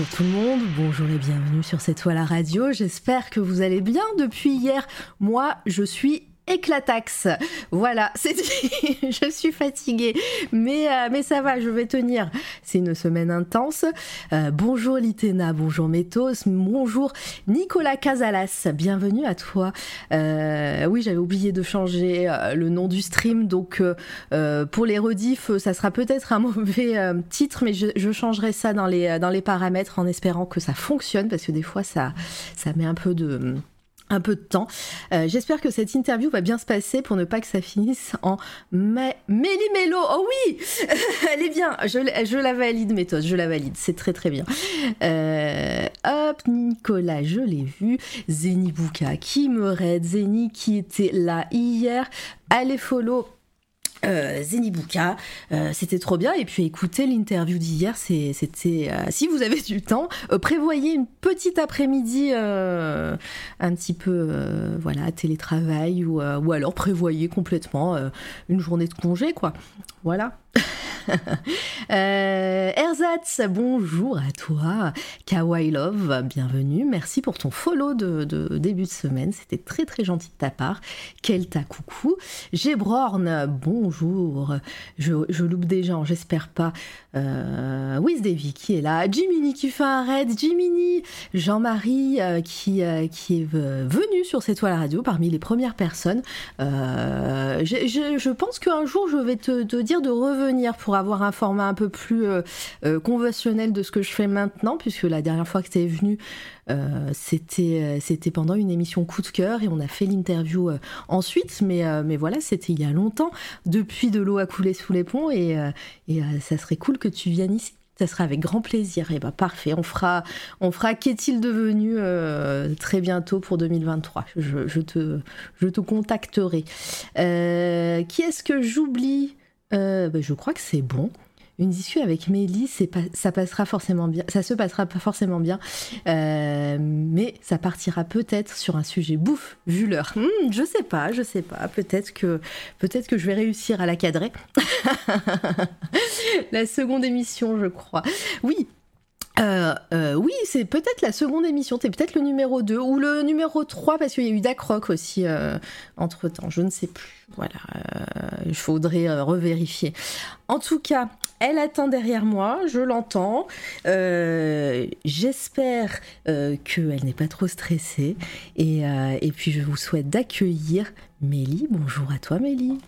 bonjour tout le monde, bonjour et bienvenue sur cette toile radio. J'espère que vous allez bien depuis hier. Moi, je suis éclataxe. Voilà, c'est je suis fatiguée, mais, euh, mais ça va, je vais tenir. C'est une semaine intense. Euh, bonjour Litena, bonjour Métos, bonjour Nicolas Casalas, bienvenue à toi. Euh, oui, j'avais oublié de changer le nom du stream, donc pour les rediffs, ça sera peut-être un mauvais titre, mais je, changerai ça dans les, dans les paramètres en espérant que ça fonctionne, parce que des fois, ça, ça met un peu de un peu de temps. Euh, j'espère que cette interview va bien se passer pour ne pas que ça finisse en méli mélo. Oh oui, elle est bien. Je, je, la valide, méthode. Je la valide. C'est très très bien. Euh, hop, Nicolas, je l'ai vu. Zeni Bouka qui me raide. Zeni qui était là hier. Allez follow euh, Zenibuka, euh, c'était trop bien. Et puis écoutez l'interview d'hier, c'était euh, si vous avez du temps, prévoyez une petite après-midi un petit peu voilà télétravail ou, ou alors prévoyez complètement une journée de congé quoi. Voilà. euh, Erzatz, bonjour à toi. Kawaii Love, bienvenue. Merci pour ton follow de, début de semaine. C'était très très gentil de ta part. Kelta, coucou. Gébrorn, bonjour. Je, loupe des gens, j'espère pas. Euh, Wiz Davy qui est là. Jiminy qui fait un raid. Jiminy. Jean-Marie euh, qui, euh, qui est venu sur cette toile radio parmi les premières personnes. Je, pense qu'un jour je vais te dire de revenir pour avoir un format un peu plus euh, euh, conventionnel de ce que je fais maintenant, puisque la dernière fois que tu es venu, euh, c'était c'était pendant une émission coup de cœur et on a fait l'interview ensuite, mais, mais voilà, c'était il y a longtemps. Depuis, de l'eau a coulé sous les ponts et, et ça serait cool que tu viennes ici. Ça sera avec grand plaisir. Et bah parfait, on fera, on fera qu'est-il devenu très bientôt pour 2023. Je, te, je te contacterai. qui est-ce que j'oublie? Euh, bah, je crois que c'est bon. Une discussion avec Mélie, ça passera forcément bien. Ça se passera pas forcément bien, euh, mais ça partira peut-être sur un sujet bouffe vu l'heure. Hmm, je sais pas, je sais pas. Peut-être que peut-être que je vais réussir à la cadrer. la seconde émission, je crois. Oui, euh, euh, oui, c'est peut-être la seconde émission, c'est peut-être le numéro 2 ou le numéro 3 parce qu'il y a eu Dacroc aussi euh, entre temps, je ne sais plus. Voilà, il faudrait revérifier. En tout cas, elle attend derrière moi, je l'entends. J'espère qu'elle n'est pas trop stressée. Et, et, puis je vous souhaite d'accueillir Mélie. Bonjour à toi Mélie.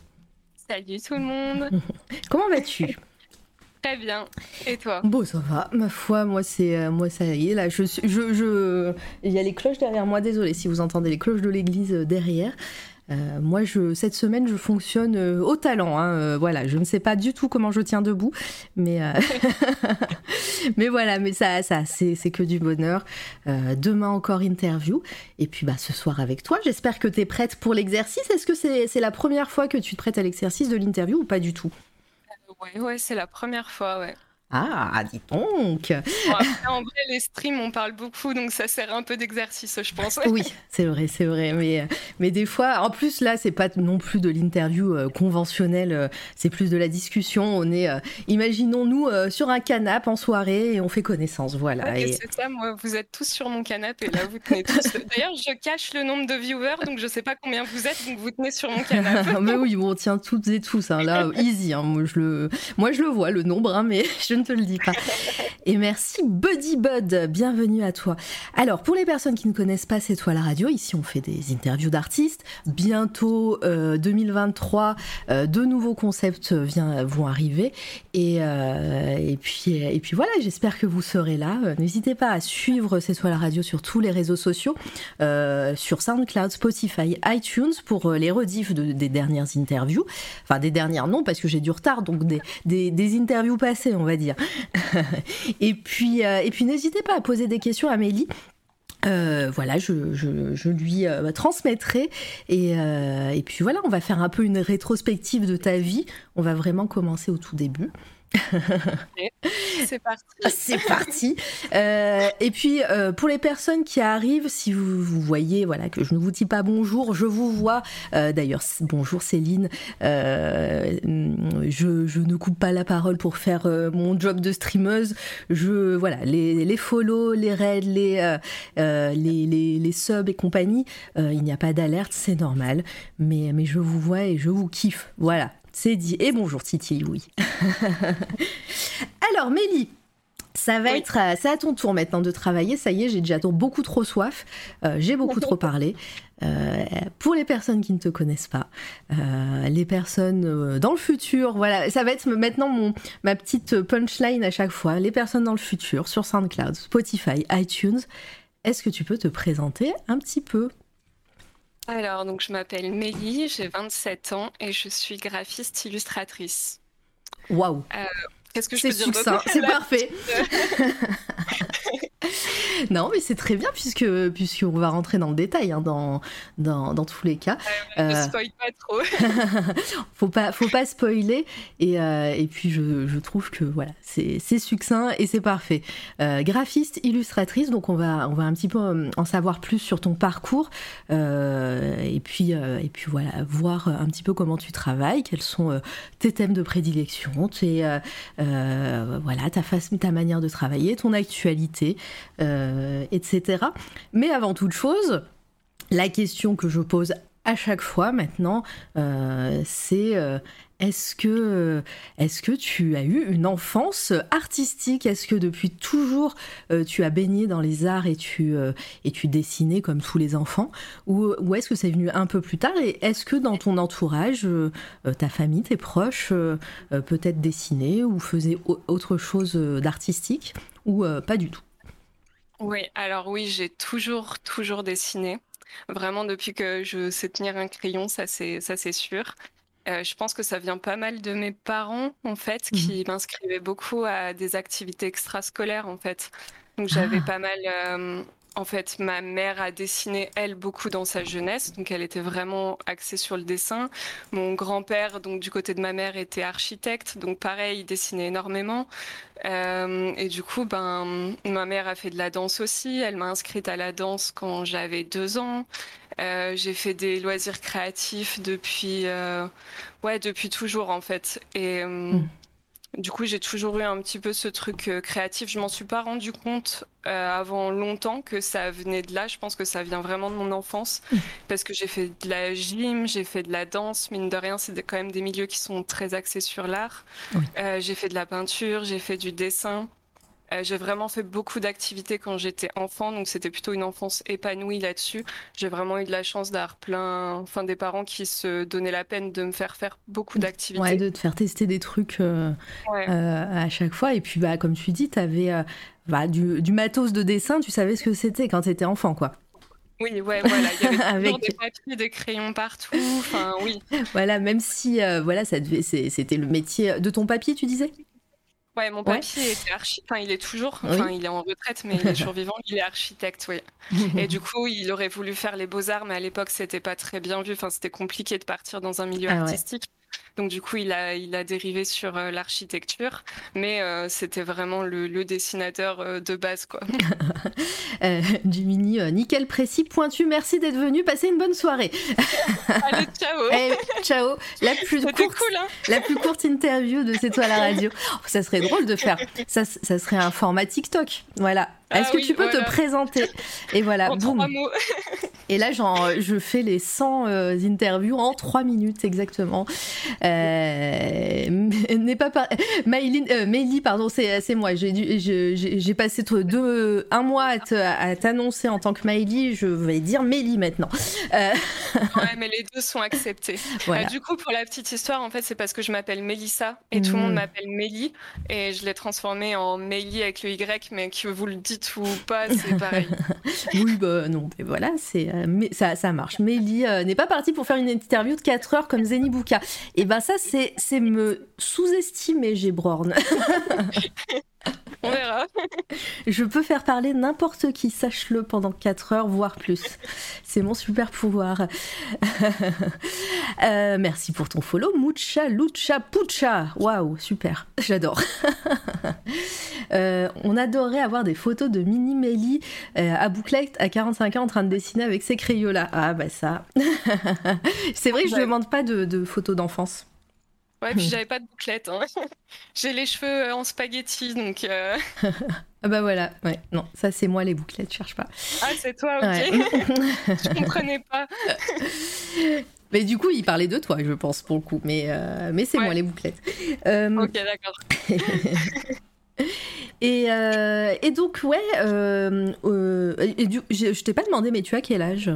Salut tout le monde. Comment vas-tu? Très bien. Et toi? Bon, ça va. Ma foi, moi, c'est euh, moi, ça y est. Là, je, je, je, il y a les cloches derrière moi. Désolée si vous entendez les cloches de l'église euh, derrière. Euh, moi, je, cette semaine, je fonctionne au talent. Hein, voilà, je ne sais pas du tout comment je tiens debout, mais mais voilà, mais ça, ça, c'est que du bonheur. demain encore interview, et puis bah ce soir avec toi. J'espère que tu es prête pour l'exercice. Est-ce que c'est la première fois que tu te prêtes à l'exercice de l'interview ou pas du tout? Ouais, ouais, c'est la première fois, ouais. Ah, dis donc En vrai, les streams, on parle beaucoup, donc ça sert un peu d'exercice, je pense. oui, c'est vrai, c'est vrai. Mais, mais des fois, en plus, là, c'est pas non plus de l'interview euh, conventionnelle, euh, c'est plus de la discussion. On est, euh, imaginons-nous, sur un canapé en soirée et on fait connaissance, voilà. et... C'est ça, moi, vous êtes tous sur mon canapé, et là, vous tenez tous... D'ailleurs, je cache le nombre de viewers, donc je sais pas combien vous êtes, donc vous tenez sur mon canapé. mais oui, on tient toutes et tous, hein, là, easy. Hein, moi, je le... moi, je le vois, le nombre, hein, mais je ne te le dis pas. Et merci Buddy Bud, bienvenue à toi. Alors pour les personnes qui ne connaissent pas C'est toi la radio, ici on fait des interviews d'artistes. Bientôt 2023, euh, euh, de nouveaux concepts vient, vont arriver. Et, euh, puis, et puis voilà, j'espère que vous serez là. N'hésitez pas à suivre C'est toi la radio sur tous les réseaux sociaux, sur SoundCloud, Spotify, iTunes pour les rediffs des dernières interviews. Enfin des dernières non parce que j'ai du retard, donc des, des, des interviews passées on va dire. et puis, euh, et puis n'hésitez pas à poser des questions à Amélie. Euh, voilà, je, lui euh, transmettrai. Et, et, puis voilà, on va faire un peu une rétrospective de ta vie. On va vraiment commencer au tout début. C'est parti. C'est parti. Euh, et puis, euh, pour les personnes qui arrivent, si vous, vous, voyez voilà, que je ne vous dis pas bonjour, je vous vois. Euh, D'ailleurs, bonjour Céline. Euh, je, ne coupe pas la parole pour faire mon job de streameuse. Je, voilà, les, les follow, les raids, les, les, les, les, subs et compagnie, il n'y a pas d'alerte, c'est normal. Mais, mais je vous vois et je vous kiffe. Voilà, c'est dit. Et bonjour Titi, oui. Alors, Mélie, ça va oui. être, c'est à ton tour maintenant de travailler. Ça y est, j'ai déjà beaucoup trop soif. Euh, j'ai beaucoup trop parlé. Euh, pour les personnes qui ne te connaissent pas, euh, les personnes dans le futur, voilà, ça va être maintenant mon, ma petite punchline à chaque fois. Les personnes dans le futur sur SoundCloud, Spotify, iTunes. Est-ce que tu peux te présenter un petit peu? Alors, donc, je m'appelle Mélie, j'ai 27 ans et je suis graphiste illustratrice. Waouh! Euh, Qu'est-ce que je c'est peux dire c'est parfait. non, mais c'est très bien puisque puisqu'on va rentrer dans le détail hein, dans, dans, dans tous les cas. Euh, ne spoil pas trop. faut pas faut pas spoiler et, euh, et puis je, je, trouve que voilà c'est succinct et c'est parfait. Euh, graphiste, illustratrice, donc on va on va un petit peu en savoir plus sur ton parcours euh, et puis et puis voilà voir un petit peu comment tu travailles, quels sont tes thèmes de prédilection, tes euh, voilà, ta, façon, ta manière de travailler, ton actualité, euh, etc. Mais avant toute chose, la question que je pose à chaque fois maintenant, euh, c'est euh, est-ce que, est que tu as eu une enfance artistique? Est-ce que depuis toujours euh, tu as baigné dans les arts et tu, euh, et tu dessinais comme tous les enfants? Ou, ou est-ce que c'est venu un peu plus tard? Et est-ce que dans ton entourage, euh, ta famille, tes proches, peut-être dessinaient ou faisaient autre chose d'artistique? Ou pas du tout? Oui, alors oui, j'ai toujours, toujours dessiné. Vraiment, depuis que je sais tenir un crayon, ça c'est sûr. Euh, je pense que ça vient pas mal de mes parents, en fait, qui m'inscrivaient beaucoup à des activités extrascolaires, en fait. Donc j'avais Ah. pas mal... euh, en fait, ma mère a dessiné, elle, beaucoup dans sa jeunesse, donc elle était vraiment axée sur le dessin. Mon grand-père, donc du côté de ma mère, était architecte, donc pareil, il dessinait énormément. Euh, et du coup, ben, ma mère a fait de la danse aussi. Elle m'a inscrite à la danse quand j'avais deux ans. Euh, j'ai fait des loisirs créatifs depuis, euh, ouais, depuis toujours en fait. Et Mm. Du coup, j'ai toujours eu un petit peu ce truc euh, créatif. Je m'en suis pas rendu compte euh, avant longtemps que ça venait de là. Je pense que ça vient vraiment de mon enfance parce que j'ai fait de la gym, j'ai fait de la danse. Mine de rien, c'est quand même des milieux qui sont très axés sur l'art. Oui. Euh, j'ai fait de la peinture, j'ai fait du dessin. Euh, j'ai vraiment fait beaucoup d'activités quand j'étais enfant, donc c'était plutôt une enfance épanouie là-dessus. J'ai vraiment eu de la chance d'avoir plein, enfin des parents qui se donnaient la peine de me faire faire beaucoup d'activités. Ouais, de te faire tester des trucs euh, Ouais. euh, à chaque fois. Et puis, bah, comme tu dis, tu avais du, du matos de dessin, tu savais ce que c'était quand tu étais enfant, quoi. Oui, ouais, voilà, il y avait Avec- des papiers, des crayons partout. Enfin, oui. Voilà, même si euh, voilà, ça devait, c'était le métier de ton papier, tu disais? Ouais, mon Ouais. papier était archi... Enfin, il est toujours... Oui. Enfin, il est en retraite, mais il est toujours vivant. Il est architecte, oui. Et du coup, il aurait voulu faire les beaux-arts, mais à l'époque, c'était pas très bien vu. Enfin, c'était compliqué de partir dans un milieu Ah ouais. Donc, du coup, il a, il a dérivé sur euh, l'architecture. Mais euh, c'était vraiment le, le dessinateur euh, de base, quoi. Jiminy, euh, nickel précis, pointu. Merci d'être venu. Passez une bonne soirée. Allez, ciao Eh, ciao. La plus courte, cool, hein la plus courte interview de C'est toi la radio. Oh, ça serait drôle de faire. Ça, ça serait un format TikTok. Voilà. Ah Est-ce que oui, tu peux voilà. te présenter? Et voilà, En boum. trois mots. Et là, genre, je fais les 100 euh, interviews en 3 minutes exactement. Euh, n'est pas par... Maïline, euh, pardon, c'est moi. J'ai passé deux, un mois à t'annoncer en tant que Maïlie. Je vais dire Mélie maintenant. Euh, Ouais, mais les deux sont acceptés. voilà. Euh, du coup, pour la petite histoire, en fait, c'est parce que je m'appelle Mélissa et tout le monde Mm. m'appelle Mélie et je l'ai transformé en Mélie avec le Y, mais que vous le dites ou pas, c'est pareil. Oui, bah non, mais voilà, c'est euh, mais ça, ça marche. Mélie euh, n'est pas partie pour faire une interview de 4 heures comme Zeni Bouka. Et ben ça, c'est c'est me sous-estimer, Gébrorn. On verra. Je peux faire parler n'importe qui, sache-le, pendant 4 heures, voire plus. C'est mon super pouvoir. Euh, merci pour ton follow. Mucha, lucha, pucha. Waouh, super. J'adore. Euh, on adorait avoir des photos de Mini Melly euh, à bouclette à 45 ans en train de dessiner avec ses crayons-là. Ah, bah ça. C'est vrai que je ne demande pas de, photos d'enfance. Ouais, puis j'avais pas de bouclette. Hein. J'ai les cheveux en spaghetti, donc. Ah bah voilà, ouais, non, ça c'est moi les bouclettes, je cherche pas. Ah, c'est toi, ok. je comprenais pas. Mais du coup, il parlait de toi, je pense, pour le coup. Mais, euh, mais c'est moi les bouclettes. Euh, ok, d'accord. et, euh, et, donc, ouais, et je, je t'ai pas demandé, mais tu as quel âge?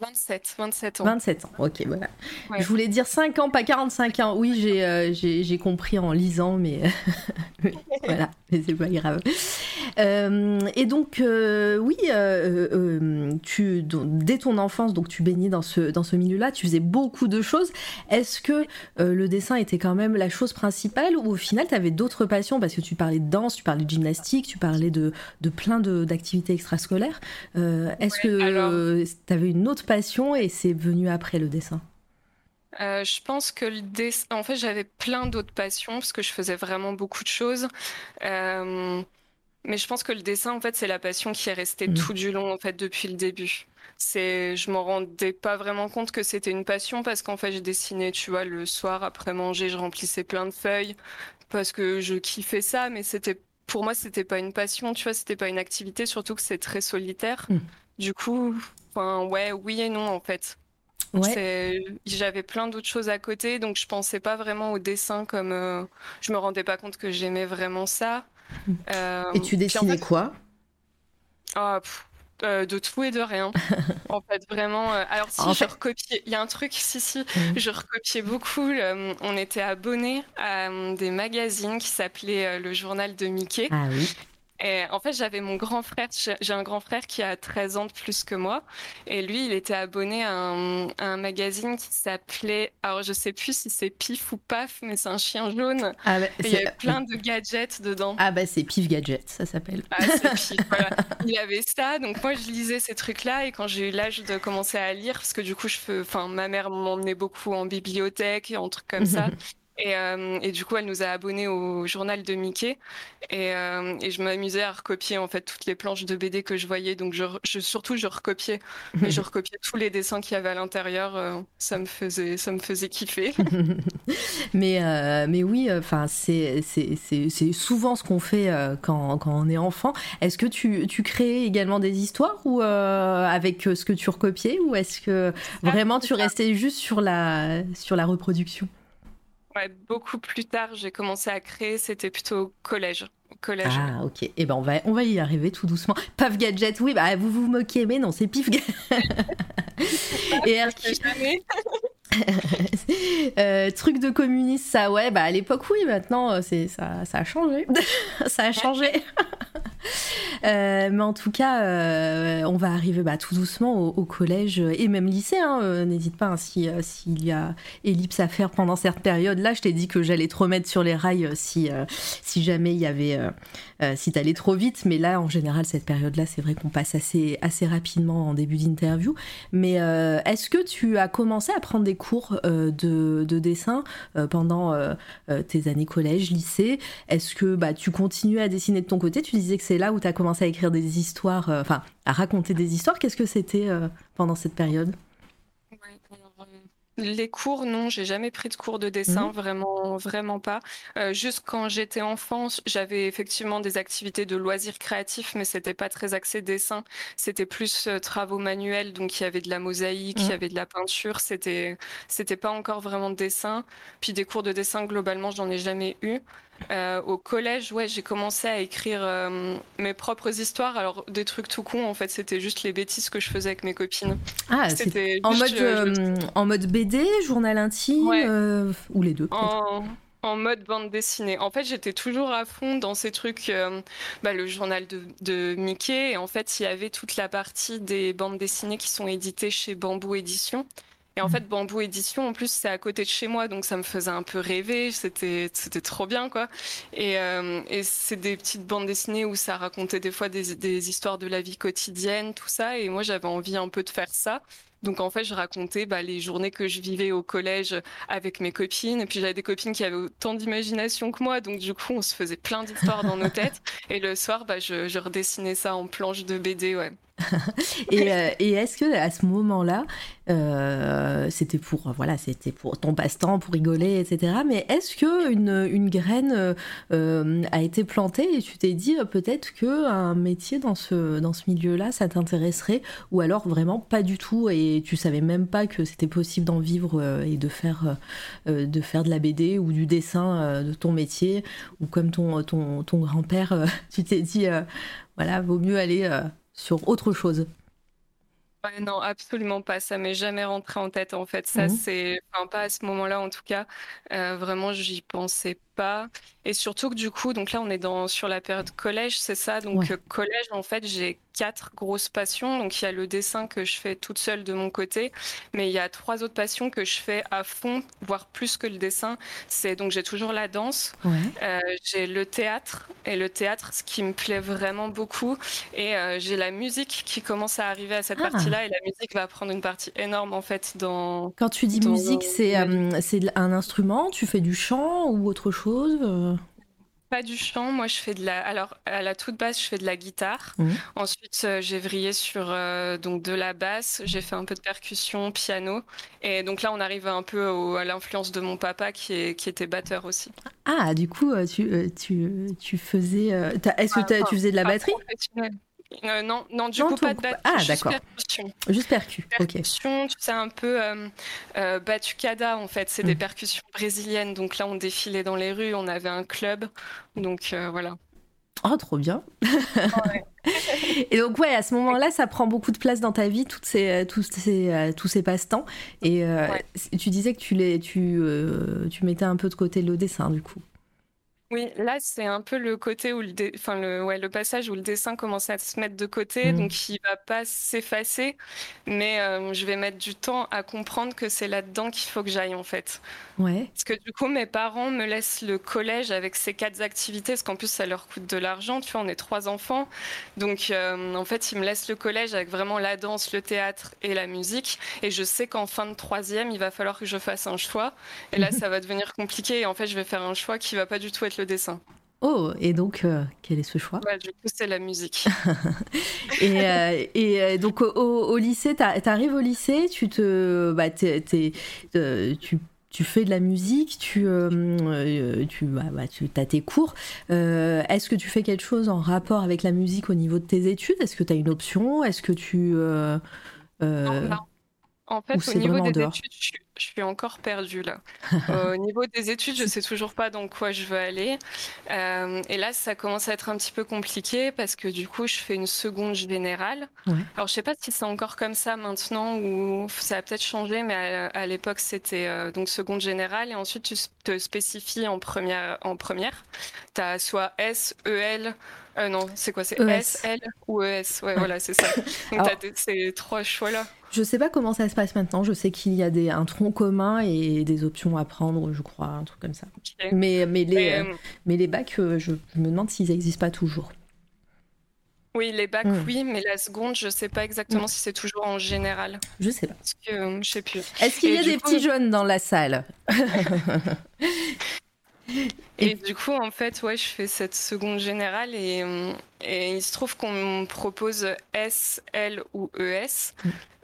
27, 27 ans. 27 ans, ok, voilà. Je voulais dire 5 ans, pas 45 ans. Oui, j'ai euh, compris en lisant, mais, voilà, mais c'est pas grave. Euh, et donc, euh, oui, tu, dès ton enfance, donc tu baignais dans ce, dans ce milieu-là, tu faisais beaucoup de choses. Est-ce que le dessin était quand même la chose principale ou au final, tu avais d'autres passions? Parce que tu parlais de danse, tu parlais de gymnastique, tu parlais de, de plein d'activités extrascolaires. Est-ce que tu avais une autre passion et c'est venu après le dessin euh, je pense que le dessin. En fait, j'avais plein d'autres passions parce que je faisais vraiment beaucoup de choses. Euh, mais je pense que le dessin, en fait, c'est la passion qui est restée mmh. tout du long, en fait, depuis le début. C'est, je m'en rendais pas vraiment compte que c'était une passion parce qu'en fait, je dessinais, tu vois, le soir après manger, je remplissais plein de feuilles parce que je kiffais ça, mais c'était, pour moi, c'était pas une passion, tu vois, c'était pas une activité, surtout que c'est très solitaire. Mmh. Du coup, Enfin, ouais, oui et non, en fait. J'avais plein d'autres choses à côté, donc je pensais pas vraiment au dessin comme. Euh, je me rendais pas compte que j'aimais vraiment ça. Euh, et tu dessinais quoi? Ah, euh, de tout et de rien. en fait, vraiment. alors, si je recopiais, il y a un truc, si, si, mmh. je recopiais beaucoup. on était abonné à des magazines qui s'appelaient Le Journal de Mickey. Ah oui. Et en fait, j'avais mon grand frère, j'ai un grand frère qui a 13 ans de plus que moi. Et lui, il était abonné à un, magazine qui s'appelait, alors je sais plus si c'est Pif ou Paf, mais c'est un chien jaune. Ah bah, il y avait plein de gadgets dedans. Ah bah c'est Pif Gadget, ça s'appelle. Ah c'est Pif, voilà. Il avait ça, donc moi je lisais ces trucs-là et quand j'ai eu l'âge de commencer à lire, parce que du coup, je fais, enfin, ma mère m'emmenait beaucoup en bibliothèque et en trucs comme ça. Et, euh, et, du coup, elle nous a abonnés au journal de Mickey. Et, euh, et je m'amusais à recopier en fait toutes les planches de BD que je voyais. Donc, je, je surtout, je recopiais, mais je recopiais tous les dessins qu'il y avait à l'intérieur. Euh, ça me faisait, ça me faisait kiffer. mais, mais oui, enfin, c'est, c'est, souvent ce qu'on fait quand, quand, on est enfant. Est-ce que tu, tu crées également des histoires ou avec ce que tu recopiais, ou est-ce que vraiment tu restais juste sur la, sur la reproduction? Ouais, beaucoup plus tard, j'ai commencé à créer, c'était plutôt au collège. collège. Ah, ok. Eh ben, on va, on va y arriver tout doucement. Paf Gadget, oui, bah, vous vous moquez, mais non, c'est Pif Gadget. Et Hercule. euh, truc de communiste, ça, ouais, bah à l'époque, oui, maintenant, euh, c'est, ça, ça a changé. ça a changé. Euh, mais en tout cas, euh, on va arriver bah, tout doucement au, collège et même lycée. Hein, euh, n'hésite pas, hein, s'il y a ellipse à faire pendant cette période-là, je t'ai dit que j'allais te remettre sur les rails si, jamais il y avait, si t'allais trop vite. Mais là, en général, cette période-là, c'est vrai qu'on passe assez, rapidement en début d'interview. Mais est-ce que tu as commencé à prendre des cours de, de, dessin pendant tes années collège, lycée? Est-ce que bah, tu continues à dessiner de ton côté? Tu disais que c'est là où tu as commencé à écrire des histoires, euh, enfin, à raconter des histoires. Qu'est-ce que c'était euh, pendant cette période? Les cours, non, j'ai jamais pris de cours de dessin, mhm. vraiment, vraiment pas. Euh, juste quand j'étais enfant, j'avais effectivement des activités de loisirs créatifs, mais c'était pas très axé dessin. C'était plus travaux manuels, donc il y avait de la mosaïque, il y mhm. avait de la peinture. C'était, c'était pas encore vraiment de dessin. Puis des cours de dessin, globalement, j'en ai jamais eu. Euh, au collège, ouais, j'ai commencé à écrire euh, mes propres histoires. Alors, des trucs tout con, en fait, c'était juste les bêtises que je faisais avec mes copines. Ah, c'était en, mode, euh, en mode BD, journal intime, ou les deux en, mode bande dessinée. En fait, j'étais toujours à fond dans ces trucs, bah, le journal de, de, Mickey. Et en fait, il y avait toute la partie des bandes dessinées qui sont éditées chez Bambou Édition. Et en mm. fait, Bambou Édition, en plus, c'est à côté de chez moi, donc ça me faisait un peu rêver. C'était, c'était trop bien, quoi. Et, euh, et c'est des petites bandes dessinées où ça racontait des fois des, des, histoires de la vie quotidienne, tout ça. Et moi, j'avais envie un peu de faire ça. Donc en fait, je racontais bah, les journées que je vivais au collège avec mes copines. Et puis j'avais des copines qui avaient autant d'imagination que moi. Donc du coup, on se faisait plein d'histoires dans nos têtes. Et le soir, bah, je, je redessinais ça en planche de BD. Ouais. Euh, et, est-ce que à ce moment-là, euh, c'était pour voilà, c'était pour ton passe-temps, pour rigoler, etc. Mais est-ce que une, graine euh, a été plantée et tu t'es dit peut-être que un métier dans ce dans ce milieu-là, ça t'intéresserait, ou alors vraiment pas du tout et tu savais même pas que c'était possible d'en vivre et de faire de faire de la BD ou du dessin de ton métier, ou comme ton ton, ton grand-père, tu t'es dit voilà, vaut mieux aller sur autre chose non, absolument pas. Ça m'est jamais rentré en tête en fait. Ça, mmh. c'est, enfin, pas à ce moment-là en tout cas. Euh, vraiment, j'y pensais pas. Et surtout que du coup, donc là, on est dans sur la période collège, c'est ça. Donc euh, collège, en fait, j'ai quatre grosses passions. Donc il y a le dessin que je fais toute seule de mon côté, mais il y a trois autres passions que je fais à fond, voire plus que le dessin. C'est donc j'ai toujours la danse, euh, j'ai le théâtre et le théâtre, ce qui me plaît vraiment beaucoup, et euh, j'ai la musique qui commence à arriver à cette ah. partie-là, et la musique va prendre une partie énorme en fait dans. Quand tu dis musique, c'est c'est un instrument, tu fais du chant ou autre chose pas du chant, moi je fais de la. Alors à la toute base, je fais de la guitare. Mmh. Ensuite, euh, j'ai vrillé sur euh, donc de la basse. J'ai fait un peu de percussion, piano. Et donc là, on arrive un peu à l'influence de mon papa qui, est, qui était batteur aussi. Ah, du coup, euh, tu, tu, tu faisais. Est-ce que tu faisais de la batterie? Euh, non, non, du coup, pas de batterie. Ah, d'accord. Juste percu. Percussion, tu sais, un peu euh, euh, batucada, en fait. C'est des hmm. percussions brésiliennes. Donc là, on défilait dans les rues, on avait un club. Donc voilà. Oh, trop bien. et donc, ouais, à ce moment-là, ça prend beaucoup de place dans ta vie, toutes ces, tous ces, tous ces passe-temps. Et tu disais que tu, les, tu, tu mettais un peu de côté le dessin, du coup. Oui, là, c'est un peu le côté où le, enfin, le, ouais, le passage où le dessin commence à se mettre de côté, mmh. donc il va pas s'effacer, mais euh, je vais mettre du temps à comprendre que c'est là-dedans qu'il faut que j'aille en fait. Ouais. Parce que du coup, mes parents me laissent le collège avec ces quatre activités, parce qu'en plus, ça leur coûte de l'argent. Tu vois, on est trois enfants, donc euh, en fait, ils me laissent le collège avec vraiment la danse, le théâtre et la musique, et je sais qu'en fin de troisième, il va falloir que je fasse un choix, et là, ça va devenir compliqué, et en fait, je vais faire un choix qui va pas du tout être le dessin. Oh, et donc, euh, quel est ce choix? Du coup, c'est la musique. et, euh, et euh, donc, au, lycée, tu arrives au lycée, tu te, bah, tu, tu fais de la musique, tu, tu, bah, bah, tu as tes cours. Est-ce que tu fais quelque chose en rapport avec la musique au niveau de tes études? Est-ce que tu as une option? Est-ce que tu... En fait, au niveau des études, je, suis encore perdue là. au niveau des études, je sais toujours pas dans quoi je veux aller. Euh, et là, ça commence à être un petit peu compliqué parce que du coup, je fais une seconde générale. Alors, je sais pas si c'est encore comme ça maintenant ou ça a peut-être changé, mais à, l'époque, c'était euh, donc seconde générale et ensuite tu te spécifies en première. En première, tu as soit S, EL. Euh, non, c'est quoi C'est e S, L ou ES Ouais, voilà, c'est ça. Donc, as ces trois choix-là. Je sais pas comment ça se passe maintenant. Je sais qu'il y a des, un tronc commun et des options à prendre, je crois, un truc comme ça. Mais, mais, les, euh, mais les bacs, euh, je, me demande s'ils n'existent pas toujours. Oui, les bacs, hmm. oui, mais la seconde, je sais pas exactement hmm. si c'est toujours en général. Je sais pas. Parce que euh, je sais plus. Est-ce qu'il y a des petits jeunes dans la salle? Et, du coup, en fait, ouais, je fais cette seconde générale et, et il se trouve qu'on me propose S, L ou ES.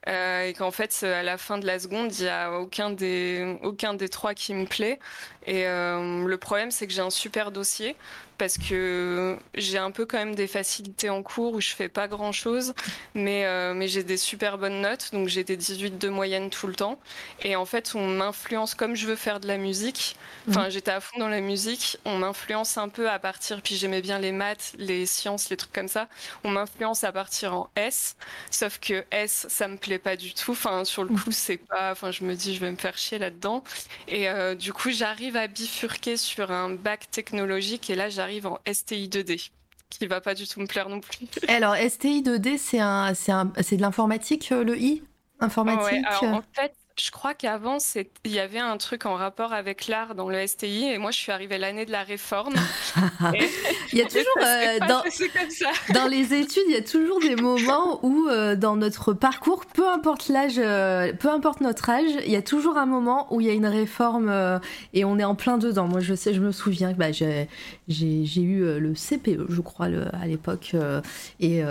Euh, et qu'en fait, à la fin de la seconde, il n'y a aucun des, aucun des trois qui me plaît. Et euh, le problème, c'est que j'ai un super dossier parce que j'ai un peu quand même des facilités en cours où je fais pas grand chose, mais, euh, mais j'ai des super bonnes notes, donc j'ai des 18 de moyenne tout le temps. Et en fait, on m'influence comme je veux faire de la musique. Enfin, mmh. j'étais à fond dans la musique, on m'influence un peu à partir, puis j'aimais bien les maths, les sciences, les trucs comme ça. On m'influence à partir en S, sauf que S, ça me plaît pas du tout. Enfin, sur le mmh. coup, c'est pas. Enfin, je me dis, je vais me faire chier là-dedans. Et euh, du coup, j'arrive à bifurquer sur un bac technologique, et là, j'arrive arrive en STI 2D qui va pas du tout me plaire non plus. Alors STI 2D c'est un c'est un c'est de l'informatique euh, le I? Informatique? en fait je crois qu'avant, il y avait un truc en rapport avec l'art dans le STI et moi, je suis arrivée l'année de la réforme. il y a toujours, euh, dans, dans, les études, il y a toujours des moments où, euh, dans notre parcours, peu importe l'âge, euh, peu importe notre âge, il y a toujours un moment où il y a une réforme et on est en plein dedans. Moi, je sais, je me souviens que bah, j'ai eu le CPE, je crois, à l'époque, et,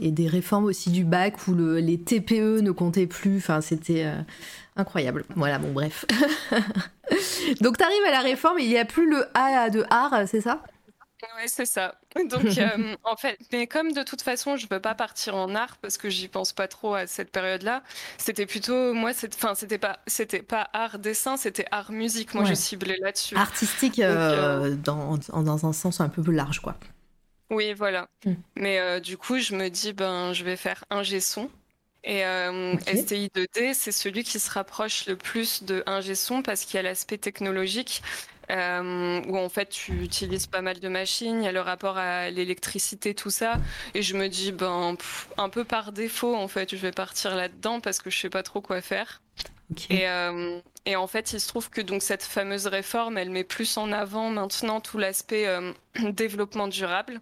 et, des réformes aussi du bac où le, les TPE ne comptaient plus. Enfin, c'était incroyable. Voilà, bon, bref. Donc, tu arrives à la réforme il n'y a plus le A de art, c'est ça? Ouais, c'est ça. Donc, euh, en fait, mais comme de toute façon, je veux pas partir en art parce que j'y pense pas trop à cette période-là. C'était plutôt, moi, enfin, c'était pas, c'était pas art dessin, c'était art musique. Moi, je ciblais là-dessus. Artistique euh, euh, dans, dans, un sens un peu plus large, quoi. Oui, voilà. Hmm. Mais du coup, je me dis, ben, je vais faire un son. Et euh, STI 2D, c'est celui qui se rapproche le plus de un son parce qu'il y a l'aspect technologique. Euh, où en fait tu utilises pas mal de machines, il y a le rapport à l'électricité, tout ça, et je me dis ben un peu par défaut en fait je vais partir là-dedans parce que je sais pas trop quoi faire. Et, euh, et, en fait, il se trouve que donc cette fameuse réforme, elle met plus en avant maintenant tout l'aspect euh, développement durable.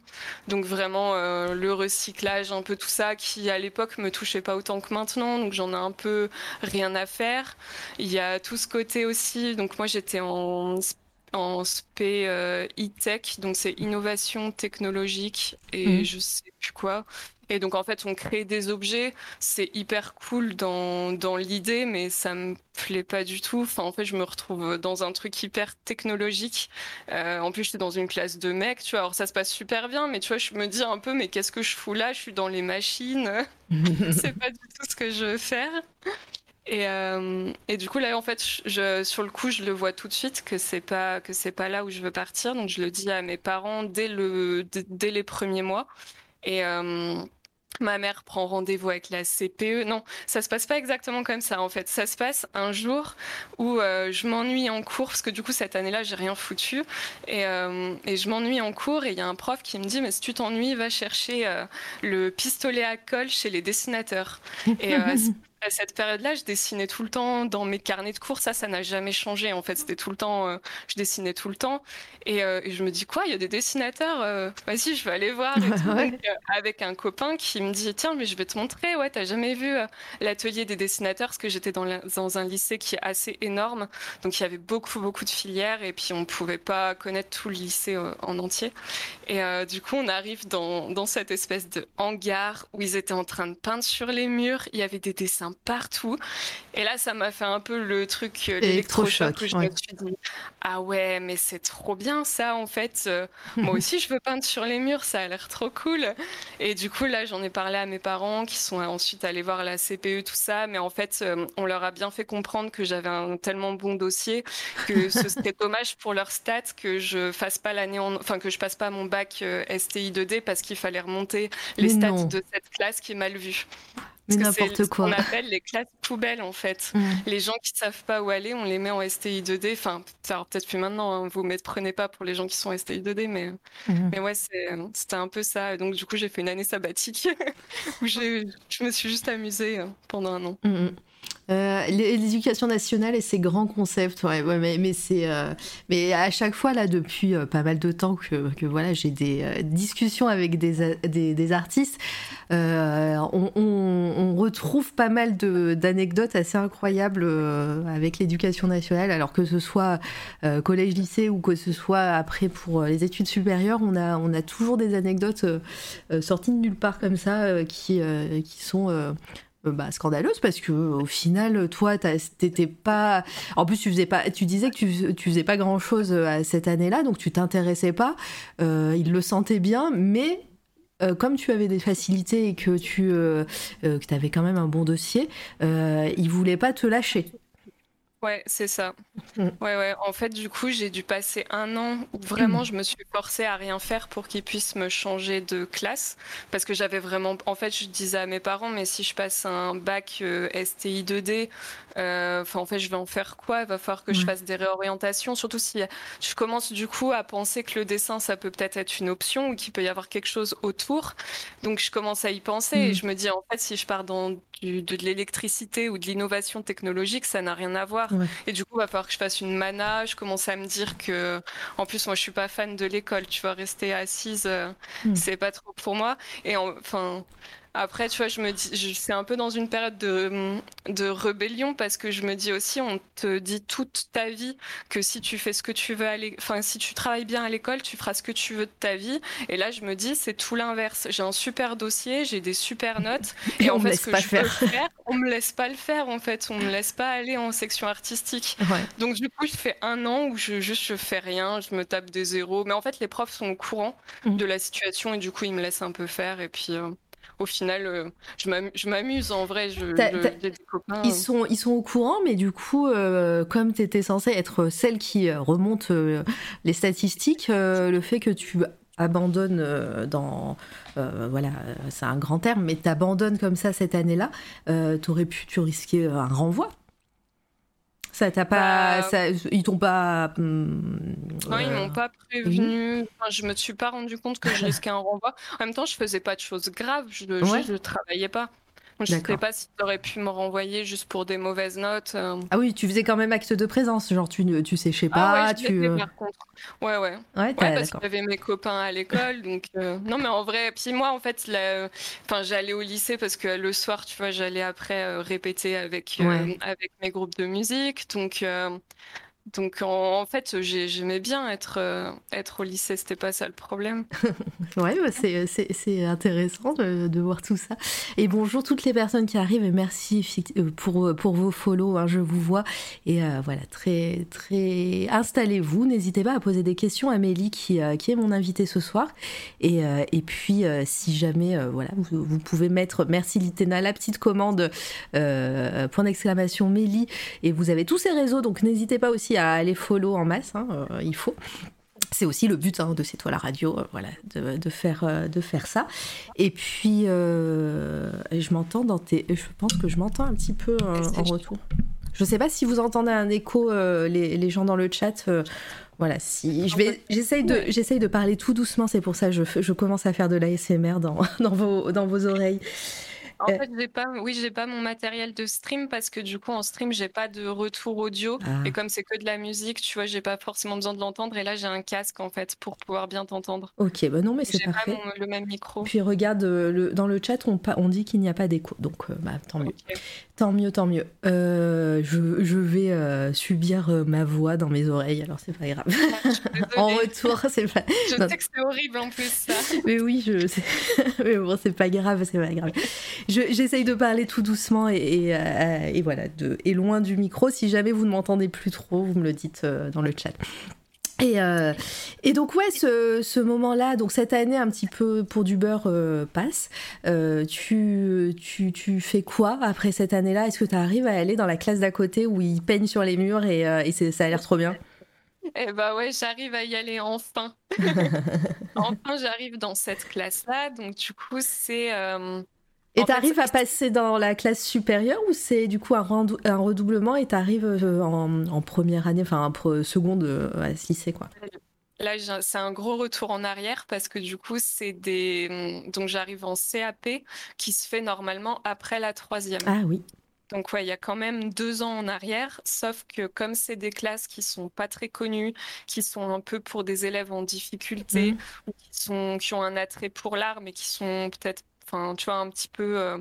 Donc vraiment euh, le recyclage, un peu tout ça qui à l'époque me touchait pas autant que maintenant. Donc j'en ai un peu rien à faire. Il y a tout ce côté aussi. Donc moi j'étais en en SP e-tech, donc c'est innovation technologique et mmh. je sais plus quoi. Et donc en fait, on crée des objets, c'est hyper cool dans, dans l'idée, mais ça me plaît pas du tout. Enfin, en fait, je me retrouve dans un truc hyper technologique. Euh, en plus, j'étais dans une classe de mecs, tu vois. Alors ça se passe super bien, mais tu vois, je me dis un peu, mais qu'est-ce que je fous là? Je suis dans les machines. c'est pas du tout ce que je veux faire. Et, euh, et, du coup là en fait je, sur le coup je le vois tout de suite que c'est pas que c'est pas là où je veux partir donc je le dis à mes parents dès le dès les premiers mois et euh, ma mère prend rendez-vous avec la CPE. Non, ça se passe pas exactement comme ça en fait. Ça se passe un jour où euh, je m'ennuie en cours parce que du coup cette année-là j'ai rien foutu et, euh, et je m'ennuie en cours et il y a un prof qui me dit mais si tu t'ennuies va chercher le pistolet à colle chez les dessinateurs. à cette période-là, je dessinais tout le temps dans mes carnets de cours. Ça, ça n'a jamais changé. En fait, c'était tout le temps, euh, je dessinais tout le temps. Et, euh, et, je me dis quoi, il y a des dessinateurs. Euh, vas-y, je vais aller voir. avec un copain qui me dit tiens, mais je vais te montrer. Ouais, t'as jamais vu l'atelier des dessinateurs? Parce que j'étais dans, dans, un lycée qui est assez énorme. Donc il y avait beaucoup, beaucoup de filières et puis on pouvait pas connaître tout le lycée en entier. Et du coup, on arrive dans, dans cette espèce de hangar où ils étaient en train de peindre sur les murs. Il y avait des dessins partout. Et là, ça m'a fait un peu le truc, euh, l'électrochoc, je me suis dit, ah ouais, mais c'est trop bien ça, en fait. Euh, moi aussi, je veux peindre sur les murs, ça a l'air trop cool. Et du coup, là, j'en ai parlé à mes parents qui sont ensuite allés voir la CPE, tout ça. Mais en fait, euh, on leur a bien fait comprendre que j'avais un tellement bon dossier que ce serait dommage pour leur stats que je fasse pas l'année enfin, que je passe pas mon bac STI 2D parce qu'il fallait remonter les stats de cette classe qui est mal vue. Mais n'importe quoi. On appelle les classes poubelles en fait. Mm. Les gens qui savent pas où aller, on les met en STI 2D. Enfin, peut-être plus maintenant. Hein. Vous ne prenez pas pour les gens qui sont STI 2D, mais mm. mais ouais, c'était un peu ça. Donc du coup, j'ai fait une année sabbatique où je me suis juste amusée euh, pendant un an. Mm, euh, l'éducation nationale et ses grands concepts, mais, euh, mais à chaque fois là depuis euh, pas mal de temps que, voilà j'ai des discussions avec des, des, des artistes, on, retrouve pas mal d'anecdotes assez incroyables avec l'éducation nationale, alors que ce soit collège, lycée ou que ce soit après pour les études supérieures, on a, on a toujours des anecdotes sorties de nulle part comme ça qui, qui sont bah, scandaleuse parce que au final toi t'étais pas en plus tu faisais pas tu disais que tu, tu faisais pas grand chose euh, à cette année-là donc tu t'intéressais pas euh, il le sentait bien mais comme tu avais des facilités et que tu euh, que avais quand même un bon dossier, euh, il voulait pas te lâcher. Ouais, c'est ça. Mm. Ouais, ouais. En fait, du coup, j'ai dû passer un an où vraiment je me suis forcée à rien faire pour qu'ils puissent me changer de classe. Parce que j'avais vraiment. En fait, je disais à mes parents, mais si je passe un bac euh, STI 2D, euh, enfin, en fait, je vais en faire quoi? Il va falloir que je Ouais. fasse des réorientations. Surtout si je commence du coup à penser que le dessin, ça peut peut-être être une option ou qu'il peut y avoir quelque chose autour. Donc, je commence à y penser Mm. et je me dis, en fait, si je pars dans du- de l'électricité ou de l'innovation technologique, ça n'a rien à voir. Ouais. Et du coup, il va falloir que je fasse une mana. Je commence à me dire que, en plus, moi, je suis pas fan de l'école. Tu vois, rester assise, euh, Mm. c'est pas trop pour moi. Et en- enfin, après, tu vois, je me dis, c'est un peu dans une période de, de rébellion parce que je me dis aussi, on te dit toute ta vie que si tu fais ce que tu veux enfin, si tu travailles bien à l'école, tu feras ce que tu veux de ta vie. Et là, je me dis, c'est tout l'inverse. J'ai un super dossier, j'ai des super notes. Et en on me fait, laisse ce que pas je faire. veux faire, on me laisse pas le faire. En fait, on me laisse pas aller en section artistique. Ouais. Donc du coup, je fais un an où je juste je fais rien, je me tape des zéros. Mais en fait, les profs sont au courant Mhm. de la situation et du coup, ils me laissent un peu faire. Et puis, euh, au final, euh, je m'amu- je m'amuse en vrai. Je, des copains. Ils sont, ils sont au courant, mais du coup, euh, comme tu étais censée être celle qui euh, remonte euh, les statistiques, euh, le fait que tu abandonnes dans. voilà, c'est un grand terme, mais tu abandonnes comme ça cette année-là, t'aurais pu tu risquer un renvoi ça t'a pas. Bah- ça- ils t'ont pas. hum, Non, ils euh, m'ont pas prévenu. Enfin, je me suis pas rendu compte que je risquais un renvoi. En même temps, je faisais pas de choses graves. Je, Ouais. juste, je travaillais pas. Je sais D'accord. pas s'ils auraient pu me renvoyer juste pour des mauvaises notes. euh. Ah oui, tu faisais quand même acte de présence, genre tu, ne- tu séchais Ah pas, ouais, je l'ai tu. fait, euh, par contre. Ouais, ouais. Ouais, Ouais, parce y avait mes copains à l'école, donc euh, non, mais en vrai, puis moi, en fait, la- enfin, j'allais au lycée parce que le soir, tu vois, j'allais après euh, répéter avec euh, Ouais. avec mes groupes de musique, donc donc en, fait, j'ai- j'aimais bien être euh, être au lycée, c'était pas ça le problème. Ouais, bah, c'est- intéressant de, de voir tout ça. Et bonjour toutes les personnes qui arrivent et merci euh, pour, pour vos follow, hein, je vous vois. Et euh, voilà, très, très... Installez-vous, n'hésitez pas à poser des questions à Mélie qui, euh, qui est mon invitée ce soir. Et, euh, et puis, euh, si jamais, euh, voilà, vous, vous pouvez mettre, merci Litena, la petite commande, euh, point d'exclamation Mélie. Et vous avez tous ces réseaux, donc n'hésitez pas aussi à aller follow en masse, hein, euh, il faut. C'est aussi le but hein, de C'est toi la radio, euh, voilà, de, de faire, euh, de faire ça. Et puis, euh, je m'entends dans tes. Je pense que je m'entends un petit peu en retour. Je sais pas si vous entendez un écho, les, les gens dans le chat. voilà, si je vais, j'essaye de, j'essaye de parler tout doucement. C'est pour ça que je, commence à faire de l'ASMR dans, dans vos, dans vos oreilles. En Euh. fait, j'ai pas, oui, j'ai pas mon matériel de stream parce que du coup, en stream, j'ai pas de retour audio. Ah. Et comme c'est que de la musique, tu vois, j'ai pas forcément besoin de l'entendre. Et là, j'ai un casque en fait pour pouvoir bien t'entendre. Ok, bah non, mais c'est parfait. mon- le même micro. Puis regarde, euh, le, dans le chat, on, dit qu'il n'y a pas d'écho. Donc, euh, bah, tant mieux. Tant mieux, tant mieux. Euh, je, je vais euh, subir euh, ma voix dans mes oreilles, alors c'est pas grave. Suis en retour, c'est pas. Je non. sais que c'est horrible en plus ça. Mais oui, je. Mais bon, c'est pas grave, c'est pas grave. Je- J'essaye de parler tout doucement et, et, et voilà, de, et loin du micro. Si jamais vous ne m'entendez plus trop, vous me le dites dans le chat. Et, euh, et donc ouais, ce, ce moment-là, donc cette année un petit peu pour du beurre euh, passe. Euh, tu, tu, tu fais quoi après cette année-là? Est-ce que tu arrives à aller dans la classe d'à côté où ils peignent sur les murs et, ça a l'air trop bien? Eh bah ouais, j'arrive à y aller enfin. enfin, j'arrive dans cette classe-là. Donc du coup, c'est Et t'arrives à passer dans la classe supérieure ou c'est du coup un, redoublement et t'arrives euh, en, en première année, enfin en seconde euh, à ce lycée quoi? Là, c'est un gros retour en arrière parce que du coup, c'est des. Donc, j'arrive en CAP qui se fait normalement après la troisième. Ah oui. Donc, ouais, il y a quand même deux ans en arrière. Sauf que comme c'est des classes qui sont pas très connues, qui sont un peu pour des élèves en difficulté ou qui sont qui ont un attrait pour l'art, mais qui sont peut-être, enfin, tu vois, un petit peu. euh,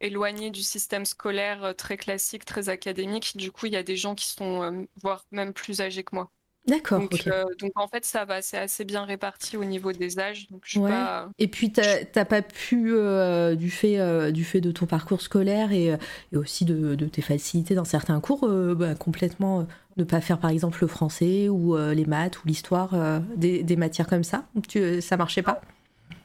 éloignés du système scolaire euh, très classique, très académique. Du coup, il y a des gens qui sont, euh, voire même plus âgés que moi. D'accord, Donc, euh, en fait, ça va, c'est assez bien réparti au niveau des âges. Donc je suis Ouais. pas. Et puis t'as t'as pas pu, euh, du, fait, euh, du fait de ton parcours scolaire et, et aussi de, de tes facilités dans certains cours, bah, complètement ne pas faire par exemple le français ou les maths ou l'histoire, des, des matières comme ça? Tu, Ça marchait pas?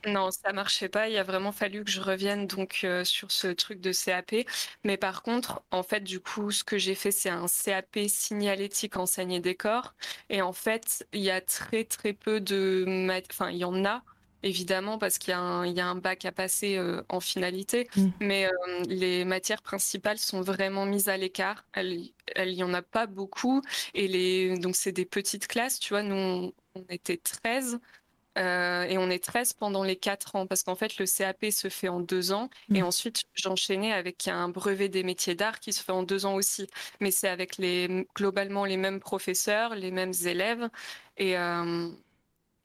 Non, ça marchait pas. Il a vraiment fallu que je revienne donc euh, sur ce truc de CAP. Mais par contre, en fait, du coup, ce que j'ai fait, c'est un CAP signalétique enseigne décor. Et en fait, il y a très très peu de, enfin, il y en a évidemment, parce qu'il y, a un bac à passer euh, en finalité, mm. mais euh, les matières principales sont vraiment mises à l'écart. Il n'y en a pas beaucoup, et les, donc c'est des petites classes, tu vois, nous on, était 13, euh, et on est 13 pendant les 4 ans, parce qu'en fait le CAP se fait en 2 ans, mm. et ensuite j'enchaînais avec un brevet des métiers d'art qui se fait en 2 ans aussi, mais c'est avec les, globalement les mêmes professeurs, les mêmes élèves, et...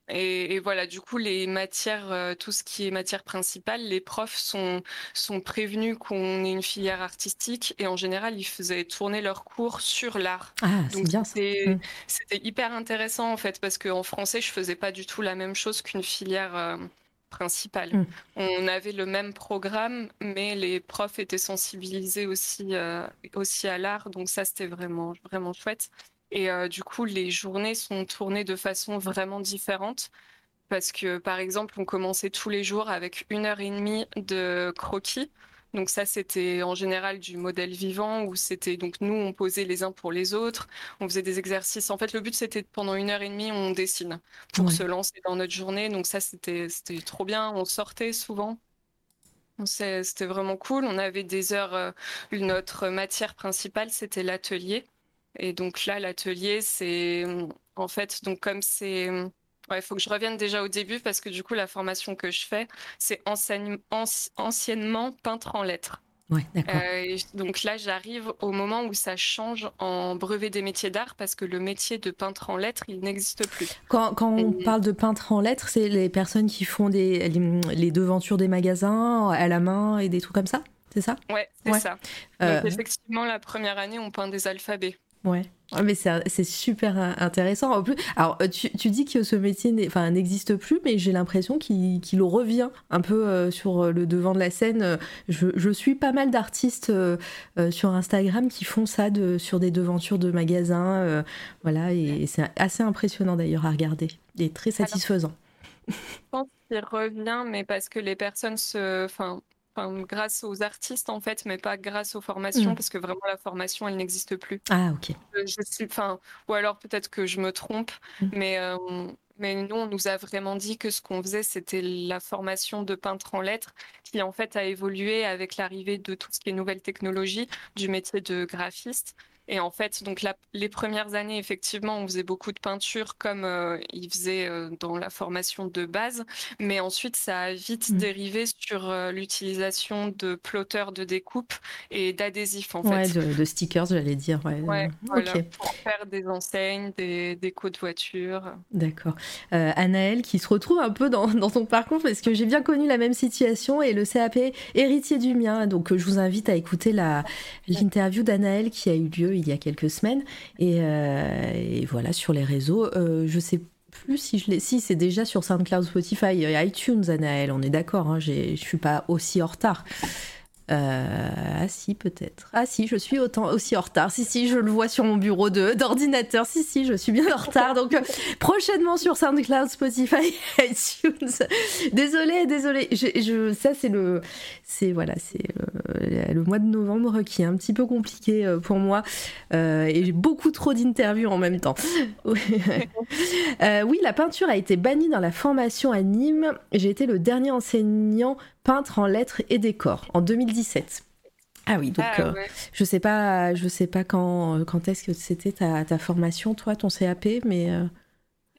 Et, voilà, du coup, les matières, euh, tout ce qui est matière principale, les profs sont, sont prévenus qu'on ait une filière artistique et en général, ils faisaient tourner leurs cours sur l'art. Ah, c'est bien mmh. C'était hyper intéressant en fait parce qu'en français, je faisais pas du tout la même chose qu'une filière euh, principale. Mmh. On avait le même programme, mais les profs étaient sensibilisés aussi, euh, aussi à l'art, donc ça, c'était vraiment, vraiment chouette. Et euh, du coup, les journées sont tournées de façon vraiment différente. Parce que, par exemple, on commençait tous les jours avec une heure et demie de croquis. Donc ça, c'était en général du modèle vivant où c'était donc nous, on posait les uns pour les autres, on faisait des exercices. En fait, le but c'était pendant une heure et demie, on dessine pour se lancer dans notre journée. Donc ça, c'était c'était trop bien. On sortait souvent. C'était vraiment cool. On avait des heures. Euh, notre matière principale, c'était l'atelier. Et donc là, l'atelier, c'est en fait, donc comme c'est. Il faut que je revienne déjà au début parce que du coup, la formation que je fais, c'est anciennement peintre en lettres. Ouais, d'accord. Euh, donc là, j'arrive au moment où ça change en brevet des métiers d'art parce que le métier de peintre en lettres, il n'existe plus. Quand, quand on parle de peintre en lettres, c'est les personnes qui font des, les, devantures des magasins à la main et des trucs comme ça c'est ça? Ouais, c'est ça. Euh, donc, effectivement, la première année, on peint des alphabets. Ouais. mais c'est super intéressant. En plus, alors tu, tu dis que ce métier n'existe plus, mais j'ai l'impression qu'il revient un peu euh, sur le devant de la scène. Je, je suis pas mal d'artistes euh, euh, sur Instagram qui font ça de, sur des devantures de magasins. voilà, et, c'est assez impressionnant d'ailleurs à regarder et très satisfaisant. je pense qu'il revient, mais parce que les personnes se. Enfin, grâce aux artistes en fait, mais pas grâce aux formations, mm. parce que vraiment la formation, elle n'existe plus. Ah ok. Euh, je suis, enfin, ou alors peut-être que je me trompe, mm. mais euh, mais nous, on nous a vraiment dit que ce qu'on faisait, c'était la formation de peintre en lettres, qui en fait a évolué avec l'arrivée de tout ce qui est nouvelles technologies, du métier de graphiste. Et en fait, donc les premières années, effectivement, on faisait beaucoup de peinture comme euh, il faisait euh, dans la formation de base, mais ensuite ça a vite mmh. dérivé sur euh, l'utilisation de plotters de découpe et d'adhésifs en ouais, De, stickers, j'allais dire. Ouais, ouais voilà, pour faire des enseignes, des décos de voitures. D'accord. Anaël, qui se retrouve un peu dans, dans ton parcours parce que j'ai bien connu la même situation et le CAP héritier du mien. Donc je vous invite à écouter l'interview d'Anaël qui a eu lieu il y a quelques semaines. Et, euh, voilà, sur les réseaux, euh, je sais plus si je. Si, c'est déjà sur SoundCloud, Spotify et iTunes, Anaël, on est d'accord, hein, je suis pas aussi en retard. Euh, ah si, peut-être. Ah si, je suis autant aussi en retard. Si, si, je le vois sur mon bureau d'ordinateur. Si, si, je suis bien en retard. Donc, euh, prochainement sur SoundCloud, Spotify, iTunes. Désolée, désolée. Je, ça, c'est le... C'est, voilà, c'est euh, le mois de novembre qui est un petit peu compliqué pour moi. et j'ai beaucoup trop d'interviews en même temps. oui, la peinture a été bannie dans la formation à Nîmes. J'ai été le dernier enseignant peintre en lettres et décors en 2017. Ah oui, donc ah euh, je sais pas, je sais pas quand, quand est-ce que c'était ta, ta, formation, toi, ton CAP, mais euh,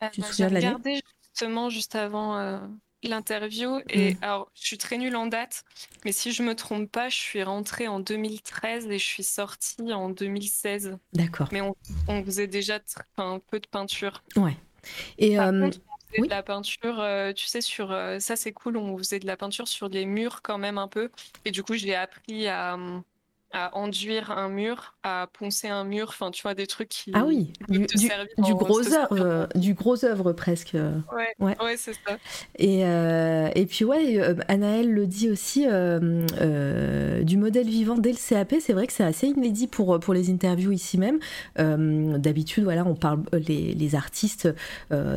euh, tu te souviens de l'année? regardé justement juste avant l'interview et mm. alors je suis très nulle en date, mais si je me trompe pas, je suis rentrée en 2013 et je suis sortie en 2016. D'accord. Mais on, on faisait déjà un peu de peinture. Ouais. Et de la peinture, euh, tu sais, sur euh, ça c'est cool, on faisait de la peinture sur les murs quand même un peu. Et du coup, j'ai appris à, à enduire un mur, à poncer un mur, enfin tu vois des trucs qui ah oui du, du, gros œuvre, du gros œuvre presque. Ouais, ouais. ouais c'est ça. Et, euh, et puis ouais, euh, Anaël le dit aussi euh, du modèle vivant dès le CAP, c'est vrai que c'est assez inédit pour pour les interviews ici même. D'habitude voilà, on parle les, les artistes,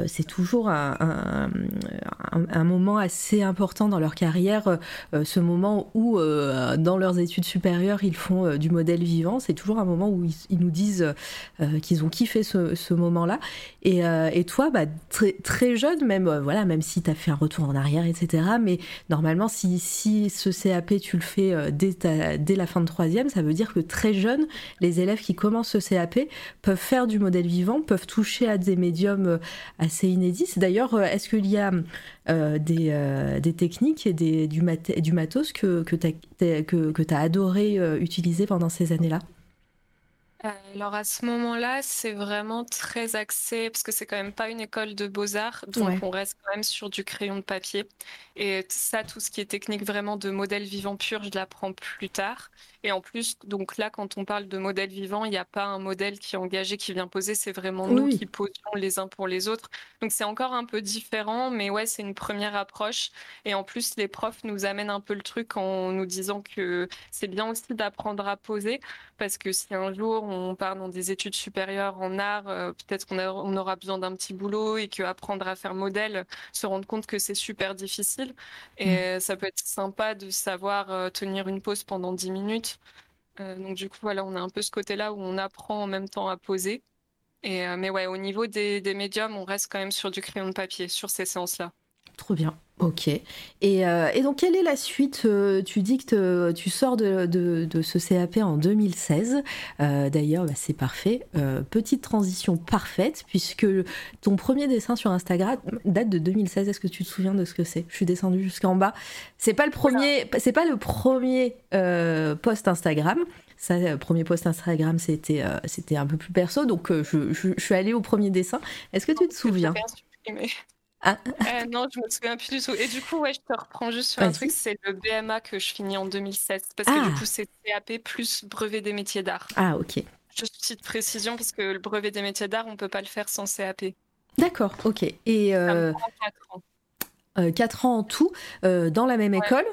c'est toujours un, un, un, moment assez important dans leur carrière, ce moment où dans leurs études supérieures ils font euh, du modèle vivant, c'est toujours un moment où ils, nous disent euh, qu'ils ont kiffé ce, moment-là. Euh, et, toi, bah, très, très jeune, même, voilà, même si tu as fait un retour en arrière, etc. Mais normalement, si, si ce CAP, tu le fais dès, dès la fin de troisième, ça veut dire que très jeune, les élèves qui commencent ce CAP peuvent faire du modèle vivant, peuvent toucher à des médiums assez inédits. D'ailleurs, est-ce qu'il y a des, des, techniques et des, du, du matos que, que tu as, que, que as adoré utiliser pendant ces années-là? Euh, alors à ce moment-là, c'est vraiment très axé, parce que c'est quand même pas une école de beaux-arts, donc on reste quand même sur du crayon de papier. Et ça, tout ce qui est technique vraiment de modèle vivant pur, je l'apprends plus tard. Et en plus, donc là, quand on parle de modèle vivant, il n'y a pas un modèle qui est engagé, qui vient poser, c'est vraiment nous qui posons les uns pour les autres. Donc c'est encore un peu différent, mais ouais, c'est une première approche. Et en plus, les profs nous amènent un peu le truc en nous disant que c'est bien aussi d'apprendre à poser, parce que si un jour on part dans des études supérieures en art, euh, peut-être qu'on on aura besoin d'un petit boulot et qu'apprendre à faire modèle, se rendre compte que c'est super difficile. Et mmh. ça peut être sympa de savoir euh, tenir une pause pendant 10 minutes euh, donc du coup, voilà, on a un peu ce côté-là où on apprend en même temps à poser. Et, euh, mais ouais, au niveau des, des médiums, on reste quand même sur du crayon de papier, sur ces séances-là. Trop bien. Ok. Et, euh, et, donc, quelle est la suite euh, Tu dis que tu sors de, de, ce CAP en 2016. Euh, d'ailleurs, bah, c'est parfait. petite transition parfaite, puisque ton premier dessin sur Instagram date de 2016. Est-ce que tu te souviens de ce que c'est? Je suis descendue jusqu'en bas. C'est pas le premier, c'est pas le premier post Instagram. Ça, le premier post Instagram, c'était c'était un peu plus perso. Donc, je, je, suis allée au premier dessin. Est-ce que tu te souviens? Ah. Euh, non, je me souviens plus du tout. Et du coup, ouais, je te reprends juste sur un truc, c'est le BMA que je finis en 2016. Parce que du ah. coup, c'est CAP plus brevet des métiers d'art. Ah, ok. Juste petite précision, parce que le brevet des métiers d'art, on ne peut pas le faire sans CAP. D'accord, ok. Et euh, 4 ans. Euh, 4 ans en tout, euh, dans la même école?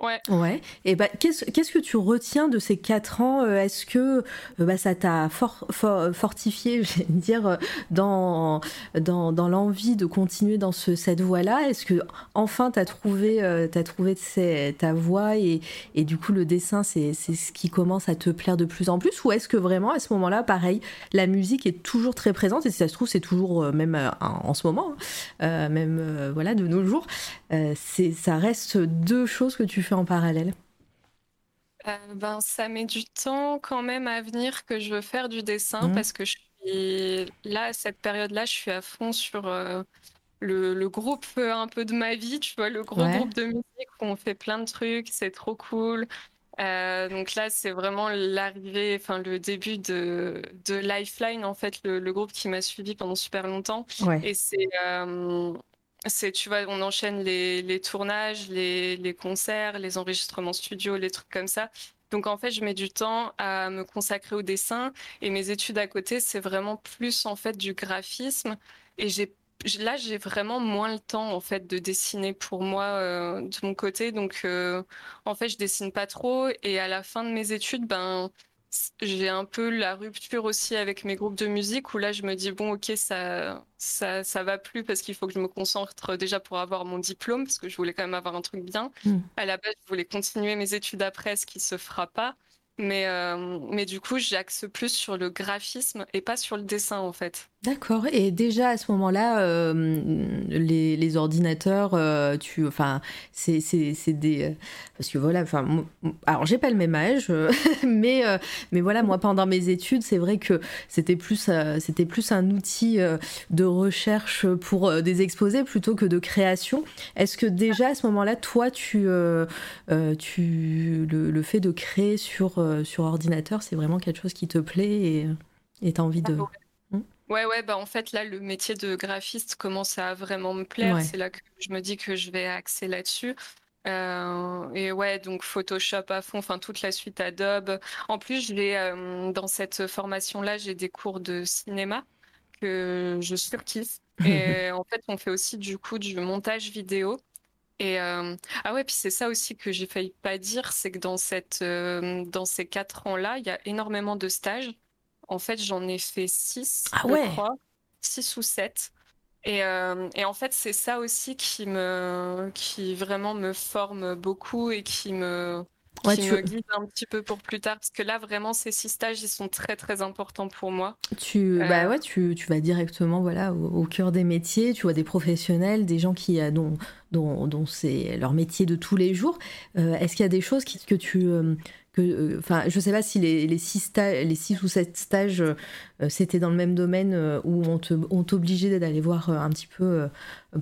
Ouais. Ouais. Et bah, qu'est-ce, qu'est-ce que tu retiens de ces quatre ans euh, Est-ce que euh, bah, ça t'a fortifié, je vais dire, euh, dans, dans, dans l'envie de continuer dans ce, cette voie-là? Est-ce que enfin t'as trouvé, t'as trouvé ta voie et, et, du coup le dessin c'est, c'est ce qui commence à te plaire de plus en plus? Ou est-ce que vraiment à ce moment-là, pareil, la musique est toujours très présente? Et si ça se trouve c'est toujours même en ce moment, hein, même voilà de nos jours, c'est ça reste deux choses que tu fais en parallèle euh, ben, Ça met du temps quand même à venir que je veux faire du dessin mmh. parce que je suis là, à cette période-là, je suis à fond sur euh, le, groupe euh, un peu de ma vie, tu vois, le gros groupe de musique où on fait plein de trucs, c'est trop cool. donc là, c'est vraiment l'arrivée, enfin le début de, de Lifeline, en fait, le, groupe qui m'a suivi pendant super longtemps. Et c'est c'est, tu vois, on enchaîne les, tournages, les, concerts, les enregistrements studio, les trucs comme ça. Donc en fait, je mets du temps à me consacrer au dessin et mes études à côté, c'est vraiment plus en fait du graphisme. Et j'ai là, j'ai vraiment moins le temps en fait de dessiner pour moi euh, de mon côté. Donc euh, en fait, je dessine pas trop. Et à la fin de mes études, ben j'ai un peu la rupture aussi avec mes groupes de musique où là je me dis bon ok ça ça ça va plus parce qu'il faut que je me concentre déjà pour avoir mon diplôme parce que je voulais quand même avoir un truc bien. Hmm. À la base je voulais continuer mes études après ce qui se fera pas. Mais, euh, mais du coup, j'axe plus sur le graphisme et pas sur le dessin en fait. D'accord. Et déjà à ce moment-là, euh, les, ordinateurs, euh, tu, enfin, c'est, des, parce que voilà, enfin, alors j'ai pas le même âge, mais, voilà, moi pendant mes études, c'est vrai que c'était plus, un outil de recherche pour des exposés plutôt que de création. Est-ce que déjà à ce moment-là, toi, tu, le, fait de créer sur euh, ordinateur, c'est vraiment quelque chose qui te plaît et tu as envie de... Hmm ouais, ouais, bah en fait, là, le métier de graphiste commence à vraiment me plaire. C'est là que je me dis que je vais axer là-dessus. et ouais, donc Photoshop à fond, enfin toute la suite Adobe. En plus, j'ai dans cette formation-là, j'ai des cours de cinéma que je surkiffe. Et en fait, on fait aussi du coup du montage vidéo. Et ah ouais, puis c'est ça aussi que j'ai failli pas dire, c'est que dans cette dans ces quatre ans-là, il y a énormément de stages. En fait, j'en ai fait six, ah ouais. six ou sept. Et, et en fait, c'est ça aussi qui me qui vraiment me forme beaucoup et qui me qui tu... me guide un petit peu pour plus tard parce que là vraiment ces six stages ils sont très très importants pour moi. Tu bah ouais tu, tu vas directement voilà au, cœur des métiers, tu vois des professionnels, des gens qui euh, dont dont, dont c'est leur métier de tous les jours. Euh, est-ce qu'il y a des choses qui, que tu euh, que enfin je sais pas si les, six les six ou sept stages c'était dans le même domaine où on te t'obligeait d'aller voir un petit peu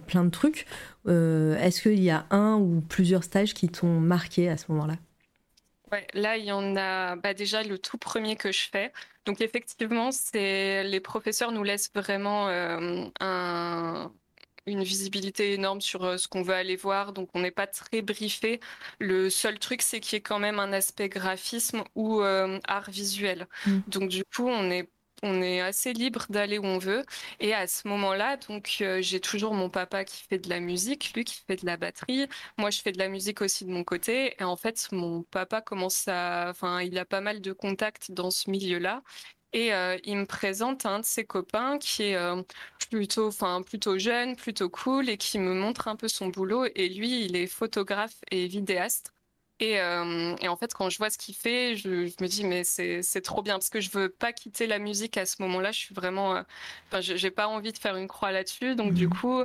plein de trucs. Est-ce qu'il y a un ou plusieurs stages qui t'ont marqué à ce moment-là? Ouais, là, il y en a bah, déjà le tout premier que je fais. Donc effectivement, c'est les professeurs nous laissent vraiment euh, un, une visibilité énorme sur euh, ce qu'on veut aller voir. Donc on n'est pas très briefé. Le seul truc, c'est qu'il y ait quand même un aspect graphisme ou euh, art visuel. Mmh. Donc du coup, on est on est assez libre d'aller où on veut. Et à ce moment-là, donc euh, j'ai toujours mon papa qui fait de la musique, lui qui fait de la batterie. Moi, je fais de la musique aussi de mon côté. Et en fait, mon papa commence à, enfin, il a pas mal de contacts dans ce milieu-là. Et euh, il me présente un de ses copains qui est euh, plutôt, enfin, plutôt jeune, plutôt cool et qui me montre un peu son boulot. Et lui, il est photographe et vidéaste. Euh, et, en fait, quand je vois ce qu'il fait, je, me dis, mais c'est trop bien parce que je veux pas quitter la musique à ce moment-là. Je suis vraiment. Euh, enfin, j'ai pas envie de faire une croix là-dessus. Donc, du mmh.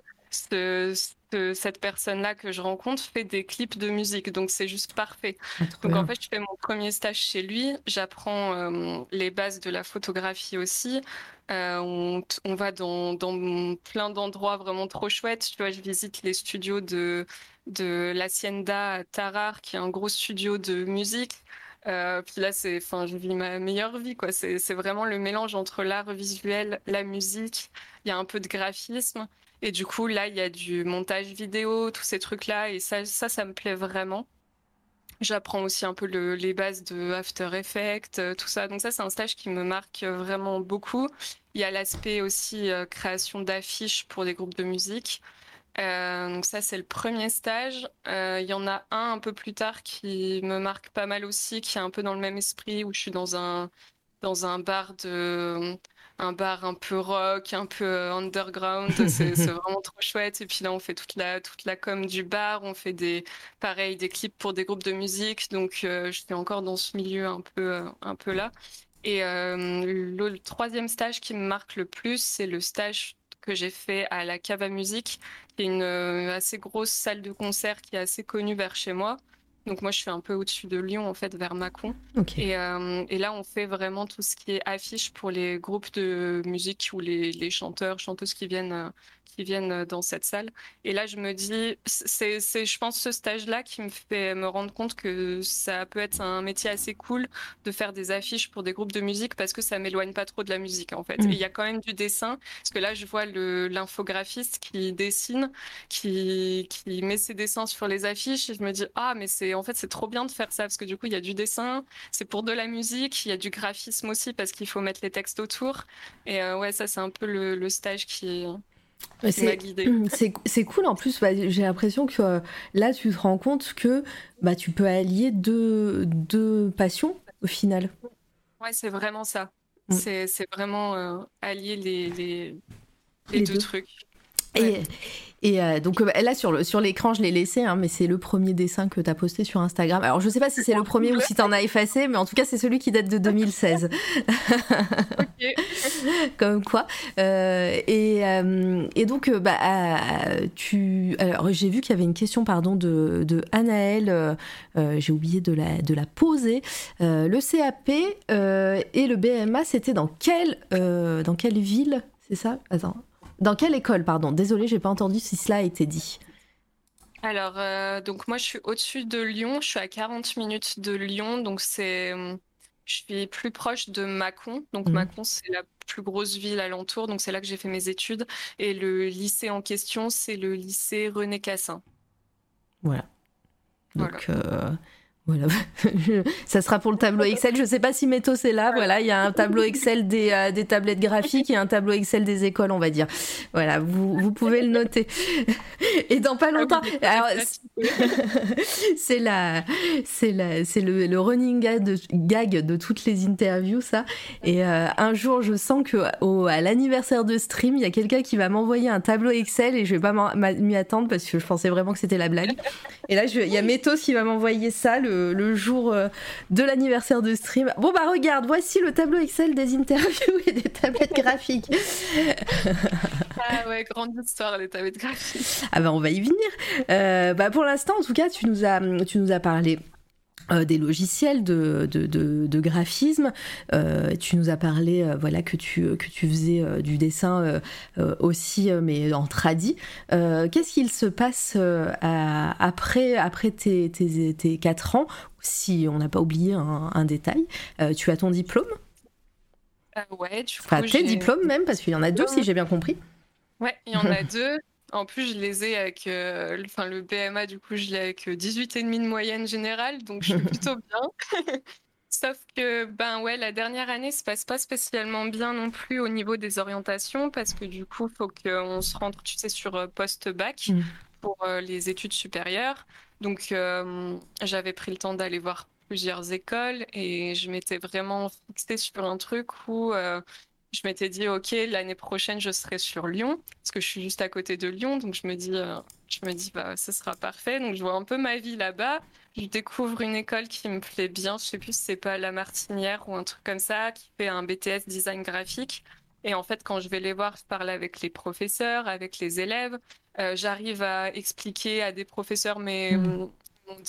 Coup, cette personne-là que je rencontre fait des clips de musique. Donc, c'est juste parfait. Ah, donc, en fait, je fais mon premier stage chez lui. J'apprends euh, les bases de la photographie aussi. on, on, va dans, dans plein d'endroits vraiment trop chouettes. Tu vois, je visite les studios de de l'Hacienda Tarar, qui est un gros studio de musique. Euh, puis là, c'est, enfin, je vis ma meilleure vie, quoi. C'est, vraiment le mélange entre l'art visuel, la musique. Il y a un peu de graphisme. Et du coup, là, il y a du montage vidéo, tous ces trucs-là. Et ça, ça, ça me plaît vraiment. J'apprends aussi un peu les bases de After Effects, euh, tout ça. Donc ça, c'est un stage qui me marque vraiment beaucoup. Il y a l'aspect aussi euh, création d'affiches pour des groupes de musique. Euh, donc ça, c'est le premier stage. Il y en a un un peu plus tard qui me marque pas mal aussi, qui est un peu dans le même esprit, où je suis dans un, dans un bar de un bar un peu rock, un peu euh, underground, c'est vraiment trop chouette. Et puis là, on fait toute la toute la com du bar, on fait des pareil des clips pour des groupes de musique. Donc je suis encore dans ce milieu un peu un peu là. Et le, troisième stage qui me marque le plus, c'est le stage que j'ai fait à la Cava Musique, qui est une euh, assez grosse salle de concert qui est assez connue vers chez moi. Donc moi, je suis un peu au-dessus de Lyon, en fait, vers Mâcon. Et, euh, et, là, on fait vraiment tout ce qui est affiche pour les groupes de musique ou les, les chanteurs, chanteuses qui viennent euh, qui viennent euh, dans cette salle. Et là, je me dis, c'est, je pense, ce stage-là qui me fait me rendre compte que ça peut être un métier assez cool de faire des affiches pour des groupes de musique parce que ça m'éloigne pas trop de la musique, en fait. Mm. il y a quand même du dessin, parce que là, je vois l'infographiste qui dessine, qui, qui met ses dessins sur les affiches, et je me dis, ah, mais c'est, en fait, c'est trop bien de faire ça, parce que du coup, il y a du dessin, c'est pour de la musique, il y a du graphisme aussi, parce qu'il faut mettre les textes autour. Et euh, ouais, ça, c'est un peu le, le stage qui, C'est cool en plus, bah, j'ai l'impression que euh, là tu te rends compte que bah, tu peux allier deux, deux passions au final. Ouais, c'est vraiment ça. Mm. C'est vraiment euh, allier les, les, les, deux, trucs. Et, et euh, donc euh, là sur le sur l'écran je l'ai laissé hein, mais c'est le premier dessin que tu as posté sur Instagram. Alors je sais pas si c'est le premier ou si tu en as effacé mais en tout cas c'est celui qui date de 2016. Comme quoi. Euh, et, et, donc bah tu alors j'ai vu qu'il y avait une question pardon de de Anaël j'ai oublié de la de la poser. le CAP et le BMA c'était dans quelle dans quelle ville? C'est ça? Attends. Dans quelle école, pardon? Désolée, j'ai pas entendu si cela a été dit. Alors, euh, donc moi, je suis au-dessus de Lyon. Je suis à 40 minutes de Lyon, donc c'est, je suis plus proche de Mâcon. Donc. Mâcon, c'est la plus grosse ville alentour, donc c'est là que j'ai fait mes études. Et le lycée en question, c'est le lycée René Cassin. Voilà. Donc, voilà, ça sera pour le tableau Excel. Je ne sais pas si Métos est là. Voilà, il y a un tableau Excel des, euh, des tablettes graphiques et un tableau Excel des écoles, on va dire. Voilà, vous, vous pouvez le noter. Et dans pas longtemps, c'est la, c'est la, c'est le, le, running gag de, gag de, toutes les interviews, ça. Et euh, un jour, je sens que au, à l'anniversaire de stream, il y a quelqu'un qui va m'envoyer un tableau Excel et je vais pas m'y attendre parce que je pensais vraiment que c'était la blague. Et là, il y a Métos qui va m'envoyer ça. Le, le, jour euh, de l'anniversaire de stream. Bon bah regarde, voici le tableau Excel des interviews et des tablettes graphiques. ah ouais, grande histoire les tablettes graphiques. Ah bah on va y venir. Euh, bah pour l'instant, en tout cas, tu nous as, tu nous as parlé euh, des logiciels de, de, de, graphisme. Euh, tu nous as parlé euh, voilà, que, tu, que tu faisais du dessin aussi, mais en tradi. Qu'est-ce qu'il se passe après, après tes, tes, tes 4 ans Si on n'a pas oublié un, détail, tu as ton diplôme? Ouais, du coup, enfin, tes diplômes même, parce qu'il y en a deux, si j'ai bien compris. Ouais, il y en a deux. En plus, je les ai avec, euh, enfin le BMA, du coup, je l'ai avec 18,5 euh, de moyenne générale, donc je suis plutôt bien. Sauf que, ben ouais, la dernière année se passe pas spécialement bien non plus au niveau des orientations, parce que du coup, il faut qu'on se rentre, tu sais, sur euh, post-bac mm. pour les études supérieures. Donc, j'avais pris le temps d'aller voir plusieurs écoles et je m'étais vraiment fixée sur un truc où je m'étais dit, OK, l'année prochaine, je serai sur Lyon, parce que je suis juste à côté de Lyon. Donc, je me dis, euh, je me dis bah, ce sera parfait. Donc, je vois un peu ma vie là-bas. Je découvre une école qui me plaît bien. Je sais plus si c'est pas La Martinière ou un truc comme ça, qui fait un BTS design graphique. Et en fait, quand je vais les voir, je parle avec les professeurs, avec les élèves. Euh, j'arrive à expliquer à des professeurs mais mmh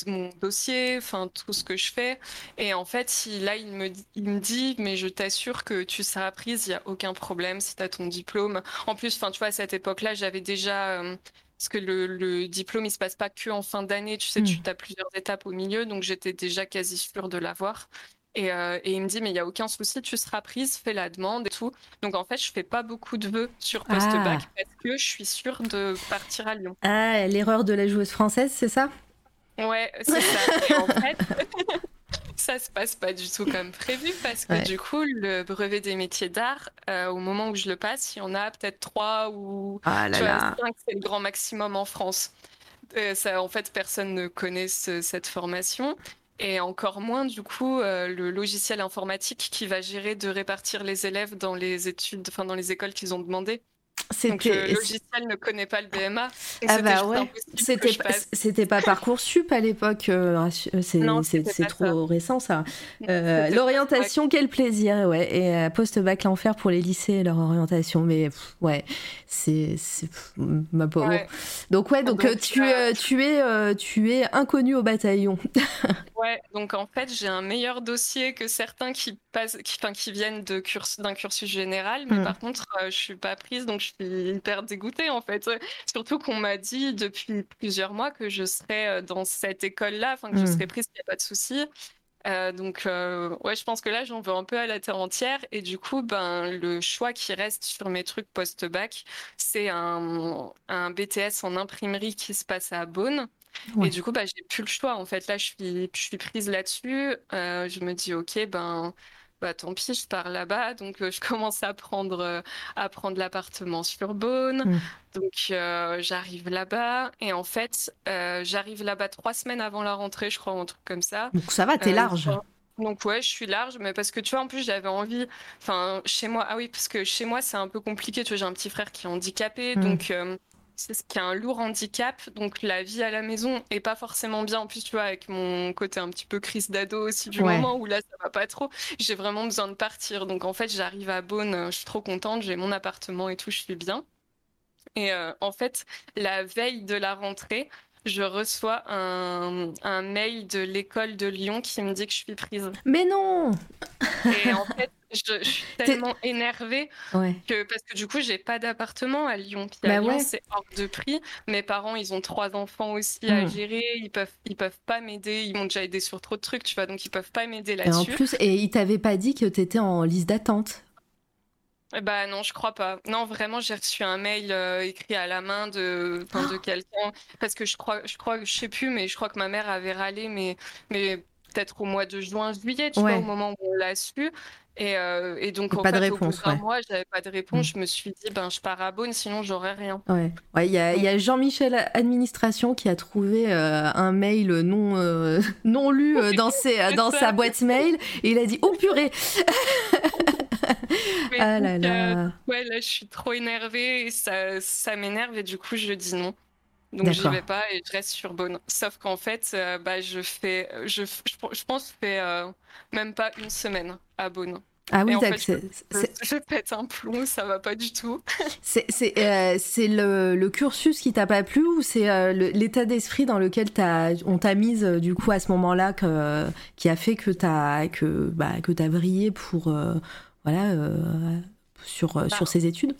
mon, dossier, enfin tout ce que je fais. Et en fait, là, il me, il me dit, mais je t'assure que tu seras prise, il n'y a aucun problème si tu as ton diplôme. En plus, enfin, tu vois, à cette époque-là, j'avais déjà... Euh, parce que le, diplôme, il se passe pas que en fin d'année, tu sais, tu hmm. as plusieurs étapes au milieu, donc j'étais déjà quasi sûre de l'avoir. Et, euh, et, il me dit, mais il n'y a aucun souci, tu seras prise, fais la demande et tout. Donc en fait, je fais pas beaucoup de vœux sur post-bac ah. parce que je suis sûre de partir à Lyon. Ah, l'erreur de la joueuse française, c'est ça? Ouais, c'est ça. Et en fait, ça se passe pas du tout comme prévu parce que du coup, le brevet des métiers d'art, euh, au moment où je le passe, il y en a peut-être trois ou ah cinq, c'est le grand maximum en France. Euh, ça, en fait, personne ne connaît cette formation. Et encore moins, du coup, euh, le logiciel informatique qui va gérer de répartir les élèves dans les études, enfin dans les écoles qu'ils ont demandé. Donc le logiciel ne connaît pas le BMA. Ah bah ouais. C'était pas, c'était pas parcoursup à l'époque. Euh, c'est trop récent ça. Euh, l'orientation, quel plaisir, ouais. Et euh, post-bac l'enfer pour les lycées leur orientation, mais ouais, c'est ma pauvre. Donc ouais, donc, tu, tu es tu es inconnu au bataillon. ouais, donc en fait j'ai un meilleur dossier que certains qui qui, qui viennent de d'un cursus général, mais hmm. par contre je suis pas prise, donc je hyper dégoûtée en fait. Surtout qu'on m'a dit depuis plusieurs mois que je serais euh, dans cette école-là, enfin que je hmm. serais prise, il n'y a pas de souci. Euh, donc euh, ouais, je pense que là j'en veux un peu à la terre entière et du coup ben le choix qui reste sur mes trucs post-bac, c'est un, un BTS en imprimerie qui se passe à Beaune. Et du coup, bah, j'ai plus le choix. En fait, là, je suis, je suis prise là-dessus. je me dis, OK, ben, bah tant pis, je pars là-bas. Donc euh, je commence à prendre, euh, à prendre l'appartement sur Beaune. Mm. Donc euh, j'arrive là-bas et en fait j'arrive là-bas trois semaines avant la rentrée, je crois, un truc comme ça. Donc ça va, t'es large. Donc ouais, je suis large, mais parce que tu vois, en plus j'avais envie, enfin chez moi, ah oui, parce que chez moi c'est un peu compliqué, tu vois, j'ai un petit frère qui est handicapé, mm. donc qui a un lourd handicap, donc la vie à la maison est pas forcément bien. En plus, tu vois, avec mon côté un petit peu crise d'ado aussi du moment où là ça va pas trop, j'ai vraiment besoin de partir. Donc en fait, j'arrive à Beaune, je suis trop contente, j'ai mon appartement et tout, je suis bien. Et euh, en fait, la veille de la rentrée, je reçois un, un mail de l'école de Lyon qui me dit que je suis prise. Mais non Et en fait, je, suis tellement énervée que parce que du coup j'ai pas d'appartement à Lyon. Puis à bah Lyon c'est hors de prix. Mes parents ils ont trois enfants aussi à hmm. gérer. Ils peuvent ils peuvent pas m'aider. Ils m'ont déjà aidé sur trop de trucs, tu vois. Donc ils peuvent pas m'aider là-dessus. Et en plus et ils t'avaient pas dit que t'étais en liste d'attente. Bah non, je crois pas. Non, vraiment, j'ai reçu un mail euh, écrit à la main de, enfin, de quelqu'un parce que je crois, je crois, je sais plus, mais je crois que ma mère avait râlé, mais, mais peut-être au mois de juin, juillet, tu vois, Ouais. au moment où on l'a su. Et, euh, et donc, en Pas de fait, au bout réponse, d'un ouais. mois, j'avais pas de réponse. Je me suis dit, ben, je pars à Beaune, sinon j'aurais rien. Ouais, ouais, il y a, Jean-Michel Administration qui a trouvé euh, un mail non, euh, non lu dans, ses, dans sa boîte mail et il a dit Oh purée Ah là là ouais, là, je suis trop énervée et ça, ça m'énerve et du coup, je dis non. Donc, j'y vais pas et je reste sur Beaune. Sauf qu'en fait, euh, bah, je fais, je, je, je pense, que je fais euh, même pas une semaine à Beaune. Ah oui, d'accord, Je, je pète un plomb, ça va pas du tout. c'est euh, le, le cursus qui t'a pas plu ou c'est euh, l'état d'esprit dans lequel t'as- on t'a mise du coup à ce moment-là qui a fait que t'as que, bah, que t'as brillé pour voilà sur, Bah, sur ces études?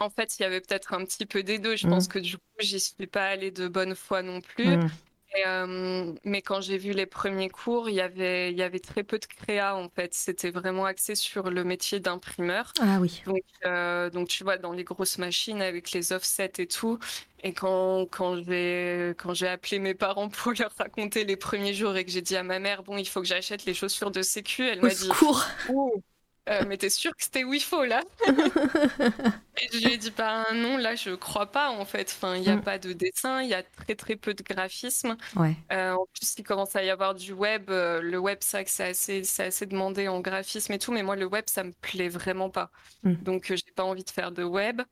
En fait, il y avait peut-être un petit peu des deux. Je Mm. pense que du coup, j'y suis pas allée de bonne foi non plus. Mm. Et, euh, mais quand j'ai vu les premiers cours, il y avait, il y avait très peu de créa en fait. C'était vraiment axé sur le métier d'imprimeur. Ah oui. Donc, euh, donc, tu vois, dans les grosses machines avec les offsets et tout. Et quand, quand j'ai, quand j'ai appelé mes parents pour leur raconter les premiers jours et que j'ai dit à ma mère, bon, il faut que j'achète les chaussures de sécu, elle m'a dit, secours Oh, euh, mais t'es sûre que c'était faut là? Et je lui ai dit, bah non, là, je crois pas en fait. Enfin, il n'y a Mm. pas de dessin, il y a très très peu de graphisme. Ouais. Euh, en plus, il commence à y avoir du web. Euh, le web, que c'est assez, c'est assez demandé en graphisme et tout, mais moi, le web, ça me plaît vraiment pas. Mm. Donc, euh, j'ai pas envie de faire de web.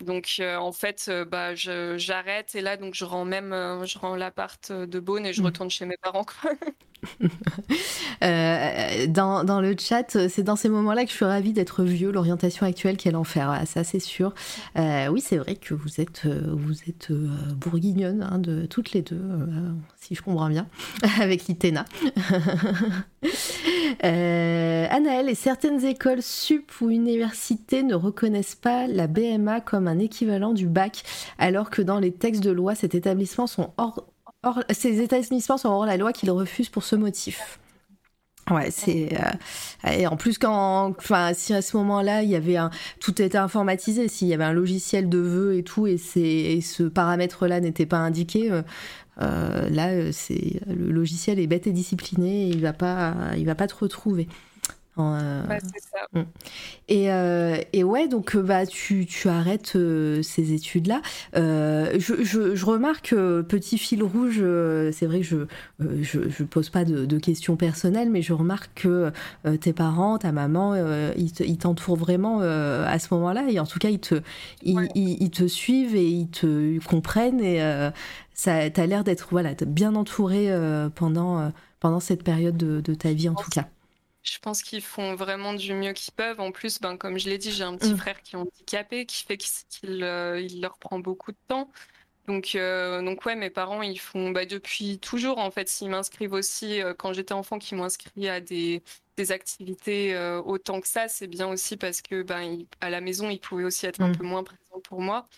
Donc, euh, en fait, euh, bah, je, j'arrête et là, donc, je rends même, euh, je rends l'appart de Beaune et je Mm. retourne chez mes parents. Euh, dans, le chat, c'est dans ces moments-là que je suis ravie d'être vieux. L'orientation actuelle, quel enfer, ça c'est sûr. Euh, oui, c'est vrai que vous êtes, euh, vous êtes bourguignonne hein, de toutes les deux, si je comprends bien, avec l'ITENA. Anaël, et certaines écoles sup ou universités ne reconnaissent pas la BMA comme un équivalent du bac, alors que dans les textes de loi, cet établissement sont hors Or, ces établissements sont hors la loi qu'ils refusent pour ce motif. Ouais, c'est euh, et en plus quand, enfin, si à ce moment-là il y avait un, tout était informatisé, s'il y avait un logiciel de vœux et tout, et, et ce paramètre-là n'était pas indiqué, euh, euh, là c'est le logiciel est bête et discipliné, il va pas, il va pas te retrouver. Euh, Ouais, c'est ça. et, euh, et ouais, donc euh, bah, tu, tu arrêtes euh, ces études-là. Euh, je, je, je remarque, euh, petit fil rouge, euh, c'est vrai que je, euh, je, je pose pas de, de questions personnelles, mais je remarque que euh, tes parents, ta maman, euh, ils te- ils t'entourent vraiment euh, à ce moment-là. Et en tout cas, ils te, ils, Ouais. ils- ils te suivent et ils te comprennent. Et euh, ça, t'as l'air d'être voilà, bien entouré euh, pendant, euh, pendant cette période de, de ta vie, en tout cas. Je pense qu'ils font vraiment du mieux qu'ils peuvent. En plus, ben, comme je l'ai dit, j'ai un petit Mm. frère qui est handicapé, qui fait qu'il euh, il leur prend beaucoup de temps. Donc, euh, donc ouais, mes parents, ils font bah, depuis toujours, en fait, s'ils m'inscrivent aussi, euh, quand j'étais enfant, qu'ils m'ont inscrit à des, des activités euh, autant que ça, c'est bien aussi parce que ben, à la maison, ils pouvaient aussi être un Mm. peu moins présents pour moi.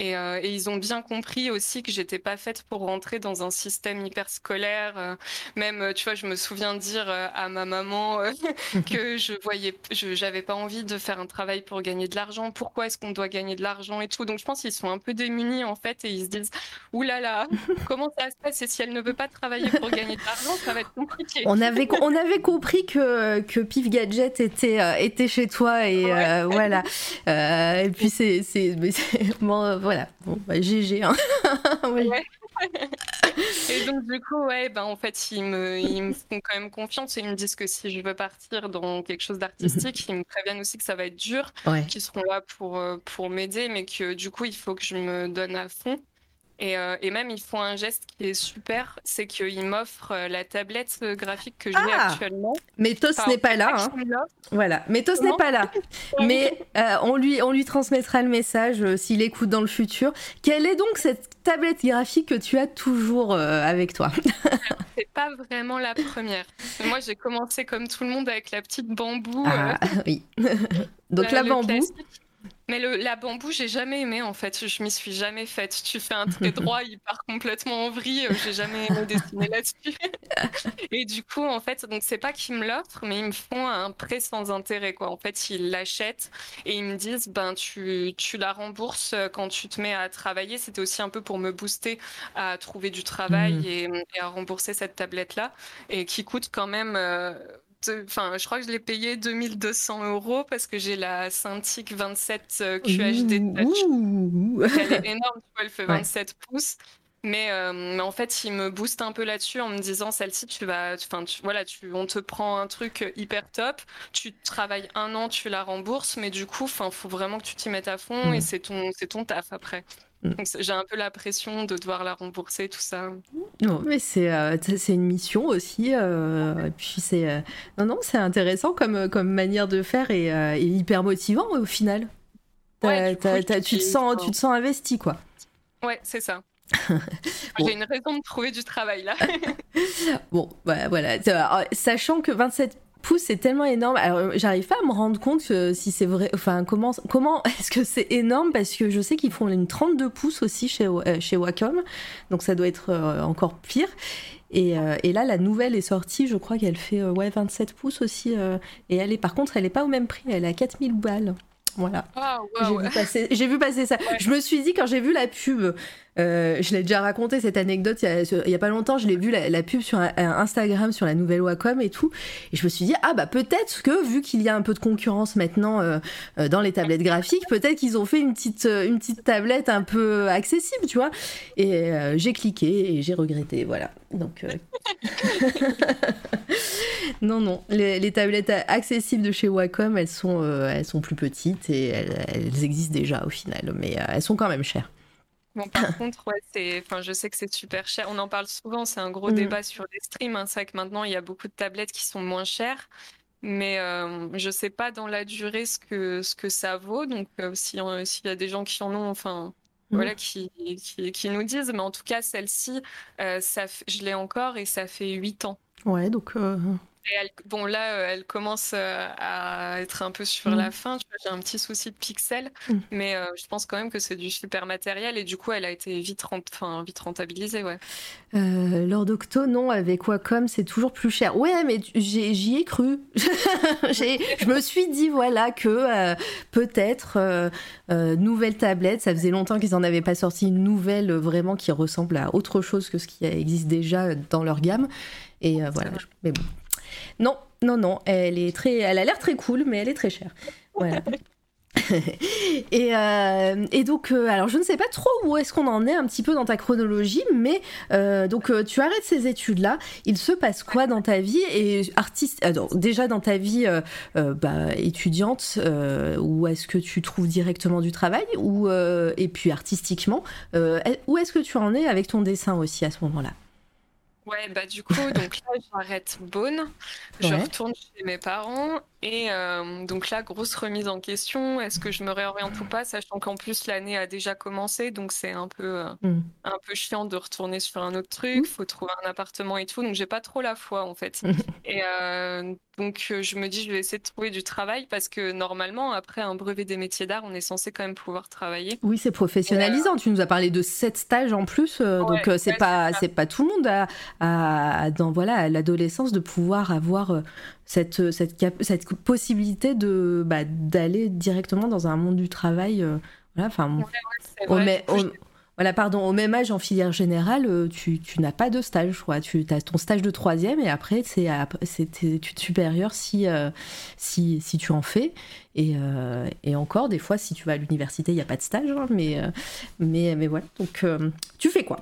Et, euh, et ils ont bien compris aussi que j'étais pas faite pour rentrer dans un système hyper scolaire. euh, même, euh, tu vois, je me souviens dire à ma maman que je voyais, j'avais pas envie de faire un travail pour gagner de l'argent. Pourquoi est-ce qu'on doit gagner de l'argent et tout? Donc je pense qu'ils sont un peu démunis en fait et ils se disent là là, comment ça se passe? Et si elle ne veut pas travailler pour gagner de l'argent, ça va être compliqué. On avait, on avait compris que, que Pif Gadget était, euh, était chez toi et Ouais. euh, voilà. Et puis c'est. c'est- bon, voilà. Bon, bah, GG. Hein. Ouais. Et donc, du coup, ouais, ben, en fait, ils me, ils me font quand même confiance et ils me disent que si je veux partir dans quelque chose d'artistique, ils me préviennent aussi que ça va être dur, Ouais. qu'ils seront là pour, euh, pour m'aider, mais que du coup, il faut que je me donne à fond. Et, euh, et même, ils font un geste qui est super, c'est qu'ils m'offrent euh, la tablette euh, graphique que j'ai Ah actuellement. Mais Tos Enfin, n'est pas là. Hein. Voilà. Mais Tos n'est pas là. Mais euh, on, lui, on lui transmettra le message euh, s'il écoute dans le futur. Quelle est donc cette tablette graphique que tu as toujours avec toi? C'est pas vraiment la première. Moi, j'ai commencé comme tout le monde avec la petite bambou. Ah, oui. donc la bambou. classique. Mais le, la bambou, j'ai jamais aimé en fait. Je m'y suis jamais faite. Tu fais un trait droit, il part complètement en vrille. Euh, j'ai jamais aimé dessiner là-dessus. et du coup, en fait, donc c'est pas qu'ils me l'offrent, mais ils me font un prêt sans intérêt quoi. En fait, ils l'achètent et ils me disent ben tu, tu la rembourses euh, quand tu te mets à travailler. C'était aussi un peu pour me booster à trouver du travail mmh. et, et, à rembourser cette tablette là et qui coûte quand même. Euh, enfin, je crois que je l'ai payé 2200 euros parce que j'ai la Cintiq 27 QHD Touch. Elle est énorme, elle fait 27 pouces. Mais, euh, mais, en fait, il me booste un peu là-dessus en me disant celle-ci, tu vas, enfin, voilà, tu, on te prend un truc hyper top, tu travailles un an, tu la rembourses, mais du coup, enfin, faut vraiment que tu t'y mettes à fond et mmh. c'est ton, c'est ton taf après. Mm. J'ai un peu la pression de devoir la rembourser, tout ça. Non, mais c'est euh, une mission aussi. Euh, et puis c'est euh, non non, c'est intéressant comme comme manière de faire et, et hyper motivant au final. tu te sens tu te sens investi quoi. Ouais, c'est ça. J'ai une raison de trouver du travail là. bon, bah, voilà. Sachant que 27 pouces c'est tellement énorme. Alors j'arrive pas à me rendre compte si c'est vrai. Enfin comment comment est-ce que c'est énorme? Parce que je sais qu'ils font une 32 pouces aussi chez euh, chez Wacom, donc ça doit être euh, encore pire. Et, euh, et, là la nouvelle est sortie, je crois qu'elle fait ouais 27 pouces aussi. et elle est par contre elle est pas au même prix, elle est à 4000 balles. Voilà. Ah, j'ai vu, passer ça. Je me suis dit quand j'ai vu la pub, euh, je l'ai déjà raconté cette anecdote il y a, pas longtemps, je l'ai vu la, pub sur Instagram sur la nouvelle Wacom et tout, et je me suis dit ah bah peut-être que vu qu'il y a un peu de concurrence maintenant euh, euh, dans les tablettes graphiques, peut-être qu'ils ont fait une petite une petite tablette un peu accessible, tu vois. Et j'ai cliqué et j'ai regretté, voilà. Donc non non, les, tablettes accessibles de chez Wacom, elles sont elles sont plus petites et elles existent déjà au final, mais elles sont quand même chères. Bon, par contre, ouais, c'est, enfin, je sais que c'est super cher. On en parle souvent, c'est un gros mm. débat sur les streams. Hein. C'est vrai que maintenant, il y a beaucoup de tablettes qui sont moins chères, mais euh, je sais pas dans la durée ce que, ce que ça vaut. Donc, euh, s'il y a des gens qui en ont, enfin, mm. voilà, qui, qui, qui, nous disent. Mais en tout cas, celle-ci, euh, ça, je l'ai encore et ça fait 8 ans. Ouais, donc euh, bon, là, euh, elle commence euh, à être un peu sur la mm. fin. J'ai un petit souci de pixels, mm. mais euh, je pense quand même que c'est du super matériel et du coup, elle a été vite, enfin, vite rentabilisée. Ouais. Lord Octo, non, avec Wacom, c'est toujours plus cher. Ouais, mais j'y ai, cru. je me suis dit, voilà, que peut-être nouvelle tablette. Ça faisait longtemps qu'ils n'en avaient pas sorti une nouvelle vraiment qui ressemble à autre chose que ce qui existe déjà dans leur gamme. Et voilà. Mais bon, non, non, non, elle est très, elle a l'air très cool, mais elle est très chère. Voilà. et, euh, et, donc, euh, alors je ne sais pas trop où est-ce qu'on en est un petit peu dans ta chronologie, mais euh, donc tu arrêtes ces études-là. Il se passe quoi dans ta vie et artiste Déjà dans ta vie bah, étudiante, où est-ce que tu trouves directement du travail ou et puis artistiquement, où est-ce que tu en es avec ton dessin aussi à ce moment-là? Ouais, bah du coup, donc là, j'arrête Beaune, je retourne chez mes parents et euh, donc là, grosse remise en question. Est-ce que je me réoriente ou pas, sachant qu'en plus l'année a déjà commencé, donc c'est un peu euh, mm. un peu chiant de retourner sur un autre truc. Mm. Faut trouver un appartement et tout, donc j'ai pas trop la foi en fait. et euh, donc je me dis, je vais essayer de trouver du travail parce que normalement, après un brevet des métiers d'art, on est censé quand même pouvoir travailler. Oui, c'est professionnalisant. Tu nous as parlé de sept stages en plus, donc c'est pas c'est pas tout le monde à, dans voilà l'adolescence de pouvoir avoir cette, cette, cette possibilité de bah, d'aller directement dans un monde du travail. Euh, voilà, enfin, voilà, pardon, au même âge en filière générale, euh, tu, tu n'as pas de stage. Tu as ton stage de troisième et après, c'est tes études supérieures si, euh, si, si, tu en fais. Et, et, encore, des fois, si tu vas à l'université, il n'y a pas de stage, hein, mais, mais, mais voilà. Donc, tu fais quoi?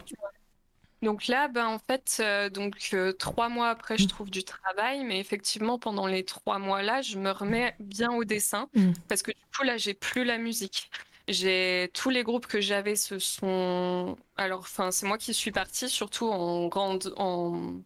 Donc là, ben, en fait, euh, donc euh, trois mois après, je mmh. trouve du travail, mais effectivement, pendant les trois mois-là, je me remets bien au dessin mmh. parce que du coup, là, j'ai plus la musique. J'ai tous les groupes que j'avais, ce sont alors, enfin, c'est moi qui suis partie, surtout en grande, en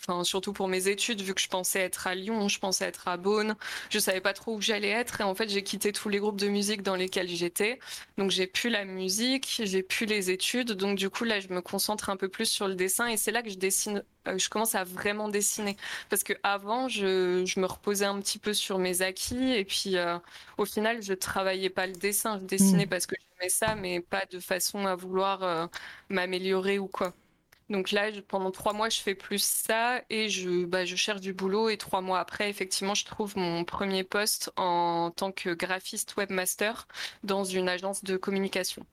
enfin surtout pour mes études, vu que je pensais être à Lyon, je pensais être à Beaune, je savais pas trop où j'allais être et en fait j'ai quitté tous les groupes de musique dans lesquels j'étais. Donc j'ai pu la musique, j'ai pu les études, donc du coup là je me concentre un peu plus sur le dessin et c'est là que je dessine, euh, je commence à vraiment dessiner parce que avant je, je, me reposais un petit peu sur mes acquis et puis euh, au final je travaillais pas le dessin, je dessinais mmh. parce que j'aimais ça mais pas de façon à vouloir euh, m'améliorer ou quoi. Donc là, pendant trois mois, je fais plus ça et je, bah, je cherche du boulot. Et trois mois après, effectivement, je trouve mon premier poste en tant que graphiste webmaster dans une agence de communication.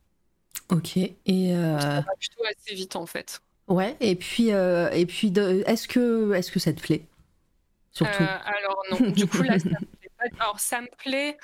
Ok. Et euh... plutôt assez vite en fait. Ouais. Et puis, euh, et puis, est-ce que, est-ce que ça te plaît? Surtout. Euh, alors non. Du coup là, ça me plaît pas. Alors ça me plaît.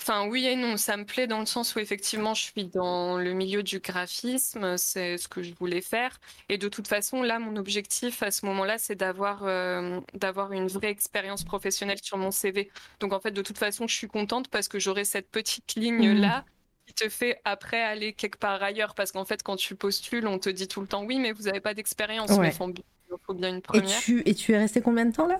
Enfin, oui et non, ça me plaît dans le sens où effectivement je suis dans le milieu du graphisme, c'est ce que je voulais faire. Et de toute façon, là, mon objectif à ce moment-là, c'est d'avoir euh, d'avoir une vraie expérience professionnelle sur mon CV. Donc en fait, de toute façon, je suis contente parce que j'aurai cette petite ligne-là. Mmh. qui te fait après aller quelque part ailleurs parce qu'en fait quand tu postules on te dit tout le temps oui mais vous n'avez pas d'expérience mais il faut bien une première et tu, et tu es resté combien de temps là?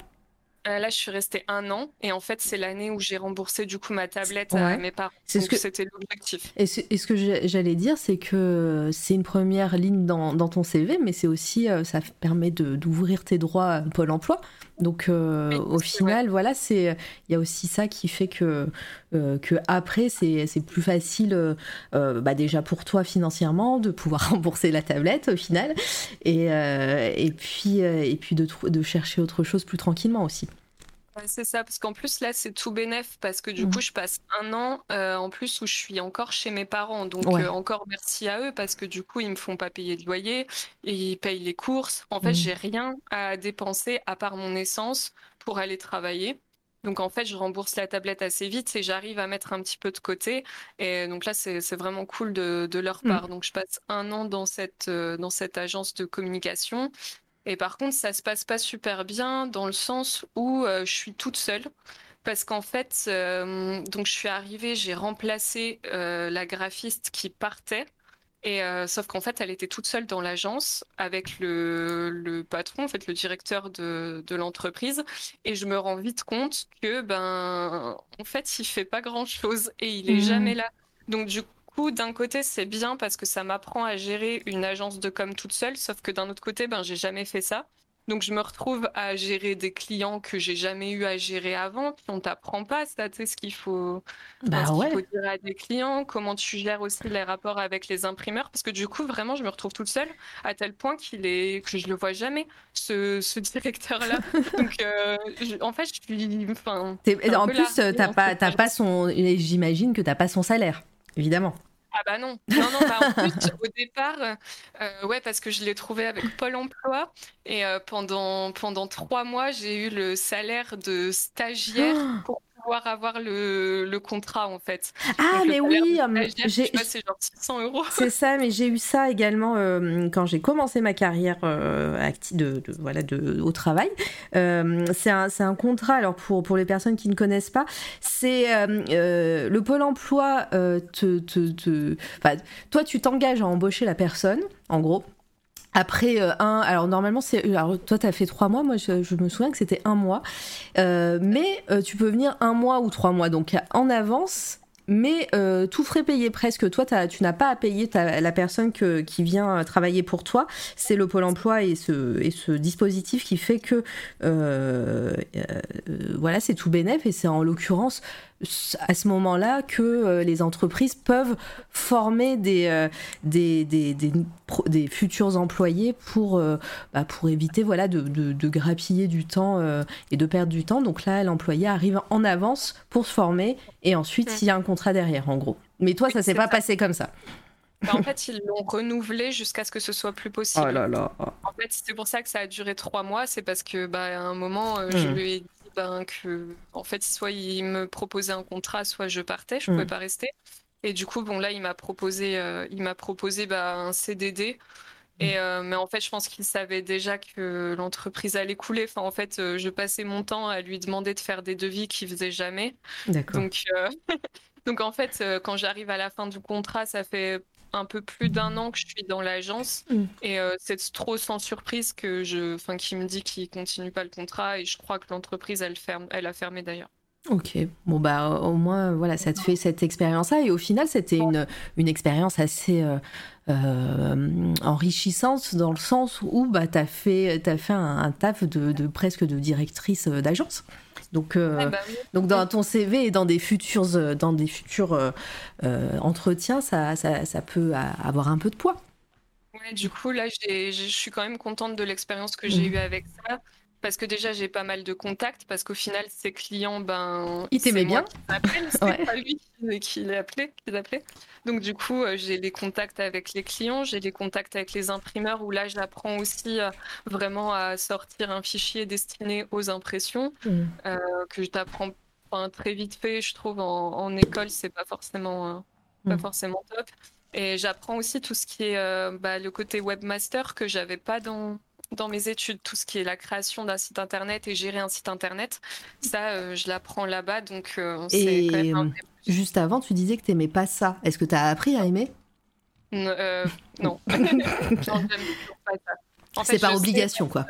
Euh, là, je suis restée un an et en fait, c'est l'année où j'ai remboursé du coup ma tablette à mes parents. C'est ce que c'était l'objectif. Et, ce que j'allais dire, c'est que c'est une première ligne dans, dans ton CV, mais c'est aussi euh, ça permet d'ouvrir tes droits à Pôle Emploi. Donc euh, au final, voilà, c'est il y a aussi ça qui fait que que après c'est plus facile, bah, déjà pour toi financièrement de pouvoir rembourser la tablette au final, et et puis et puis de de chercher autre chose plus tranquillement aussi c'est ça, parce qu'en plus là c'est tout bénef parce que du mmh. coup je passe un an euh, en plus où je suis encore chez mes parents, donc euh, encore merci à eux parce que du coup ils me font pas payer de loyer, ils payent les courses. En fait mmh. j'ai rien à dépenser à part mon essence pour aller travailler. Donc en fait je rembourse la tablette assez vite et j'arrive à mettre un petit peu de côté. Et donc là c'est vraiment cool de, de leur mmh. part. Donc je passe un an dans cette, euh, dans cette agence de communication et par contre, ça se passe pas super bien dans le sens où euh, je suis toute seule. Parce qu'en fait, euh, donc je suis arrivée, j'ai remplacé euh, la graphiste qui partait. Et sauf qu'en fait, elle était toute seule dans l'agence avec le, le, patron, en fait, le directeur de, de l'entreprise. Et je me rends vite compte que, ben, en fait, il fait pas grand chose et il est mmh. jamais là. Donc, du d'un côté, c'est bien parce que ça m'apprend à gérer une agence de com toute seule, sauf que d'un autre côté, ben, j'ai jamais fait ça. Donc, je me retrouve à gérer des clients que j'ai jamais eu à gérer avant. Puis, on t'apprend pas ça, tu sais, ce qu'il faut, bah faut dire à des clients, comment tu gères aussi les rapports avec les imprimeurs. Parce que du coup, vraiment, je me retrouve toute seule à tel point qu'il est, que je le vois jamais, ce, ce directeur-là. Donc, euh, en fait, je suis. Enfin, en plus, t'as pas, pas son. J'imagine que t'as pas son salaire évidemment. Ah bah non, non, non, bah en plus, au départ, euh, ouais, parce que je l'ai trouvé avec Pôle emploi et euh, pendant, pendant trois mois, j'ai eu le salaire de stagiaire pour pouvoir avoir le, le contrat en fait. Ah mais oui, c'est genre 600 euros. C'est ça, mais j'ai eu ça également euh, quand j'ai commencé ma carrière euh, de, de, voilà, de, au travail. Euh, c'est un, un, contrat, alors pour, pour les personnes qui ne connaissent pas, c'est le Pôle emploi te... te, te... toi tu t'engages à embaucher la personne, en gros. Après euh, un, alors normalement c'est, alors toi t'as fait trois mois, moi je, me souviens que c'était un mois, euh, mais euh, tu peux venir un mois ou trois mois, donc en avance mais euh, tout frais payé presque. Toi, tu n'as pas à payer la personne qui vient travailler pour toi. C'est le Pôle emploi et ce, et ce dispositif qui fait que euh, euh, voilà, c'est tout bénéf et c'est en l'occurrence à ce moment-là que les entreprises peuvent former des, des, des, des, futurs employés pour, bah, pour éviter voilà, de, de, grappiller du temps et de perdre du temps. Donc là, l'employé arrive en avance pour se former et ensuite il y a un contrat derrière en gros. Mais toi, ça s'est pas passé comme ça. Bah, en fait, ils l'ont renouvelé jusqu'à ce que ce soit plus possible. Oh là là. En fait, c'est pour ça que ça a duré trois mois. C'est parce que, bah, à un moment, euh, je hmm. lui ai dit ben, que, en fait, soit il me proposait un contrat, soit je partais. Je ne pouvais hmm. pas rester. Et du coup, bon, là, il m'a proposé, euh, il m'a proposé bah, un CDD. Et, hmm. euh, mais en fait, je pense qu'il savait déjà que l'entreprise allait couler. Enfin, en fait, je passais mon temps à lui demander de faire des devis qu'il faisait jamais. Donc, Donc en fait, euh, quand j'arrive à la fin du contrat, ça fait un peu plus d'un an que je suis dans l'agence Mm. et euh, c'est trop sans surprise que je, enfin, qu'il me dit qu'il continue pas le contrat et je crois que l'entreprise elle ferme, elle a fermé d'ailleurs. Ok, bon bah au moins voilà, ça te fait cette expérience-là et au final c'était une, une expérience assez euh, euh, enrichissante dans le sens où bah t'as fait t'as fait un, un taf de, de presque de directrice d'agence. Donc euh, Ah bah oui. donc dans ton CV et dans des futurs euh, dans des futurs euh, entretiens, ça, ça ça peut avoir un peu de poids. Ouais, du coup, là, j'ai- j'ai- je suis quand même contente de l'expérience que j'ai Mhm. eue avec ça. Parce que déjà, j'ai pas mal de contacts. Parce qu'au final, ses clients, ben. C'est moi bien C'est Ouais. pas lui qui, les appelait, qui les appelait. Donc, du coup, euh, j'ai les contacts avec les clients, j'ai les contacts avec les imprimeurs où là, j'apprends aussi euh, vraiment à sortir un fichier destiné aux impressions euh, que je t'apprends enfin, très vite fait, je trouve, en, en école, c'est pas forcément, euh, pas Mm. forcément top. Et j'apprends aussi tout ce qui est euh, bah, le côté webmaster que j'avais pas dans, dans mes études, tout ce qui est la création d'un site internet et gérer un site internet. Ça, euh, je l'apprends là-bas, donc euh, c'est Et quand même un euh, juste avant, tu disais que t'aimais pas ça. Est-ce que t'as appris à aimer? Euh, non. En fait, C'est par sais- obligation quoi.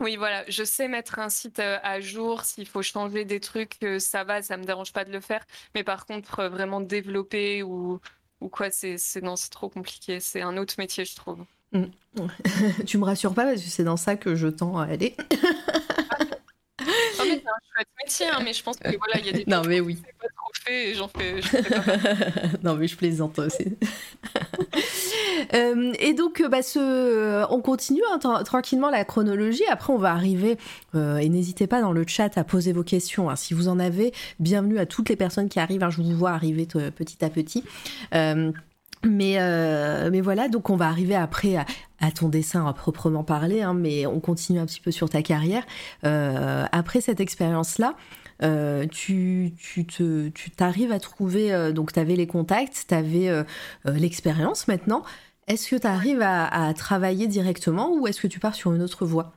Oui, voilà, je sais mettre un site à jour, s'il faut changer des trucs, ça va, ça me dérange pas de le faire. Mais par contre, vraiment développer ou, ou quoi, c'est, c'est, non, c'est trop compliqué. C'est un autre métier, je trouve. tu me rassures pas parce que c'est dans ça que je tends à aller. Non, mais c'est un chouette métier, hein, mais je pense que voilà, il y a des Non mais oui. pas trop fait et j'en fais, je fais pas. non mais je plaisante aussi. Euh, et donc, bah, ce, on continue hein, tra- tranquillement la chronologie. Après, on va arriver, euh, et n'hésitez pas dans le chat à poser vos questions. hein. si vous en avez, bienvenue à toutes les personnes qui arrivent. je vous vois arriver petit à petit. Euh, mais, euh, mais voilà, donc on va arriver après à, ton dessin à proprement parler, hein, mais on continue un petit peu sur ta carrière. Euh, après cette expérience-là, euh, tu, tu tu t'arrives à trouver, euh, donc tu avais les contacts, tu avais l'expérience maintenant. Est-ce que tu arrives à, à travailler directement ou est-ce que tu pars sur une autre voie?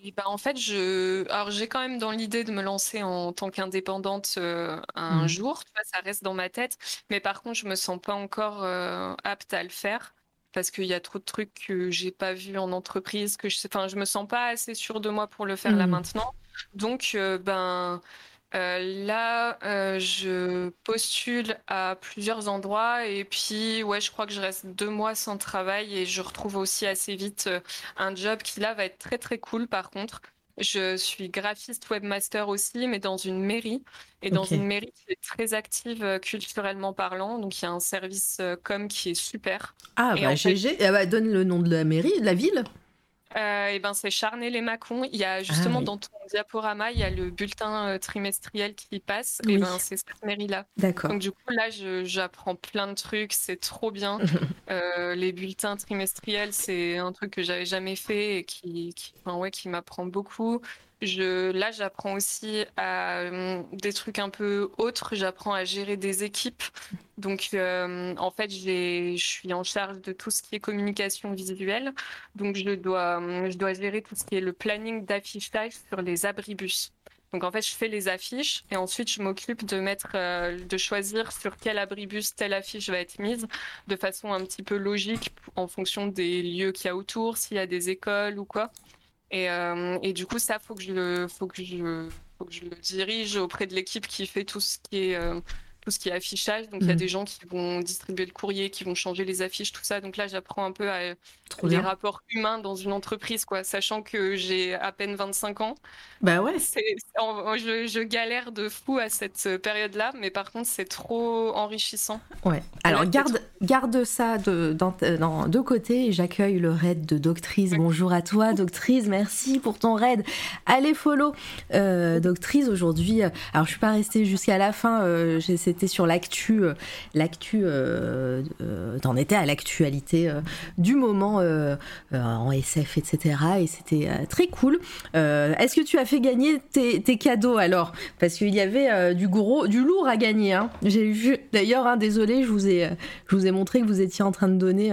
Et bah, en fait, je... Alors, j'ai quand même dans l'idée de me lancer en tant qu'indépendante euh, un Mhm. jour. Tu vois, ça reste dans ma tête. Mais par contre, je me sens pas encore euh, apte à le faire parce qu'il y a trop de trucs que j'ai pas vus en entreprise, que je. Enfin, je me sens pas assez sûre de moi pour le faire là Mhm. maintenant. Donc, euh, ben... euh, là, euh, je postule à plusieurs endroits et puis, ouais, je crois que je reste deux mois sans travail et je retrouve aussi assez vite euh, un job qui là va être très très cool par contre. Je suis graphiste webmaster aussi, mais dans une mairie. Et dans une mairie qui est très active culturellement parlant. Donc il y a un service com qui est super. Ah Et bah fait- GG, Ah bah, donne le nom de la mairie, de la ville. Euh, et ben c'est Charnay-les-Mâcons. Il y a justement Ah oui. dans ton diaporama, il y a le bulletin euh, trimestriel qui passe. Oui. Et ben c'est cette mairie-là. D'accord. Donc du coup là, j'apprends plein de trucs, c'est trop bien. Euh, les bulletins trimestriels, c'est un truc que j'avais jamais fait et qui, qui, enfin, ouais, qui m'apprend beaucoup. Je, là, j'apprends aussi à euh, des trucs un peu autres. J'apprends à gérer des équipes. Donc, euh, en fait, je suis en charge de tout ce qui est communication visuelle. Donc, je dois, je dois gérer tout ce qui est le planning d'affichage sur les abribus. Donc, en fait, je fais les affiches et ensuite, je m'occupe de mettre, euh, de choisir sur quel abribus telle affiche va être mise de façon un petit peu logique en fonction des lieux qu'il y a autour, s'il y a des écoles ou quoi. Et, euh, et du coup, ça, faut que je le, faut que je, faut que je le dirige auprès de l'équipe qui fait tout ce qui est, euh, tout ce qui est affichage. Donc, il y a Mhm. des gens qui vont distribuer le courrier, qui vont changer les affiches, tout ça. Donc là, j'apprends un peu à Trop les bien. rapports humains dans une entreprise, quoi, sachant que j'ai à peine 25 ans. Bah ouais. En- je, je galère de fou à cette période-là, mais par contre, c'est trop enrichissant. Ouais. Alors garde, garde ça de, dans, dans deux côtés et j'accueille le raid de Doctrice. Bonjour à toi Doctrice, merci pour ton raid. Allez follow euh, Doctrice aujourd'hui. euh, Alors je suis pas restée jusqu'à la fin, euh, j'ai- c'était sur l'actu, euh, l'actu, euh, euh, t'en étais à l'actualité du moment en SF, etc. Et c'était très cool. Est-ce que tu as fait gagner tes, cadeaux alors? Parce qu'il y avait du gros, du lourd à gagner. hein. J'ai vu. D'ailleurs, hein, désolé, je vous ai, je vous ai montré que vous étiez en train de donner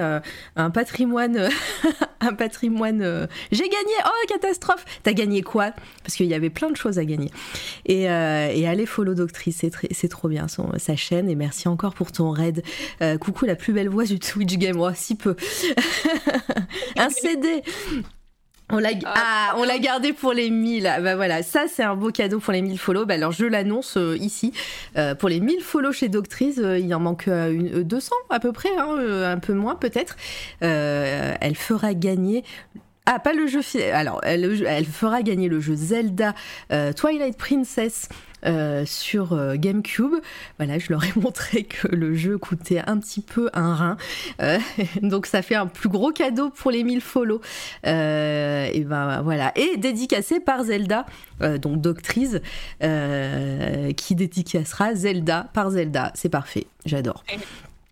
un patrimoine, un patrimoine. J'ai gagné. Oh catastrophe T'as gagné quoi? Parce qu'il y avait plein de choses à gagner. Et, allez follow Doctrice, c'est c'est trop bien. Son- sa chaîne et merci encore pour ton raid. coucou la plus belle voix du Twitch Game, oh, si peu. un CD on l'a ah, on l'a gardé pour les 1000. Bah voilà, ça c'est un beau cadeau pour les 1000 follow. Bah alors je l'annonce euh, ici. Euh, pour les 1000 follow chez Doctrice, euh, il en manque une, 200 à peu près, hein, un peu moins peut-être. elle fera gagner ah, pas le jeu. Alors, elle, elle, fera gagner le jeu Zelda Twilight Princess euh, sur euh, GameCube. Voilà, je leur ai montré que le jeu coûtait un petit peu un rein. Euh, donc ça fait un plus gros cadeau pour les 1000 follow. et ben voilà. Et dédicacé par Zelda, donc Doctrice, qui dédicacera Zelda par Zelda. C'est parfait, j'adore.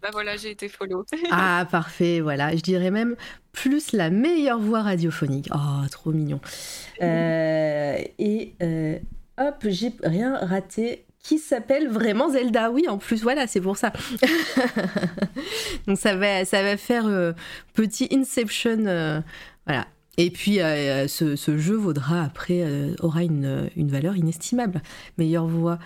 Bah voilà, j'ai été follow. ah, parfait, voilà. Je dirais même plus la meilleure voix radiophonique. Oh, trop mignon. et hop, j'ai rien raté qui s'appelle vraiment Zelda? Oui, en plus, voilà, c'est pour ça. Donc ça va, ça va faire euh, petit Inception, euh, voilà. Et puis euh, ce, jeu vaudra après aura une, valeur inestimable. Meilleure voix.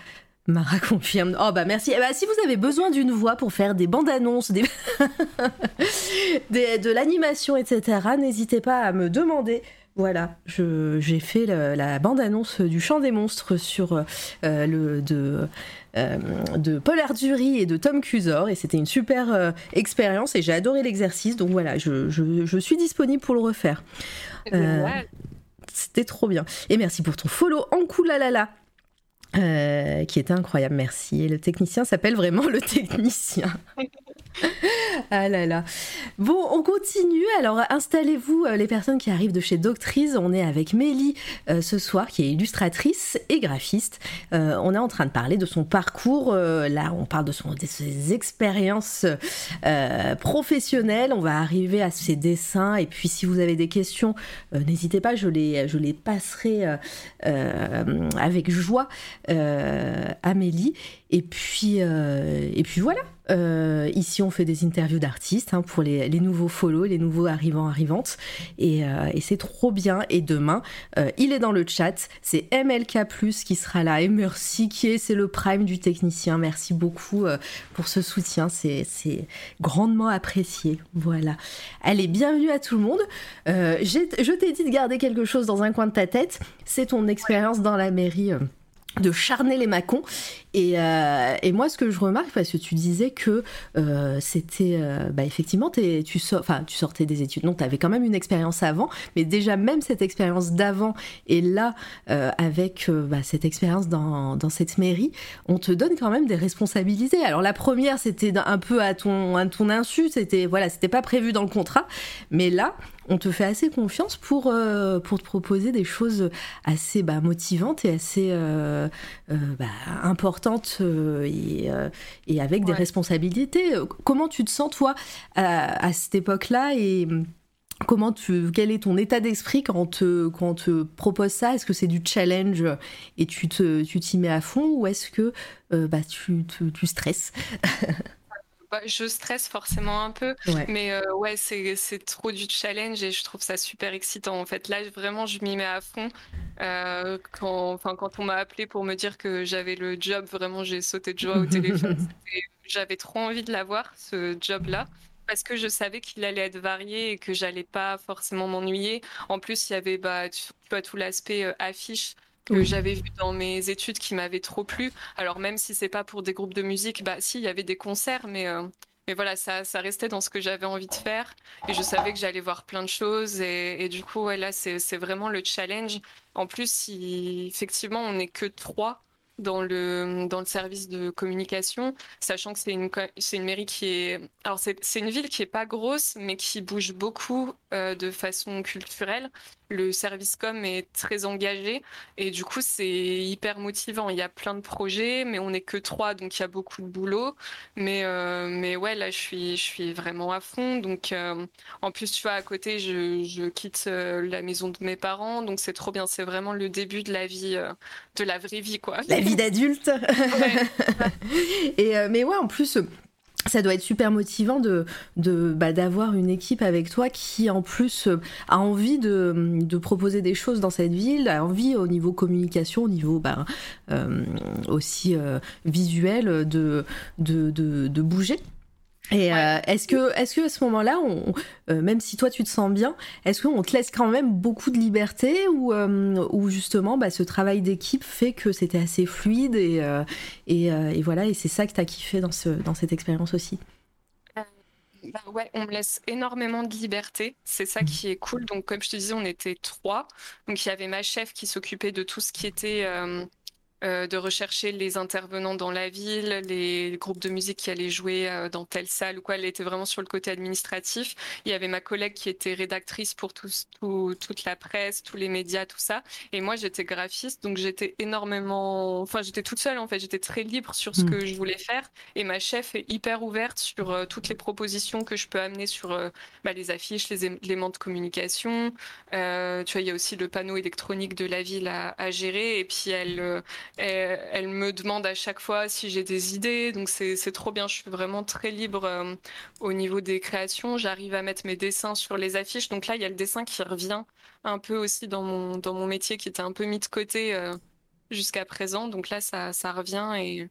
Mara confirme. Oh bah merci. Eh bah, si vous avez besoin d'une voix pour faire des bandes annonces, des... de l'animation, etc., n'hésitez pas à me demander. Voilà, j'ai fait la, bande-annonce du Chant des monstres sur euh, le de, euh, de Paul Arduri et de Tom Cusor et c'était une super euh, expérience et j'ai adoré l'exercice donc voilà, je, suis disponible pour le refaire. C'était trop bien. Et merci pour ton follow en koulalala. Euh, qui était incroyable, merci. Et le technicien s'appelle vraiment le technicien. ah là là. Bon, on continue. Alors, installez-vous, euh, les personnes qui arrivent de chez Doctrice. On est avec Mélie euh, ce soir, qui est illustratrice et graphiste. on est en train de parler de son parcours. là, on parle de, son, de ses expériences professionnelles. On va arriver à ses dessins. Et puis, si vous avez des questions, n'hésitez pas, je les, je les passerai avec joie. Amélie. Et puis, et puis voilà. Euh, ici, on fait des interviews d'artistes hein, pour les, nouveaux follow, les nouveaux arrivants, arrivantes. Et, euh, c'est trop bien. Et demain, euh, il est dans le chat. C'est MLK, qui sera là. Et merci, qui est, c'est le prime du technicien. Merci beaucoup pour ce soutien. C'est grandement apprécié. Voilà. Allez, bienvenue à tout le monde. je t'ai dit de garder quelque chose dans un coin de ta tête. C'est ton expérience dans la mairie de charner les macons. Euh, et, moi, ce que je remarque, parce que tu disais que euh, c'était, euh, bah, effectivement, tu, tu sortais des études. Non, tu avais quand même une expérience avant, mais déjà même cette expérience d'avant et là, avec bah, cette expérience dans, dans, cette mairie, on te donne quand même des responsabilités. Alors la première, c'était un peu à ton, à ton insu, c'était voilà, c'était pas prévu dans le contrat, mais là, on te fait assez confiance pour, euh, pour te proposer des choses assez bah, motivantes et assez euh, euh, bah, importantes et, avec des responsabilités. Comment tu te sens, toi, à, cette époque-là et comment tu, quel est ton état d'esprit quand, te, quand on te propose ça? Est-ce que c'est du challenge et tu t'y tu mets à fond ou est-ce que bah, tu, tu stresses? Bah, je stresse forcément un peu, mais euh, ouais, c'est, trop du challenge et je trouve ça super excitant. En fait, là, vraiment, je m'y mets à fond. Euh, quand, enfin, quand on m'a appelé pour me dire que j'avais le job, vraiment, j'ai sauté de joie au téléphone. J'avais trop envie de l'avoir, ce job-là parce que je savais qu'il allait être varié et que j'allais pas forcément m'ennuyer. En plus, il y avait bah, tu, vois, tout l'aspect euh, affiche que j'avais vu dans mes études qui m'avaient trop plu. Alors même si c'est pas pour des groupes de musique, bah si, il y avait des concerts, mais euh, mais voilà, ça, ça restait dans ce que j'avais envie de faire. Et je savais que j'allais voir plein de choses. Et, du coup, ouais, là, c'est vraiment le challenge. En plus, si, effectivement, on n'est que trois dans le, dans le service de communication, sachant que c'est une, c'est une mairie qui est... Alors c'est, une ville qui est pas grosse, mais qui bouge beaucoup euh, de façon culturelle. Le service com est très engagé et du coup c'est hyper motivant. Il y a plein de projets, mais on n'est que trois, donc il y a beaucoup de boulot. Mais, euh, mais ouais, là je suis, je suis vraiment à fond. Donc euh, en plus, tu vois, à côté, je, je quitte la maison de mes parents, donc c'est trop bien. C'est vraiment le début de la vie, de la vraie vie, quoi vie d'adulte. et, euh, mais ouais, en plus, ça doit être super motivant de, de bah, d'avoir une équipe avec toi qui en plus euh, a envie de, proposer des choses dans cette ville, a envie au niveau communication, au niveau bah, euh, aussi euh, visuel de, de, bouger. Et est-ce que, est-ce que à ce moment-là, on, même si toi tu te sens bien, est-ce qu'on te laisse quand même beaucoup de liberté ou, ou justement bah, ce travail d'équipe fait que c'était assez fluide et, et, et, voilà et c'est ça que tu as kiffé dans, ce, dans cette expérience aussi? Bah ouais, on me laisse énormément de liberté. C'est ça qui est cool. Donc, comme je te disais, on était trois. Donc, il y avait ma chef qui s'occupait de tout ce qui était euh, de rechercher les intervenants dans la ville, les groupes de musique qui allaient jouer euh, dans telle salle ou quoi. Elle était vraiment sur le côté administratif. Il y avait ma collègue qui était rédactrice pour tout, toute la presse, tous les médias, tout ça. Et moi, j'étais graphiste, donc j'étais énormément, enfin, j'étais toute seule en fait. J'étais très libre sur ce mm. que je voulais faire. Et ma chef est hyper ouverte sur euh, toutes les propositions que je peux amener sur bah, les affiches, les éléments de communication. tu vois, il y a aussi le panneau électronique de la ville à, à gérer. Et puis elle elle, me demande à chaque fois si j'ai des idées, donc c'est trop bien. Je suis vraiment très libre euh, au niveau des créations. J'arrive à mettre mes dessins sur les affiches. Donc là, il y a le dessin qui revient un peu aussi dans mon, dans mon métier qui était un peu mis de côté euh, jusqu'à présent. Donc là, ça, ça revient et,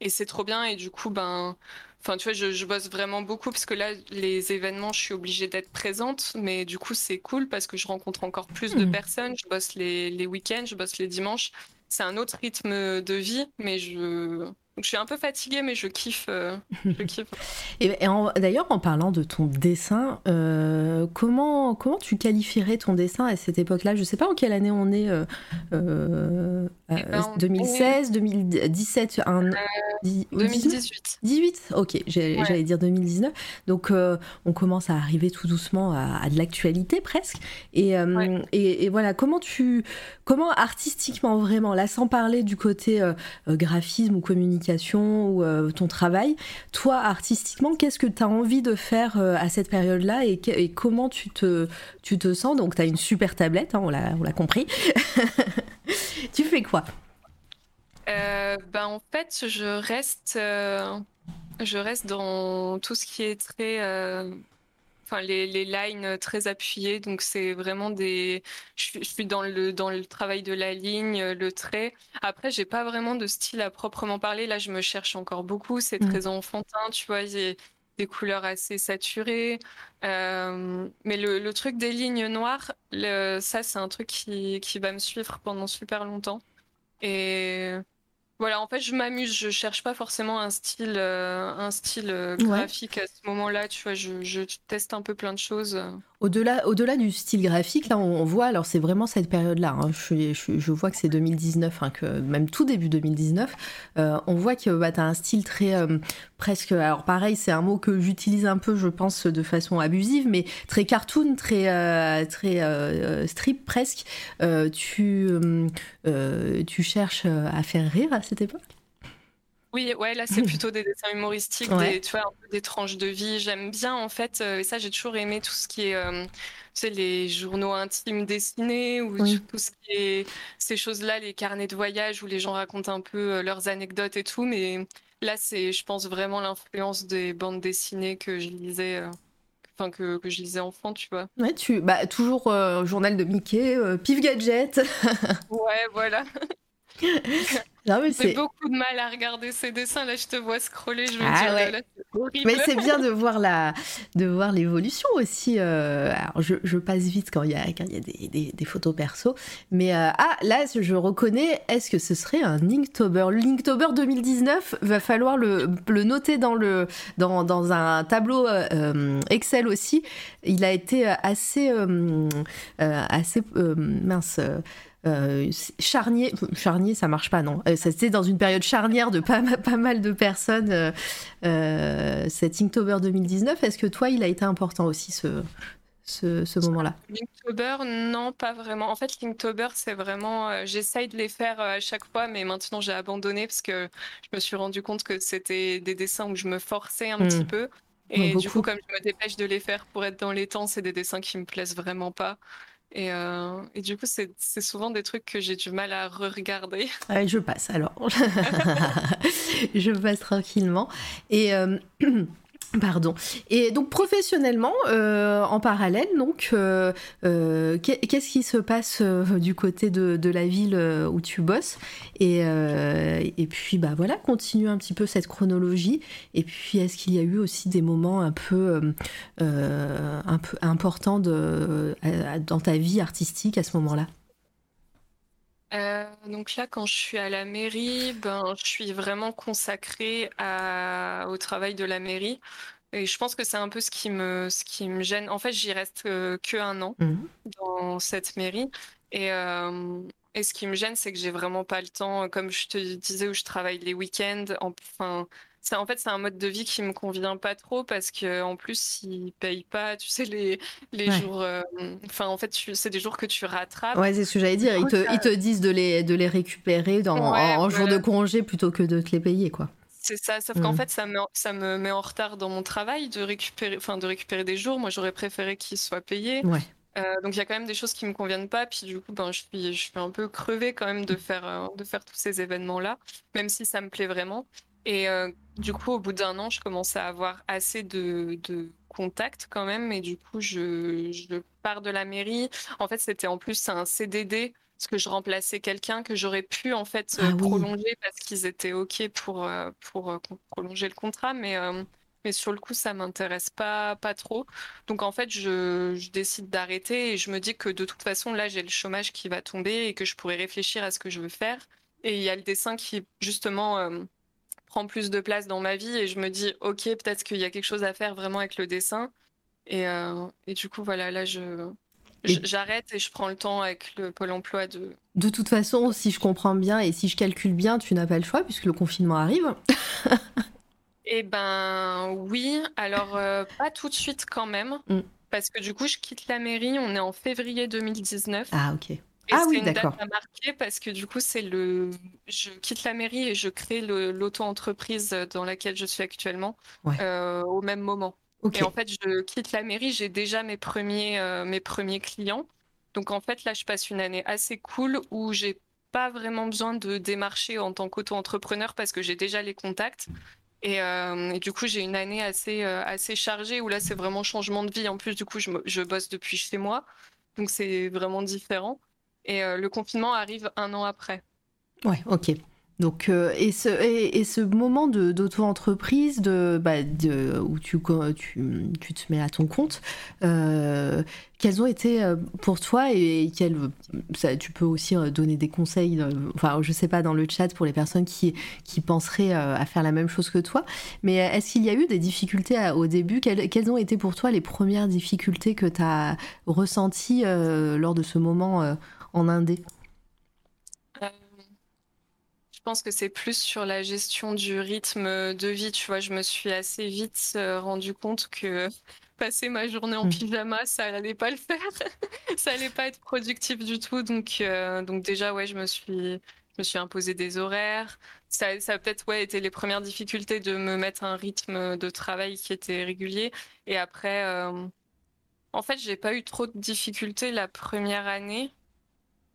et c'est trop bien. Et du coup, ben, Enfin, tu vois, je, bosse vraiment beaucoup parce que là, les événements, je suis obligée d'être présente, mais du coup, c'est cool parce que je rencontre encore plus de mmh. personnes. Je bosse les, les week-ends, je bosse les dimanches c'est un autre rythme de vie, mais je donc je suis un peu fatiguée, mais je kiffe. Euh, je kiffe. et, d'ailleurs, en parlant de ton dessin, euh, comment, comment tu qualifierais ton dessin à cette époque-là? Je ne sais pas en quelle année on est. 2016, 2017, 2018. 18 Ok, j'allais dire 2019. Donc euh, on commence à arriver tout doucement à, de l'actualité presque. Et, et, et, voilà, comment tu. Comment artistiquement vraiment, là sans parler du côté graphisme ou communication, ou euh, ton travail. Toi, artistiquement, qu'est-ce que tu as envie de faire euh, à cette période-là et, comment tu te, sens? Donc, tu as une super tablette, hein, on l'a compris. tu fais quoi? Euh, ben, En fait, je reste dans tout ce qui est très enfin les, les lines très appuyées. Donc c'est vraiment des. Je, suis dans le dans le travail de la ligne, le trait. Après, j'ai pas vraiment de style à proprement parler. Là, je me cherche encore beaucoup. C'est mmh. très enfantin, tu vois. J'ai des couleurs assez saturées. Euh, mais le, le, truc des lignes noires, le, ça, c'est un truc qui, qui va me suivre pendant super longtemps. Et voilà, en fait, je m'amuse. Je cherche pas forcément un style, euh, un style euh, graphique à ce moment-là. Tu vois, je, je, teste un peu plein de choses. Au-delà, au-delà du style graphique, là, on, voit, alors c'est vraiment cette période-là, hein. je, vois que c'est 2019, hein, que même tout début 2019, euh, on voit que bah, tu as un style très, euh, presque, alors pareil, c'est un mot que j'utilise un peu, je pense, de façon abusive, mais très cartoon, très, euh, très strip presque. tu, tu cherches à faire rire à cette époque? Oui, ouais, là c'est plutôt des dessins humoristiques, des, tu vois, un peu des tranches de vie. J'aime bien en fait, euh, et ça j'ai toujours aimé tout ce qui est, euh, tu sais, les journaux intimes dessinés ou tout ce qui est ces choses-là, les carnets de voyage où les gens racontent un peu euh, leurs anecdotes et tout. Mais là c'est, je pense vraiment l'influence des bandes dessinées que je lisais. Enfin, que, que, je lisais enfant, tu vois. Ouais, tu, bah, toujours journal de Mickey, Pif Gadget. ouais, voilà. J'ai beaucoup de mal à regarder ces dessins. Là, je te vois scroller. Je me ah dis, Mais c'est bien de voir la, de voir l'évolution aussi. Euh, alors, je, je, passe vite quand il y a, quand il y a des, des, des, photos perso. Mais euh, ah, là, je reconnais. Est-ce que ce serait un Linktober Linktober 2019 va falloir le, le noter dans le, dans, dans un tableau euh, Excel aussi. Il a été assez, assez mince euh, charnier, charnier, ça marche pas, non. Euh, c'était dans une période charnière de pas, pas mal de personnes, euh, euh cet Inktober 2019. Est-ce que toi, il a été important aussi, ce, ce, moment-là? Linktober, non, pas vraiment. En fait, Linktober, c'est vraiment. J'essaye de les faire à chaque fois, mais maintenant j'ai abandonné parce que je me suis rendu compte que c'était des dessins où je me forçais un petit hmm. peu. Et du coup, comme je me dépêche de les faire pour être dans les temps, c'est des dessins qui me plaisent vraiment pas. Et, et, du coup, c'est souvent des trucs que j'ai du mal à re-regarder. je passe alors. je passe tranquillement. Et Pardon. Et donc professionnellement, euh, en parallèle, donc, euh, euh, qu'est-ce qui se passe du côté de, la ville où tu bosses? Et, puis bah voilà, continue un petit peu cette chronologie. Et puis est-ce qu'il y a eu aussi des moments un peu, importants dans ta vie artistique à ce moment-là? Donc là, quand je suis à la mairie, ben, je suis vraiment consacrée au travail de la mairie. Et je pense que c'est un peu ce qui me, ce qui me gêne. En fait, j'y reste que un an mmh dans cette mairie. Et, et ce qui me gêne, c'est que j'ai vraiment pas le temps, comme je te disais, où je travaille les week-ends. Enfin, en fait, c'est un mode de vie qui me convient pas trop parce que en plus, ils payent pas, tu sais, les, les jours. Euh, enfin, en fait, c'est des jours que tu rattrapes. Ouais, c'est ce que j'allais dire. Ils te, ils te, disent de les, de les récupérer dans, en, jour de congé plutôt que de te les payer, quoi. C'est ça, sauf qu'en mmh. fait, ça me, ça me met en retard dans mon travail de récupérer, enfin, de récupérer des jours. Moi, j'aurais préféré qu'ils soient payés. Ouais. Euh, donc il y a quand même des choses qui me conviennent pas. Puis du coup, ben, je suis, je suis un peu crevée quand même de faire, euh, de faire tous ces événements-là, même si ça me plaît vraiment. Et euh, du coup, au bout d'un an, je commence à avoir assez de, contacts quand même. Et du coup, je, pars de la mairie. En fait, c'était en plus un CDD parce que je remplaçais quelqu'un que j'aurais pu en fait ah prolonger parce qu'ils étaient ok pour euh, pour euh, prolonger le contrat, mais mais sur le coup ça m'intéresse pas pas trop. Donc en fait je, je décide d'arrêter et je me dis que de toute façon là j'ai le chômage qui va tomber et que je pourrais réfléchir à ce que je veux faire. Et il y a le dessin qui justement prend plus de place dans ma vie et je me dis ok peut-être qu'il y a quelque chose à faire vraiment avec le dessin. Et, euh, et du coup voilà là je j'arrête et je prends le temps avec le pôle emploi de de toute façon si je comprends bien et si je calcule bien tu n'as pas le choix puisque le confinement arrive. Eh ben oui. Alors euh, pas tout de suite quand même mm. parce que du coup je quitte la mairie. On est en février 2019 ah ok ah oui, d'accord. C'est une date à marquer parce que du coup, c'est le. Je quitte la mairie et je crée l'auto-entreprise dans laquelle je suis actuellement euh, au même moment. Et en fait, je quitte la mairie, j'ai déjà mes premiers, euh, mes premiers clients. Donc en fait, là, je passe une année assez cool où j'ai pas vraiment besoin de démarcher en tant qu'auto-entrepreneur parce que j'ai déjà les contacts. Et, euh, et, du coup, j'ai une année assez, assez chargée où là, c'est vraiment changement de vie. En plus, du coup, je, je bosse depuis chez moi. Donc, c'est vraiment différent. Et euh, le confinement arrive un an après. Ouais, ok. Donc, euh, et, ce, moment d'auto-entreprise de, bah, de, où tu, tu, tu, te mets à ton compte, euh, quels ont été pour toi et quels, ça, tu peux aussi donner des conseils, enfin, je sais pas, dans le chat pour les personnes qui, qui penseraient à faire la même chose que toi, mais est-ce qu'il y a eu des difficultés au début? Quelles, quelles, ont été pour toi les premières difficultés que tu as ressenties lors de ce moment en indé euh, Je pense que c'est plus sur la gestion du rythme de vie. Tu vois, je me suis assez vite euh, rendu compte que passer ma journée en hmm. pyjama, ça n'allait pas le faire. ça allait pas être productif du tout. Donc, euh, donc déjà, ouais, je me suis, je me suis imposé des horaires. Ça, ça a peut-être ouais, été les premières difficultés de me mettre un rythme de travail qui était régulier. Et après, en fait, j'ai pas eu trop de difficultés la première année.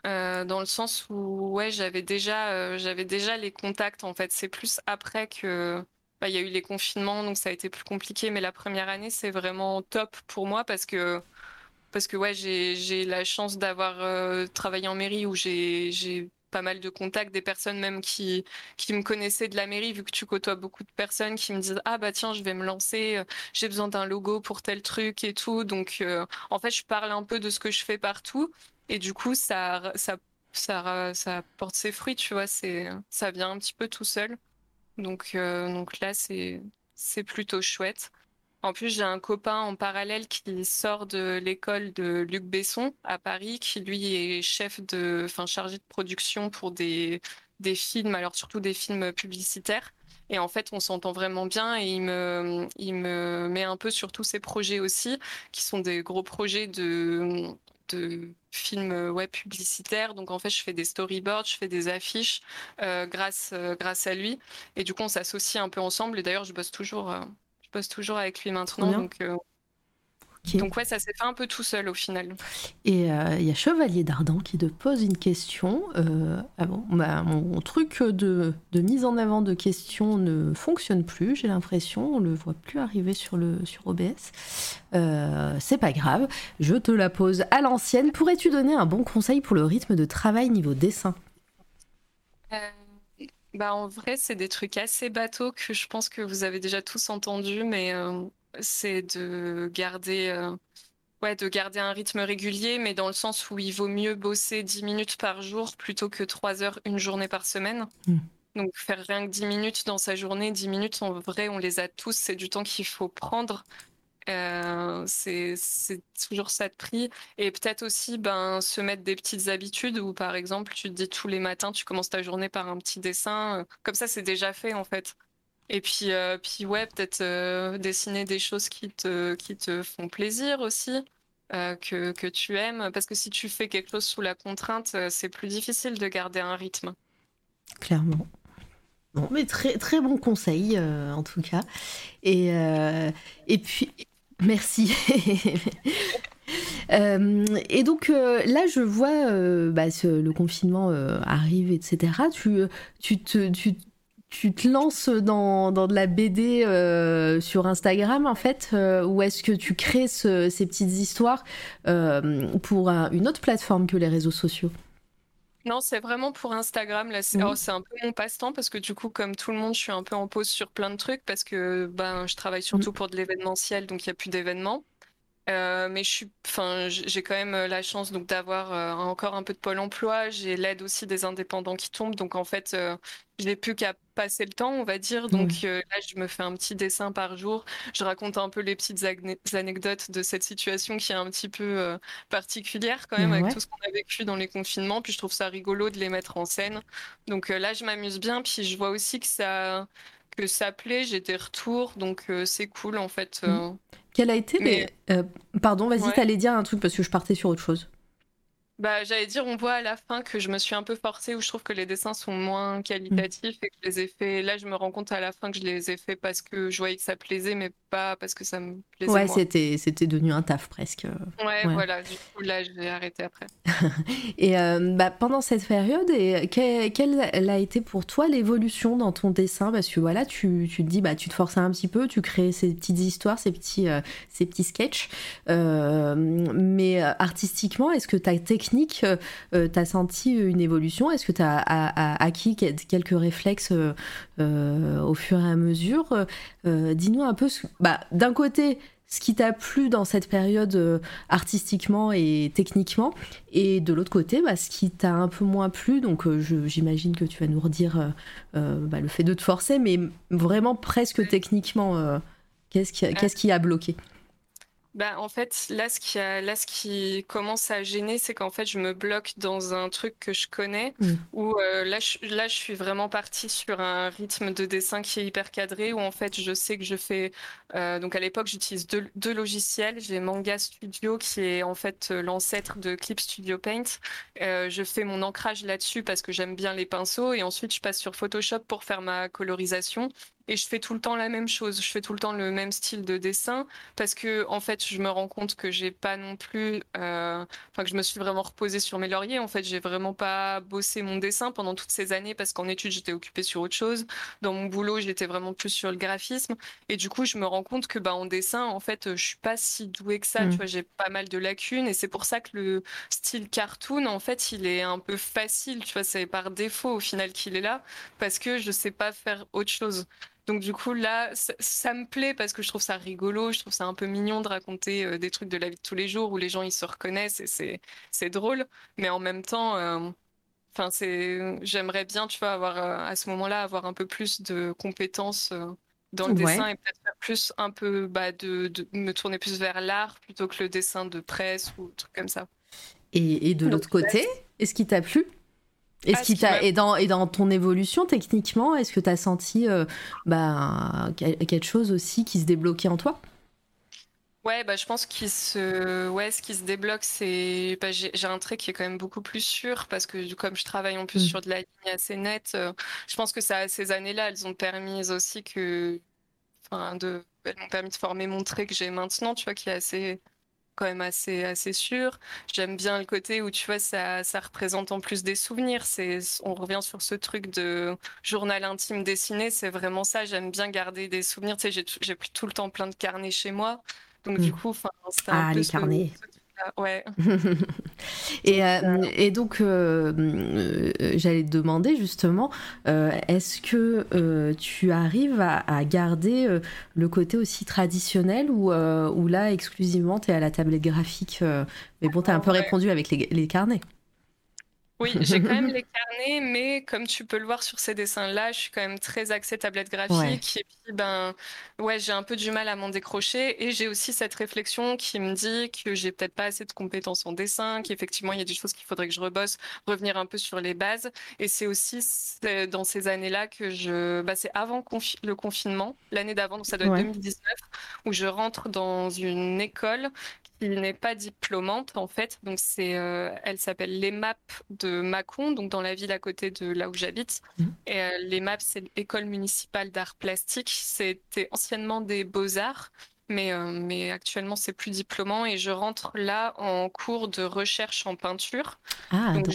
Euh, dans le sens où ouais j'avais déjà euh, j'avais déjà les contacts en fait c'est plus après que bah, il y a eu les confinements donc ça a été plus compliqué mais la première année c'est vraiment top pour moi parce que parce que ouais j'ai la chance d'avoir euh, travaillé en mairie où j'ai j'ai pas mal de contacts, des personnes même qui, qui me connaissaient de la mairie, vu que tu côtoies beaucoup de personnes qui me disent Ah bah tiens, je vais me lancer, j'ai besoin d'un logo pour tel truc et tout. Donc en fait, je parle un peu de ce que je fais partout. Et du coup, ça, ça, ça, ça porte ses fruits, tu vois, c'est, ça vient un petit peu tout seul. Donc, euh, donc là, c'est, c'est plutôt chouette. En plus, j'ai un copain en parallèle qui sort de l'école de Luc Besson à Paris, qui lui est chef de, enfin, chargé de production pour des, des films, alors surtout des films publicitaires. Et en fait, on s'entend vraiment bien et il me, il me met un peu sur tous ses projets aussi, qui sont des gros projets de, de films euh, web publicitaires. Donc en fait, je fais des storyboards, je fais des affiches euh, grâce euh, grâce à lui. Et du coup, on s'associe un peu ensemble. Et d'ailleurs, je bosse toujours, je bosse toujours avec lui maintenant. Donc Donc ouais, ça s'est fait un peu tout seul au final. Et euh, il y a Chevalier d'Ardan qui te pose une question. Euh, ah bon, bah, mon truc de, de, mise en avant de questions ne fonctionne plus, j'ai l'impression. On le voit plus arriver sur, le, sur OBS. Euh, c'est pas grave, je te la pose à l'ancienne. Pourrais-tu donner un bon conseil pour le rythme de travail niveau dessin? Bah, En vrai, c'est des trucs assez bateaux que je pense que vous avez déjà tous entendus, mais c'est de garder, euh, ouais, de garder un rythme régulier, mais dans le sens où il vaut mieux bosser 10 minutes par jour plutôt que 3 heures une journée par semaine. Hmm. Donc faire rien que 10 minutes dans sa journée, 10 minutes en vrai, on les a tous, c'est du temps qu'il faut prendre. Euh, c'est toujours ça de prix. Et peut-être aussi ben, se mettre des petites habitudes où, par exemple, tu te dis tous les matins, tu commences ta journée par un petit dessin. Comme ça, c'est déjà fait en fait. Et puis, euh, puis ouais, peut-être euh, dessiner des choses qui te, qui te font plaisir aussi, euh, que, que tu aimes. Parce que si tu fais quelque chose sous la contrainte, c'est plus difficile de garder un rythme. Clairement. Bon, mais très, très bon conseil, en tout cas. Et, et puis, merci. et donc là, je vois bah, le confinement arrive, etc. Tu, tu, te, tu, tu te lances dans, de la BD euh, sur Instagram en fait euh, ou est-ce que tu crées ces petites histoires euh, pour une autre plateforme que les réseaux sociaux? Non, c'est vraiment pour Instagram. Là, c'est, mmh. c'est un peu mon passe-temps parce que du coup, comme tout le monde, je suis un peu en pause sur plein de trucs parce que ben, je travaille surtout mmh. pour de l'événementiel, donc il n'y a plus d'événements. Euh, mais je suis, enfin, j'ai quand même la chance donc d'avoir euh, encore un peu de pôle emploi. J'ai l'aide aussi des indépendants qui tombent, donc en fait, je n'ai plus qu'à passer le temps, on va dire. Donc mmh. là, je me fais un petit dessin par jour. Je raconte un peu les petites anecdotes de cette situation qui est un petit peu particulière quand même avec tout ce qu'on a vécu dans les confinements. Puis je trouve ça rigolo de les mettre en scène. Donc là, je m'amuse bien. Puis je vois aussi que ça que ça plaît. J'ai des retours, donc c'est cool en fait. Mmh. Quel a été Mais... Euh, pardon, vas-y, t'allais dire un truc parce que je partais sur autre chose. Bah, j'allais dire, on voit à la fin que je me suis un peu forcée, où je trouve que les dessins sont moins qualitatifs et que je les ai faits. Là, je me rends compte à la fin que je les ai faits parce que je voyais que ça plaisait, mais pas parce que ça me plaisait. Ouais, c'était, c'était devenu un taf presque. Ouais, voilà. Du coup, là, je vais arrêter après. et euh, bah, pendant cette période, et quelle, a été pour toi l'évolution dans ton dessin? Parce que voilà, tu, tu, te dis, bah, tu te forçais un petit peu, tu crées ces petites histoires, ces petits, euh, ces petits sketchs. Euh, mais artistiquement, est-ce que ta technique, tu as senti une évolution? Est-ce que tu as, acquis quelques réflexes au fur et à mesure? Dis-nous un peu ce, bah, d'un côté, ce qui t'a plu dans cette période euh, artistiquement et techniquement, et de l'autre côté, bah, ce qui t'a un peu moins plu. Donc, euh, j'imagine que tu vas nous redire euh, bah, le fait de te forcer, mais vraiment presque techniquement, qu'est-ce qui, qu'est-ce qui a bloqué? Bah, en fait, là ce, qui a, là, ce qui commence à gêner, c'est qu'en fait, je me bloque dans un truc que je connais, mm. où euh, là, je, là, je suis vraiment partie sur un rythme de dessin qui est hyper cadré, où en fait, je sais que je fais. Euh, donc, à l'époque, j'utilise deux, deux, logiciels. J'ai Manga Studio, qui est en fait l'ancêtre de Clip Studio Paint. Euh, je fais mon ancrage là-dessus parce que j'aime bien les pinceaux, et ensuite, je passe sur Photoshop pour faire ma colorisation et je fais tout le temps la même chose. Je fais tout le temps le même style de dessin parce que en fait, je me rends compte que j'ai pas non plus, euh, enfin que je me suis vraiment reposée sur mes lauriers. En fait, j'ai vraiment pas bossé mon dessin pendant toutes ces années parce qu'en études j'étais occupée sur autre chose. Dans mon boulot, j'étais vraiment plus sur le graphisme et du coup, je me rends compte que bah en dessin, en fait, je suis pas si douée que ça. Tu mmh. vois, j'ai pas mal de lacunes et c'est pour ça que le style cartoon, en fait, il est un peu facile. Tu vois, c'est par défaut au final qu'il est là parce que je sais pas faire autre chose. Donc du coup là, ça, me plaît parce que je trouve ça rigolo, je trouve ça un peu mignon de raconter euh, des trucs de la vie de tous les jours où les gens ils se reconnaissent et c'est c'est drôle, mais en même temps, euh, enfin c'est j'aimerais bien tu vois avoir euh, à ce moment-là avoir un peu plus de compétences dans le dessin et peut-être faire plus un peu bah, de, de, me tourner plus vers l'art plutôt que le dessin de presse ou trucs comme ça. Et, et de l'autre côté, est-ce qui t'a plu? Est-ce ah, qui t'a et dans et dans ton évolution techniquement, est-ce que tu as senti euh, bah, quelque chose aussi qui se débloquait en toi? Ouais, bah, je pense qu'il se, ouais, ce qui se débloque, c'est, bah, j'ai un trait qui est quand même beaucoup plus sûr parce que comme je travaille en plus mm. sur de la ligne assez nette, euh, je pense que ça, ces années-là, elles ont permis aussi que, enfin, de, elles m'ont permis de former mon trait que j'ai maintenant, tu vois, qui est assez quand même assez, assez sûr. J'aime bien le côté où tu vois, ça, ça représente en plus des souvenirs. C'est, on revient sur ce truc de journal intime dessiné. C'est vraiment ça. J'aime bien garder des souvenirs. Tu sais, j'ai, j'ai tout le temps plein de carnets chez moi. Donc, du Mm. coup, c'est Ah, un peu les ce- carnets. ce. Ouais. Et, euh, et donc, euh, euh, j'allais te demander justement, euh, est-ce que euh, tu arrives à, à garder euh, le côté aussi traditionnel ou, euh, ou là, exclusivement, tu es à la tablette graphique euh, Mais bon, tu as un peu Ouais. répondu avec les, les carnets? Oui, j'ai quand même les carnets, mais comme tu peux le voir sur ces dessins-là, je suis quand même très axée tablette graphique. Et puis, ben, ouais, j'ai un peu du mal à m'en décrocher. Et j'ai aussi cette réflexion qui me dit que j'ai peut-être pas assez de compétences en dessin, qu'effectivement, il y a des choses qu'il faudrait que je rebosse, revenir un peu sur les bases. Et c'est aussi dans ces années-là que je, bah, c'est avant confi- le confinement, l'année d'avant, donc ça doit être Ouais. 2019, où je rentre dans une école qui n'est pas diplômante en fait. Donc c'est, euh, elle s'appelle l'EMAP de Mâcon, donc dans la ville à côté de là où j'habite. Mhm. Et euh, l'EMAP, c'est l'école municipale d'art plastique. C'était anciennement des beaux-arts. Mais, euh, mais actuellement, c'est plus diplômant et je rentre là en cours de recherche en peinture. Ah, Donc,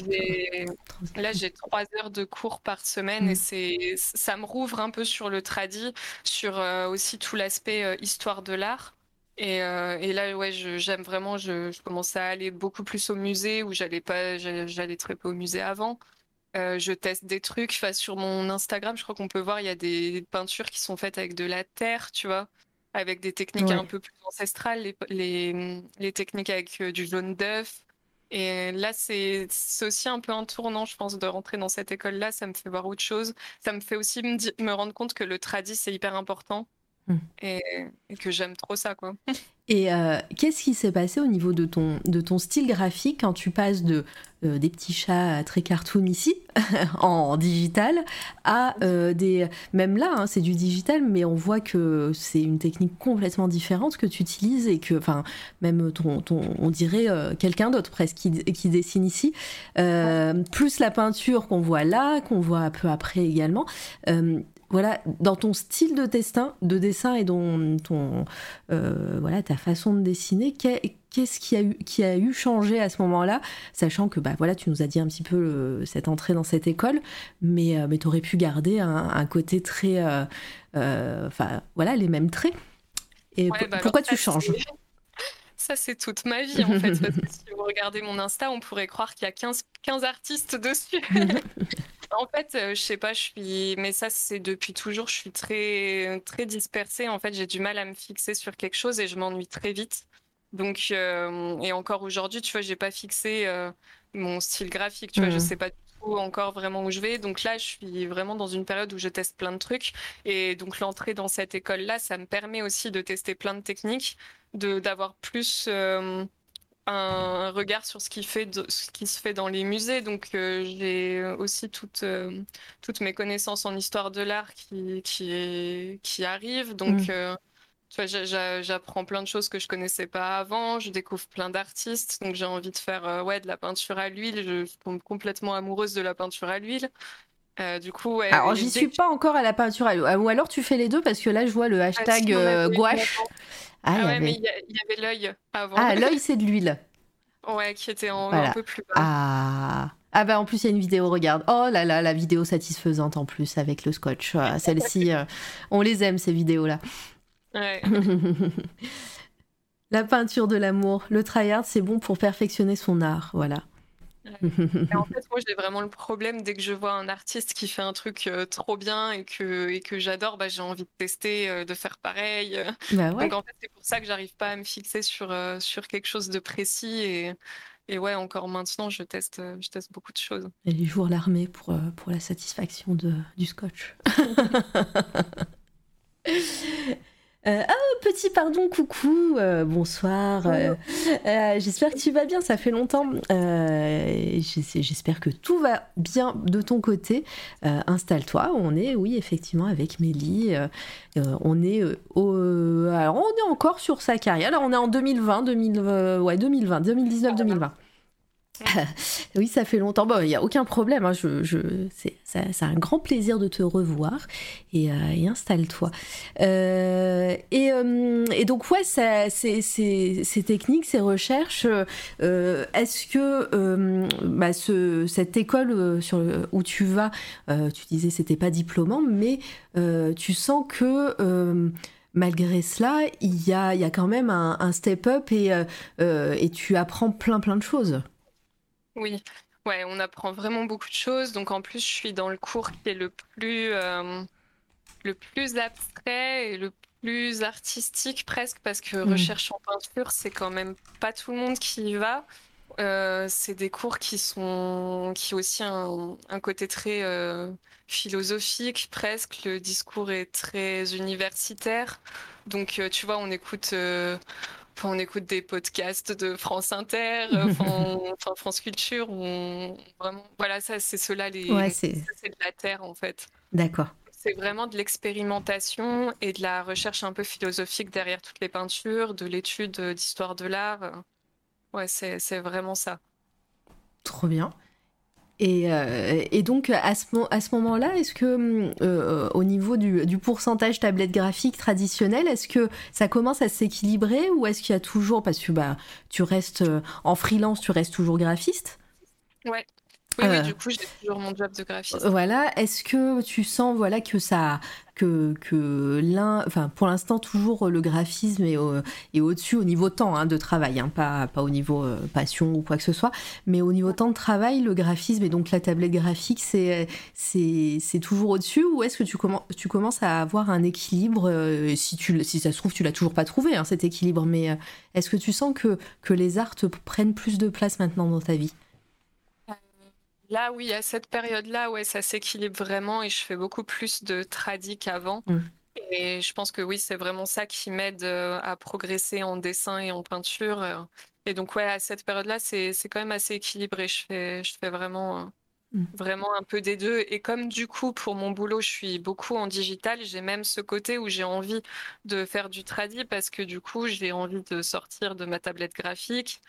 Là, j'ai trois heures de cours par semaine Mm. et c'est, ça me rouvre un peu sur le tradi, sur euh, aussi tout l'aspect histoire de l'art. Et, euh, et là, ouais, j'aime vraiment, je, je commence à aller beaucoup plus au musée où j'allais pas, j'allais très peu au musée avant. Euh, je teste des trucs. Enfin, sur mon Instagram, je crois qu'on peut voir, il y a des peintures qui sont faites avec de la terre, tu vois, avec des techniques Ouais. un peu plus ancestrales, les, les, les techniques avec euh, du jaune d'œuf. Et là, c'est aussi un peu un tournant, je pense, de rentrer dans cette école-là. Ça me fait voir autre chose. Ça me fait aussi me, me rendre compte que le tradi, c'est hyper important. Mm. Et, et que j'aime trop ça, quoi. Et euh, qu'est-ce qui s'est passé au niveau de ton, de ton style graphique quand tu passes de euh, des petits chats très cartoon ici en digital à euh, des même là hein, c'est du digital mais on voit que c'est une technique complètement différente que tu utilises et que enfin même ton, ton on dirait euh, quelqu'un d'autre presque qui, qui dessine ici Euh, plus la peinture qu'on voit là qu'on voit un peu après également Euh, voilà, dans ton style de dessin, de dessin et dans ton, euh, voilà, ta façon de dessiner, qu'est- qu'est-ce qui a eu, qui a eu changé à ce moment-là, sachant que bah voilà, tu nous as dit un petit peu euh, cette entrée dans cette école, mais euh, mais t'aurais pu garder un, un côté très, euh, euh, enfin voilà, les mêmes traits. Et Ouais, bah pourquoi tu changes? Ça, c'est toute ma vie, en fait. Si vous regardez mon Insta, on pourrait croire qu'il y a 15, 15 artistes dessus. En fait, euh, je sais pas, je suis, mais ça c'est depuis toujours. Je suis très très dispersée. En fait, j'ai du mal à me fixer sur quelque chose et je m'ennuie très vite. Donc, euh, et encore aujourd'hui, tu vois, j'ai pas fixé euh, mon style graphique. Tu vois, je Mhm. sais pas du tout encore vraiment où je vais. Donc là, je suis vraiment dans une période où je teste plein de trucs. Et donc l'entrée dans cette école-là, ça me permet aussi de tester plein de techniques, de d'avoir plus euh, un regard sur ce qui, fait de- ce qui se fait dans les musées. Donc, euh, j'ai aussi toutes, euh, toutes mes connaissances en histoire de l'art qui, qui, qui arrivent. Donc, Mm. euh, tu vois, j'apprends plein de choses que je connaissais pas avant. Je découvre plein d'artistes. Donc, j'ai envie de faire ouais, de la peinture à l'huile. Je, tombe complètement amoureuse de la peinture à l'huile. Euh, du coup, ouais, Alors j'y suis que- pas encore à la peinture, à. Ah, ou alors tu fais les deux parce que là je vois le Ah, hashtag si, euh, gouache. Ah, Ah il ouais, avait- mais il y, avait l'œil avant. ah l'œil c'est de l'huile. Ouais, qui était en, Voilà. un peu plus bas. Ah. Ah bah en plus il y a une vidéo, regarde. Oh là là, la vidéo satisfaisante en plus avec le scotch. Ah, Celle-ci, euh, on les aime ces vidéos-là. Ouais. la peinture de l'amour, le tryhard, c'est bon pour perfectionner son art, voilà. Et en fait, moi, j'ai vraiment le problème dès que je vois un artiste qui fait un truc euh, trop bien et que, et que j'adore, bah, j'ai envie de tester, euh, de faire pareil. euh. bah ouais. Donc, en fait, c'est pour ça que j'arrive pas à me fixer sur, euh, sur quelque chose de précis. Et, et ouais, encore maintenant, je teste, je teste beaucoup de choses. Et les jours l'armée pour, pour la satisfaction de, du scotch. Euh, ah, petit pardon, coucou, euh, bonsoir. euh, euh, J'espère que tu vas bien, ça fait longtemps. J'es- J'espère que tout va bien de ton côté. Installe-toi, on est, oui, effectivement, avec Mélie. on est au, alors, on est encore sur sa carrière. Alors, on est en 2020, 2000, euh, ouais, 2020, 2019, 2020. Oui, ça fait longtemps. Bon, il n'y a aucun problème. Hein. Je, je, c'est un grand plaisir de te revoir. Et, euh, installe-toi. Euh, et, euh, et, donc, ouais, ça, ces techniques, ces recherches, est-ce que bah, ce, cette école où tu vas, tu disais c'était pas diplômant, mais tu sens que malgré cela, il y a, y a, quand même un, un step-up et, et tu apprends plein plein de choses? Oui, ouais, on apprend vraiment beaucoup de choses. Donc en plus, je suis dans le cours qui est le plus, euh, le plus abstrait et le plus artistique presque, parce que mmh. recherche en peinture, c'est quand même pas tout le monde qui y va. Euh, c'est des cours qui sont qui ont aussi un, côté très euh, philosophique presque. Le discours est très universitaire. Donc tu vois, on écoute on écoute des podcasts de France Inter, euh, enfin, France Culture, on, vraiment, voilà, ça, c'est cela, les, c'est de la terre en fait. D'accord. C'est vraiment de l'expérimentation et de la recherche un peu philosophique derrière toutes les peintures, de l'étude d'histoire de l'art. Ouais, c'est vraiment ça. Trop bien. Euh, et, donc à ce, moment-là, est-ce que euh, au niveau du, pourcentage tablette graphique traditionnelle, est-ce que ça commence à s'équilibrer ou est-ce qu'il y a toujours, parce que bah, tu restes euh, en freelance, tu restes toujours graphiste? Ouais. Oui, du coup, j'ai toujours mon job de graphiste. Voilà. Est-ce que tu sens voilà, que ça, que, que l'un, enfin pour l'instant toujours le graphisme est, au, au-dessus au niveau temps hein, de travail, hein, pas, pas au niveau euh, passion ou quoi que ce soit, mais au niveau temps de travail, le graphisme et donc la tablette graphique, c'est, c'est, c'est toujours au-dessus ou est-ce que tu, commences tu commences à avoir un équilibre euh, si, tu, si ça se trouve, tu l'as toujours pas trouvé hein, cet équilibre, mais euh, est-ce que tu sens que, que les arts te prennent plus de place maintenant dans ta vie? Là, oui, à cette période-là, ouais, ça s'équilibre vraiment et je fais beaucoup plus de tradi qu'avant. Mm. Et je pense que oui, c'est vraiment ça qui m'aide euh, à progresser en dessin et en peinture. Euh. Et donc, ouais, à cette période-là, c'est, quand même assez équilibré. Je fais, je fais vraiment, euh, mm. vraiment un peu des deux. Et comme du coup, pour mon boulot, je suis beaucoup en digital, j'ai même ce côté où j'ai envie de faire du tradi parce que du coup, j'ai envie de sortir de ma tablette graphique.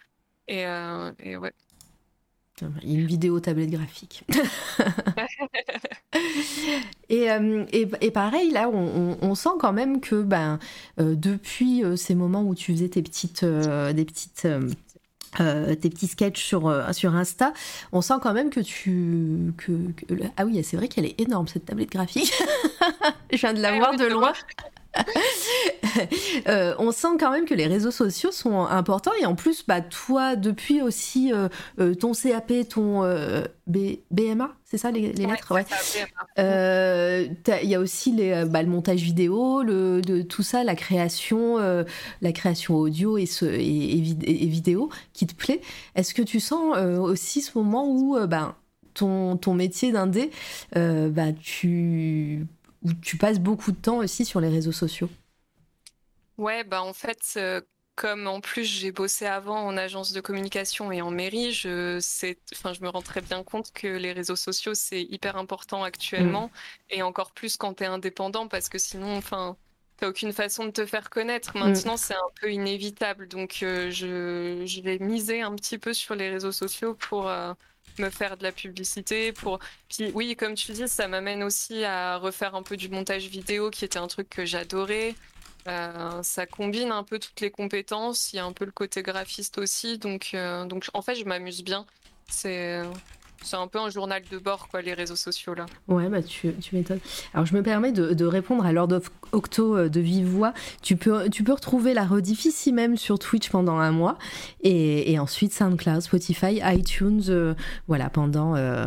Et, et ouais. Une vidéo tablette graphique. Euh, et, et, pareil, là, on, sent quand même que ben, euh, depuis euh, ces moments où tu faisais tes petites, des petites tes petits sketchs sur, sur Insta, on sent quand même que tu... Que, ah oui, c'est vrai qu'elle est énorme cette tablette graphique. Je viens de la voir de loin. Euh, on sent quand même que les réseaux sociaux sont importants et en plus, bah, toi, depuis aussi euh, euh, ton CAP, ton BMA, c'est ça les, lettres? Ouais. Il y a aussi les, bah, le montage vidéo, le, de, tout ça, la création, la création audio et, ce, et, vidéo qui te plaît. Est-ce que tu sens aussi ce moment où bah, ton, ton métier d'indé, bah, tu où tu passes beaucoup de temps aussi sur les réseaux sociaux? Ouais, bah en fait, euh, comme en plus j'ai bossé avant en agence de communication et en mairie, je, enfin, je me rends très bien compte que les réseaux sociaux, c'est hyper important actuellement, mm. et encore plus quand tu es indépendant, parce que sinon, enfin, t'as aucune façon de te faire connaître. Mm. Maintenant, c'est un peu inévitable, donc euh, je, je, vais miser un petit peu sur les réseaux sociaux pour... Euh, me faire de la publicité pour puis oui comme tu dis ça m'amène aussi à refaire un peu du montage vidéo qui était un truc que j'adorais euh, ça combine un peu toutes les compétences il y a un peu le côté graphiste aussi donc euh, donc en fait je m'amuse bien. C'est c'est un peu un journal de bord, quoi, les réseaux sociaux là. Ouais, bah tu, tu m'étonnes. Alors je me permets de, répondre à Lord of Octo euh, de vive voix. Tu peux, tu peux retrouver la rediff ici même sur Twitch pendant un mois et, ensuite SoundCloud, Spotify, iTunes, euh, voilà, pendant, euh,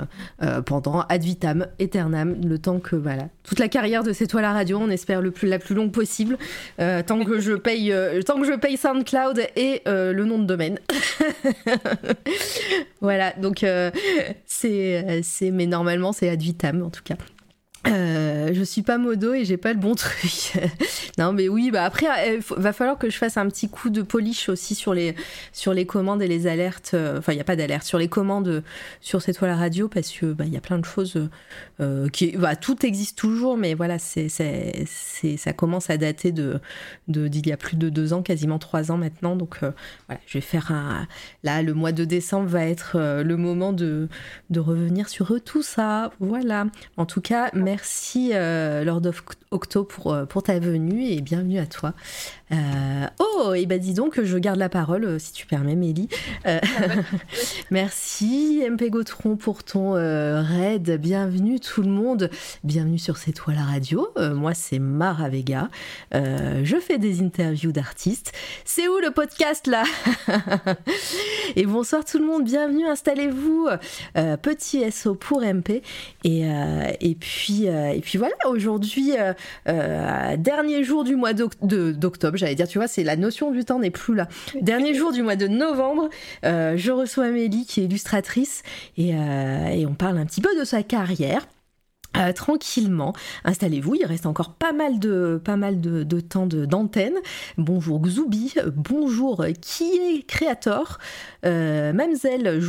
pendant ad vitam, aeternam, le temps que, voilà, toute la carrière de C'est toi la radio, on espère le plus, la plus longue possible, tant, que je paye, tant que je paye SoundCloud et le nom de domaine. voilà, donc c'est, c'est, mais normalement c'est ad vitam en tout cas. Euh, je suis pas modo et j'ai pas le bon truc. non, mais oui, bah après, il euh, va falloir que je fasse un petit coup de polish aussi sur les, sur les commandes et les alertes. Euh, enfin, il n'y a pas d'alerte sur les commandes sur cette toile radio parce que bah, il y a plein de choses qui, bah, tout existe toujours, mais voilà, ça commence à dater de, d'il y a plus de deux ans, quasiment trois ans maintenant. Donc voilà, je vais faire un. Là, le mois de décembre va être le moment de, de revenir sur tout ça. Voilà. En tout cas, merci euh, Lord of Octo pour, euh, pour ta venue et bienvenue à toi. Euh, oh, et bah dis donc, je garde la parole, euh, si tu permets, Mélie. Merci, MP Gautron, pour ton raid. Bienvenue tout le monde. Bienvenue sur C'est toi la radio. moi, c'est Mara Vega. je fais des interviews d'artistes. C'est où le podcast là? Et bonsoir tout le monde, bienvenue, installez-vous. petit SO pour MP. Et, et, puis, et puis voilà, aujourd'hui, dernier jour du mois d'octobre j'allais dire, tu vois, c'est la notion du temps n'est plus là. Dernier jour du mois de novembre, euh, je reçois Amélie qui est illustratrice et, euh, et on parle un petit peu de sa carrière. Euh, tranquillement, installez-vous, il reste encore pas mal de, pas mal de, de temps d'antenne. bonjour Xoubi, bonjour qui est créateur, euh, Mamselle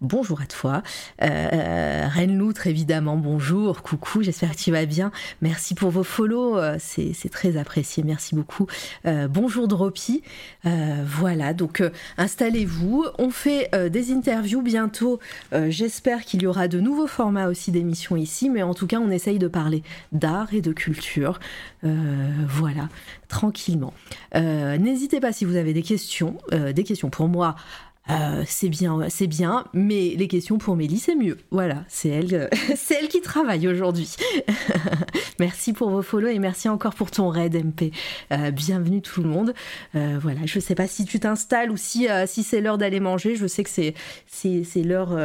bonjour à toi. Euh, Reine Loutre, évidemment, bonjour, coucou, j'espère que tu vas bien. Merci pour vos follow, euh, c'est très apprécié, merci beaucoup. Euh, bonjour Droppy. voilà, donc installez-vous. On fait des interviews bientôt. J'espère qu'il y aura de nouveaux formats aussi d'émissions ici, mais en tout cas, on essaye de parler d'art et de culture. voilà, tranquillement. N'hésitez pas si vous avez des questions, des questions pour moi euh, c'est bien, c'est bien, mais les questions pour Mélie, c'est mieux. Voilà, c'est elle, euh, c'est elle qui travaille aujourd'hui. merci pour vos follow et merci encore pour ton raid MP. Euh, bienvenue tout le monde. voilà, je sais pas si tu t'installes ou si, si c'est l'heure d'aller manger. Je sais que c'est, c'est, c'est l'heure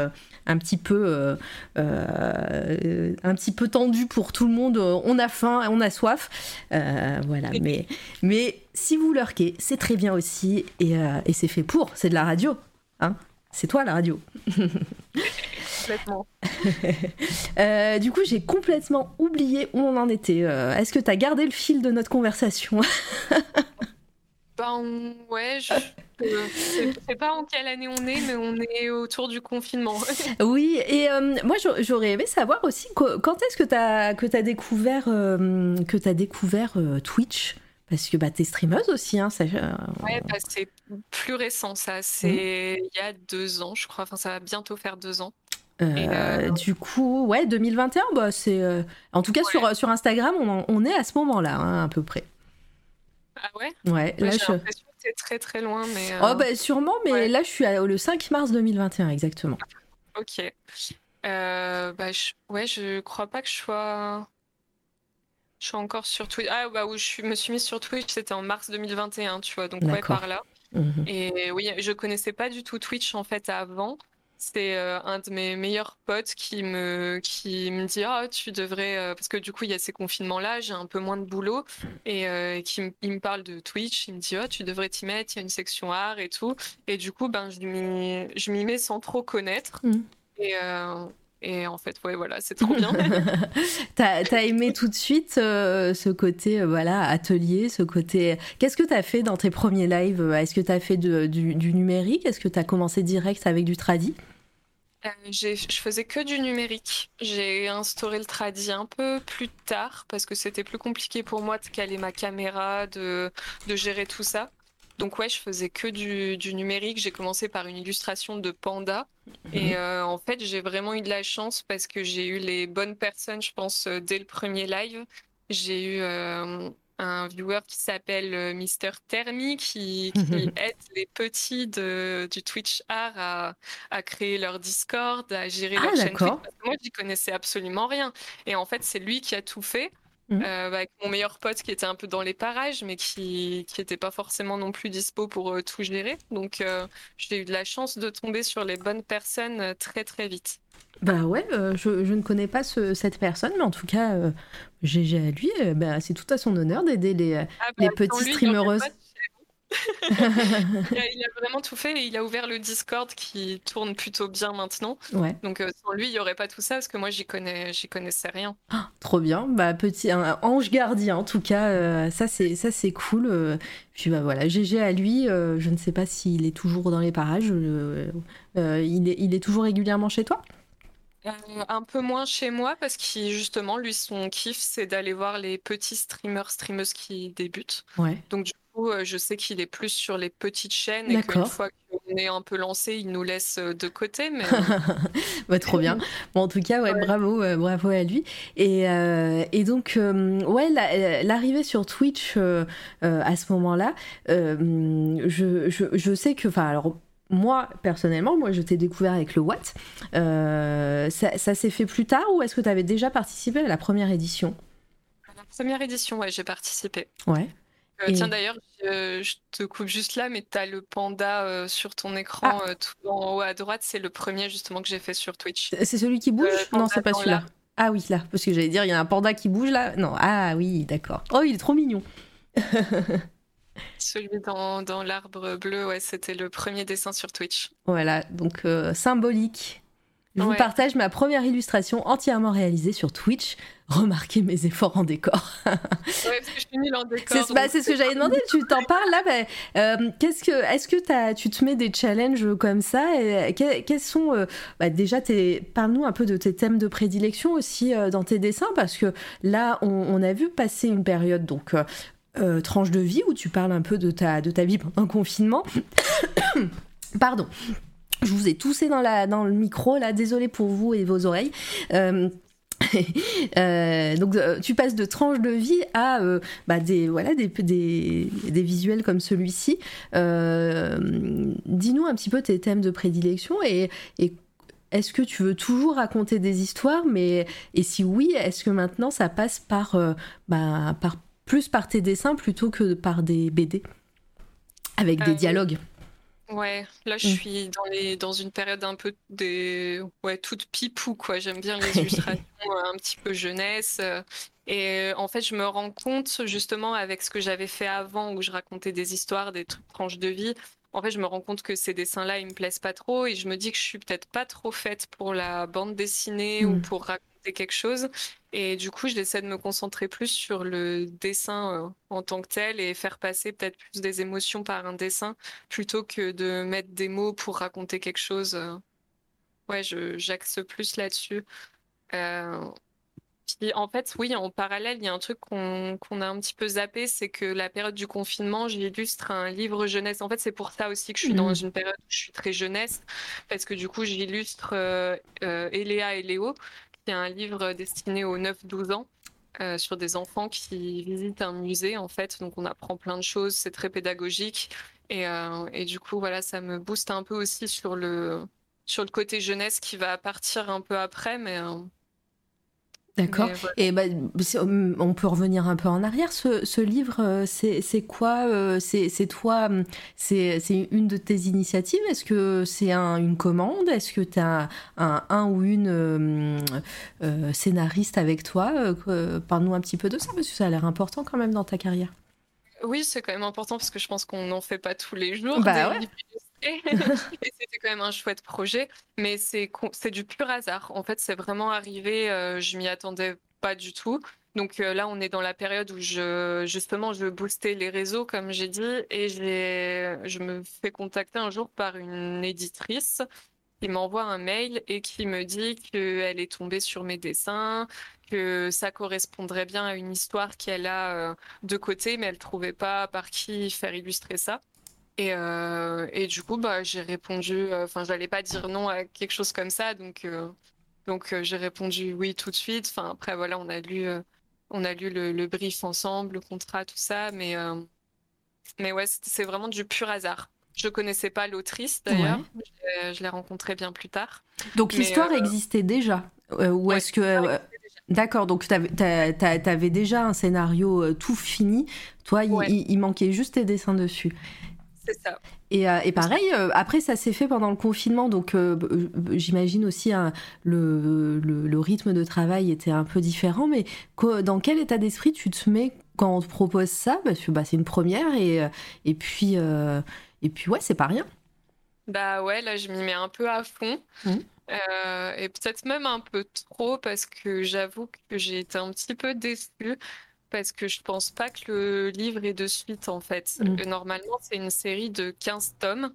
un petit peu, un petit peu tendue pour tout le monde. On a faim, on a soif. voilà, mais, mais si vous lurquez, c'est très bien aussi et, et c'est fait pour. C'est de la radio. Hein c'est toi la radio. complètement. Euh, du coup, j'ai complètement oublié où on en était. Euh, est-ce que tu as gardé le fil de notre conversation Ben ouais, je... ne sais pas en quelle année on est, mais on est autour du confinement. oui, et euh, moi j'aurais aimé savoir aussi quand est-ce que tu as, que as découvert, que as découvert Twitch? Parce que bah, tu es streameuse aussi, hein, ça, euh, Ouais, bah, c'est plus récent, ça. C'est mmh. il y a deux ans, je crois. Enfin, ça va bientôt faire deux ans. Euh, euh, du coup, ouais, 2021, bah, c'est. En tout cas, sur, sur Instagram, on, on est à ce moment-là, hein, à peu près. Ah ouais? Ouais, là, j'ai je... l'impression que c'est très très loin, mais. Oh, bah, sûrement, mais là, je suis le 5 mars 2021, exactement. Ok. bah, je... Ouais, je crois pas que je sois. Je suis encore sur Twitch. Ah, bah, où je me suis mise sur Twitch, c'était en mars 2021, tu vois, donc ouais, par là. Mhm. Et oui, je connaissais pas du tout Twitch en fait avant. C'est euh, un de mes meilleurs potes qui me, qui me dit Ah, tu devrais. Euh, parce que du coup, il y a ces confinements-là, j'ai un peu moins de boulot. Et euh, qui il me parle de Twitch. Il me dit Oh, tu devrais t'y mettre, il y a une section art et tout. Et du coup, ben, je m'y mets sans trop connaître. Mhm. Et, et en fait, ouais, voilà, c'est trop bien. t'as as aimé tout de suite euh, ce côté, euh, voilà, atelier, ce côté. Qu'est-ce que t'as fait dans tes premiers lives Est-ce que t'as fait du, du, numérique? Est-ce que t'as commencé direct avec du tradi? Euh, je faisais que du numérique. J'ai instauré le tradi un peu plus tard parce que c'était plus compliqué pour moi de caler ma caméra, de, de gérer tout ça. Donc ouais, je faisais que du, numérique. J'ai commencé par une illustration de panda. Et mhm. euh, en fait, j'ai vraiment eu de la chance parce que j'ai eu les bonnes personnes, je pense, euh, dès le premier live. J'ai eu euh, un viewer qui s'appelle Mister Thermi qui, aide les petits de, du Twitch Art à, créer leur Discord, à gérer ah, leur chaîne. Moi, j'y connaissais absolument rien. Et en fait, c'est lui qui a tout fait. Mmh. Euh, bah, avec mon meilleur pote qui était un peu dans les parages, mais qui n'était pas forcément non plus dispo pour euh, tout gérer. Donc euh, j'ai eu de la chance de tomber sur les bonnes personnes très très vite. Bah ouais, je, ne connais pas cette personne, mais en tout cas, GG à lui, bah, c'est tout à son honneur d'aider les, ah bah, les petits streamereuses. il, a, vraiment tout fait et il a ouvert le Discord qui tourne plutôt bien maintenant. Ouais. Donc sans lui, il n'y aurait pas tout ça parce que moi, j'y connais, j'y connaissais rien. Trop bien. Bah, petit un ange gardien, en tout cas, ça c'est ça c'est cool. puis bah voilà, GG à lui. je ne sais pas s'il est toujours dans les parages. il, est, il est toujours régulièrement chez toi? Euh, un peu moins chez moi parce que justement, lui, son kiff, c'est d'aller voir les petits streamers, streameuses qui débutent. Ouais. Donc du coup, euh, je sais qu'il est plus sur les petites chaînes et qu'une fois qu'on est un peu lancé, il nous laisse euh, de côté. Mais... bah, trop bien. Bon, en tout cas, ouais, bravo, bravo à lui. Et, et donc, ouais, l'arrivée sur Twitch à ce moment-là, je, je, je, sais que, enfin, alors moi, personnellement, moi, je t'ai découvert avec le Watt. Euh, ça, s'est fait plus tard ou est-ce que tu avais déjà participé à la première édition? La première édition, ouais, j'ai participé. Ouais. Euh, tiens, d'ailleurs, je, te coupe juste là, mais tu as le panda euh, sur ton écran ah. tout en haut à droite. C'est le premier, justement, que j'ai fait sur Twitch. C'est celui qui bouge? Non, c'est pas celui-là. Ah oui, là, parce que j'allais dire, il y a un panda qui bouge là. Non, ah oui, d'accord. Oh, il est trop mignon. Celui dans, dans l'arbre bleu, ouais, c'était le premier dessin sur Twitch. Voilà, donc euh, symbolique. Je vous partage ma première illustration entièrement réalisée sur Twitch. Remarquez mes efforts en décor. ouais, parce que je suis nulle en décor. C'est bah, ce que j'avais demandé. Tu t'en parles là. Bah, euh, qu'est-ce que, est-ce que tu te mets des challenges comme ça et, Quels sont euh, bah, déjà Parle-nous un peu de tes thèmes de prédilection aussi dans tes dessins parce que là, on, on, a vu passer une période donc euh, tranche de vie où tu parles un peu de ta, de ta vie pendant le confinement. Pardon. Je vous ai toussé dans, la, dans le micro, là, désolé pour vous et vos oreilles. Euh, euh, donc tu passes de tranche de vie à bah, des voilà des, des, des visuels comme celui-ci. Dis-nous un petit peu tes thèmes de prédilection et, et est-ce que tu veux toujours raconter des histoires mais et si oui, est-ce que maintenant ça passe par bah, par plus par tes dessins plutôt que par des BD avec des euh, dialogues? Ouais, là je mm. suis dans, les, dans une période un peu des ouais toute pipou quoi. J'aime bien les illustrations un petit peu jeunesse euh, et en fait je me rends compte justement avec ce que j'avais fait avant où je racontais des histoires, des trucs tranches de vie. En fait, je me rends compte que ces dessins-là, ils me plaisent pas trop et je me dis que je suis peut-être pas trop faite pour la bande dessinée ou mm. pour raconter quelque chose. Et du coup, j'essaie de me concentrer plus sur le dessin euh, en tant que tel et faire passer peut-être plus des émotions par un dessin plutôt que de mettre des mots pour raconter quelque chose. Euh. Ouais, j'axe plus là-dessus. Euh, puis en fait, oui, en parallèle, il y a un truc qu'on a un petit peu zappé, c'est que la période du confinement, j'illustre un livre jeunesse. En fait, c'est pour ça aussi que je suis dans mmh. une période où je suis très jeunesse, parce que du coup, j'illustre Eléa et Léo, c'est un livre destiné aux 9-12 ans. Euh, sur des enfants qui visitent un musée en fait donc on apprend plein de choses c'est très pédagogique et, euh, et, du coup voilà ça me booste un peu aussi sur le sur le côté jeunesse qui va partir un peu après mais D'accord. Et bah, on peut revenir un peu en arrière. Ce, livre, euh, c'est quoi euh, C'est toi C'est une de tes initiatives? Est-ce que c'est une commande? Est-ce que tu as un, un, ou une euh, scénariste avec toi? Parle-nous un petit peu de ça, parce que ça a l'air important quand même dans ta carrière. Oui, c'est quand même important parce que je pense qu'on n'en fait pas tous les jours. Bah et c'était quand même un chouette projet, mais c'est du pur hasard. En fait, c'est vraiment arrivé, euh, je m'y attendais pas du tout. Donc euh, là, on est dans la période où je, justement, je veux booster les réseaux, comme j'ai dit, et je me fais contacter un jour par une éditrice qui m'envoie un mail et qui me dit qu'elle est tombée sur mes dessins, que ça correspondrait bien à une histoire qu'elle a euh, de côté, mais elle trouvait pas par qui faire illustrer ça. Et, euh, et du coup, bah, j'ai répondu, euh, enfin, j'allais pas dire non à quelque chose comme ça, donc, euh, donc j'ai répondu oui tout de suite. Enfin, après, voilà, on a lu, on a lu le, brief ensemble, le contrat, tout ça, mais, mais ouais, c'est vraiment du pur hasard. Je connaissais pas l'autrice d'ailleurs, je, l'ai rencontrée bien plus tard. Donc l'histoire existait déjà Ou est-ce que. D'accord, donc tu avais, déjà un scénario tout fini. Toi, il, il, manquait juste tes dessins dessus. C'est ça. Et, euh, et, pareil, euh, après, ça s'est fait pendant le confinement, donc euh, j'imagine aussi hein, le, le, rythme de travail était un peu différent, mais dans quel état d'esprit tu te mets quand on te propose ça, parce que bah, c'est une première et, et puis et puis ouais, c'est pas rien. Bah ouais, là je m'y mets un peu à fond. Mmh. et peut-être même un peu trop parce que j'avoue que j'ai été un petit peu déçue parce que je pense pas que le livre est de suite en fait. Mmh. Normalement, c'est une série de 15 tomes.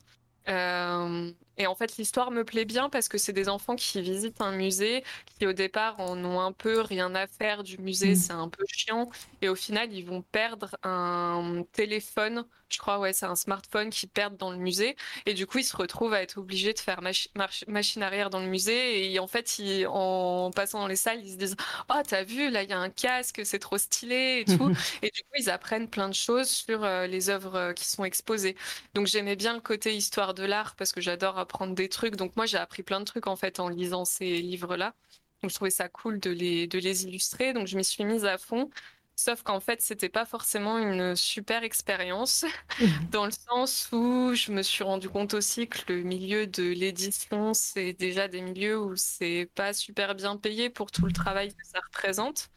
Euh, et en fait, l'histoire me plaît bien parce que c'est des enfants qui visitent un musée, qui au départ en ont un peu rien à faire du musée, mmh. c'est un peu chiant. Et au final, ils vont perdre un téléphone, je crois, ouais, c'est un smartphone qu'ils perdent dans le musée. Et du coup, ils se retrouvent à être obligés de faire machine arrière dans le musée. Et en fait, en passant dans les salles, ils se disent Oh, t'as vu, là, il y a un casque, c'est trop stylé et tout. et du coup, ils apprennent plein de choses sur euh, les œuvres euh, qui sont exposées. Donc, j'aimais bien le côté histoire de l'art parce que j'adore apprendre des trucs. Donc moi, j'ai appris plein de trucs en fait en lisant ces livres-là. Donc je trouvais ça cool de les, de les illustrer. Donc je m'y suis mise à fond. Sauf qu'en fait, c'était pas forcément une super expérience, dans le sens où je me suis rendu compte aussi que le milieu de l'édition, c'est déjà des milieux où c'est pas super bien payé pour tout le travail que ça représente.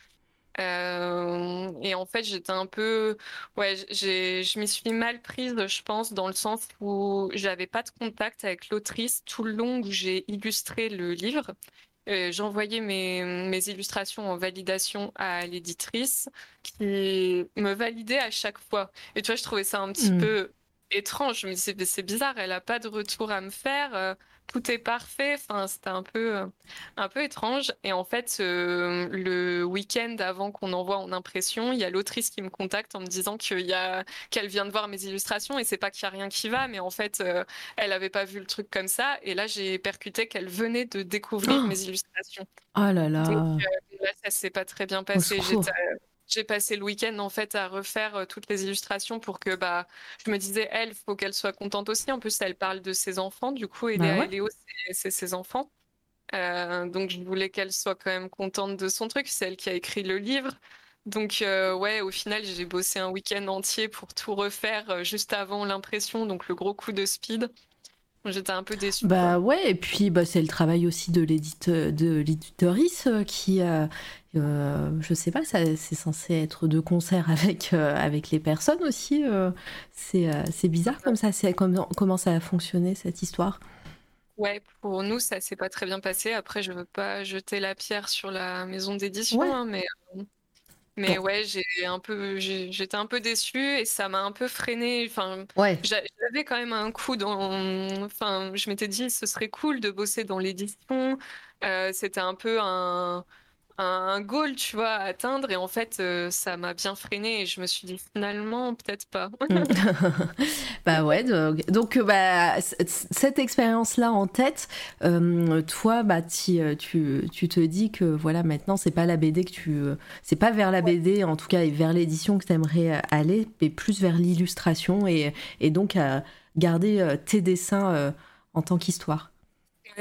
Euh, et en fait, j'étais un peu, ouais, je m'y suis mal prise, je pense, dans le sens où j'avais pas de contact avec l'autrice tout le long où j'ai illustré le livre. Euh, j'envoyais mes, mes, illustrations en validation à l'éditrice qui me validait à chaque fois. Et tu vois, je trouvais ça un petit hmm. peu étrange. Je me disais, c'est bizarre, elle a pas de retour à me faire. Euh, tout est parfait. Enfin, c'était un peu, euh, un peu étrange. Et en fait, euh, le week-end avant qu'on envoie en impression, il y a l'autrice qui me contacte en me disant qu'il y a, qu'elle vient de voir mes illustrations et c'est pas qu'il y a rien qui va, mais en fait, euh, elle avait pas vu le truc comme ça. Et là, j'ai percuté qu'elle venait de découvrir oh mes illustrations. Oh là là. Donc, là, ça s'est pas très bien passé j'ai passé le week-end en fait à refaire euh, toutes les illustrations pour que bah je me disais elle faut qu'elle soit contente aussi. En plus elle parle de ses enfants. Du coup et bah Léo c'est ses enfants. Euh, donc je voulais qu'elle soit quand même contente de son truc c'est elle qui a écrit le livre. Donc euh, ouais au final j'ai bossé un week-end entier pour tout refaire juste avant l'impression donc le gros coup de speed. J'étais un peu déçue. Bah ouais, et puis bah, c'est le travail aussi de l'éditorice qui, euh, je sais pas, c'est censé être de concert avec, euh, avec les personnes aussi. Euh, c'est bizarre comme ça. Comment, comment ça a fonctionné cette histoire? Ouais, pour nous, ça s'est pas très bien passé. Après, je veux pas jeter la pierre sur la maison d'édition, hein, mais, mais ouais, j'ai un peu, j'étais un peu déçue et ça m'a un peu freiné. Enfin, ouais. j'avais quand même un coup dans. Enfin, je m'étais dit, ce serait cool de bosser dans l'édition. C'était un peu un un goal, tu vois, à atteindre. Et en fait, euh, ça m'a bien freiné et je me suis dit finalement, peut-être pas. bah ouais, donc, euh, bah, cette expérience-là en tête, euh, toi, bah, tu, tu, te dis que voilà, maintenant, c'est pas la BD que tu. c'est pas vers la BD, en tout cas, et vers l'édition que tu aimerais aller, mais plus vers l'illustration et, et donc à garder tes dessins en tant qu'histoire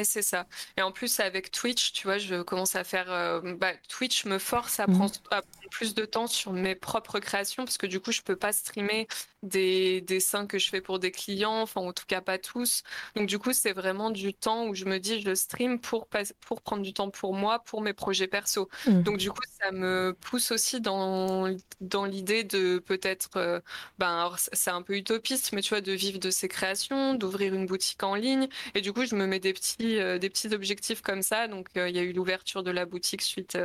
c'est ça. Et en plus, avec Twitch, tu vois, je commence à faire. Euh, bah, Twitch me force à mmh. prendre, plus de temps sur mes propres créations parce que du coup, je peux pas streamer des dessins que je fais pour des clients, enfin, en tout cas, pas tous. Donc, du coup, c'est vraiment du temps où je me dis, je stream pour, pour prendre du temps pour moi, pour mes projets perso. Mmh. Donc, du coup, ça me pousse aussi dans, dans l'idée de peut-être, euh, ben, c'est un peu utopiste, mais tu vois, de vivre de ses créations, d'ouvrir une boutique en ligne. Et du coup, je me mets des petits, euh, des petits objectifs comme ça. Donc, euh, il y a eu l'ouverture de la boutique suite,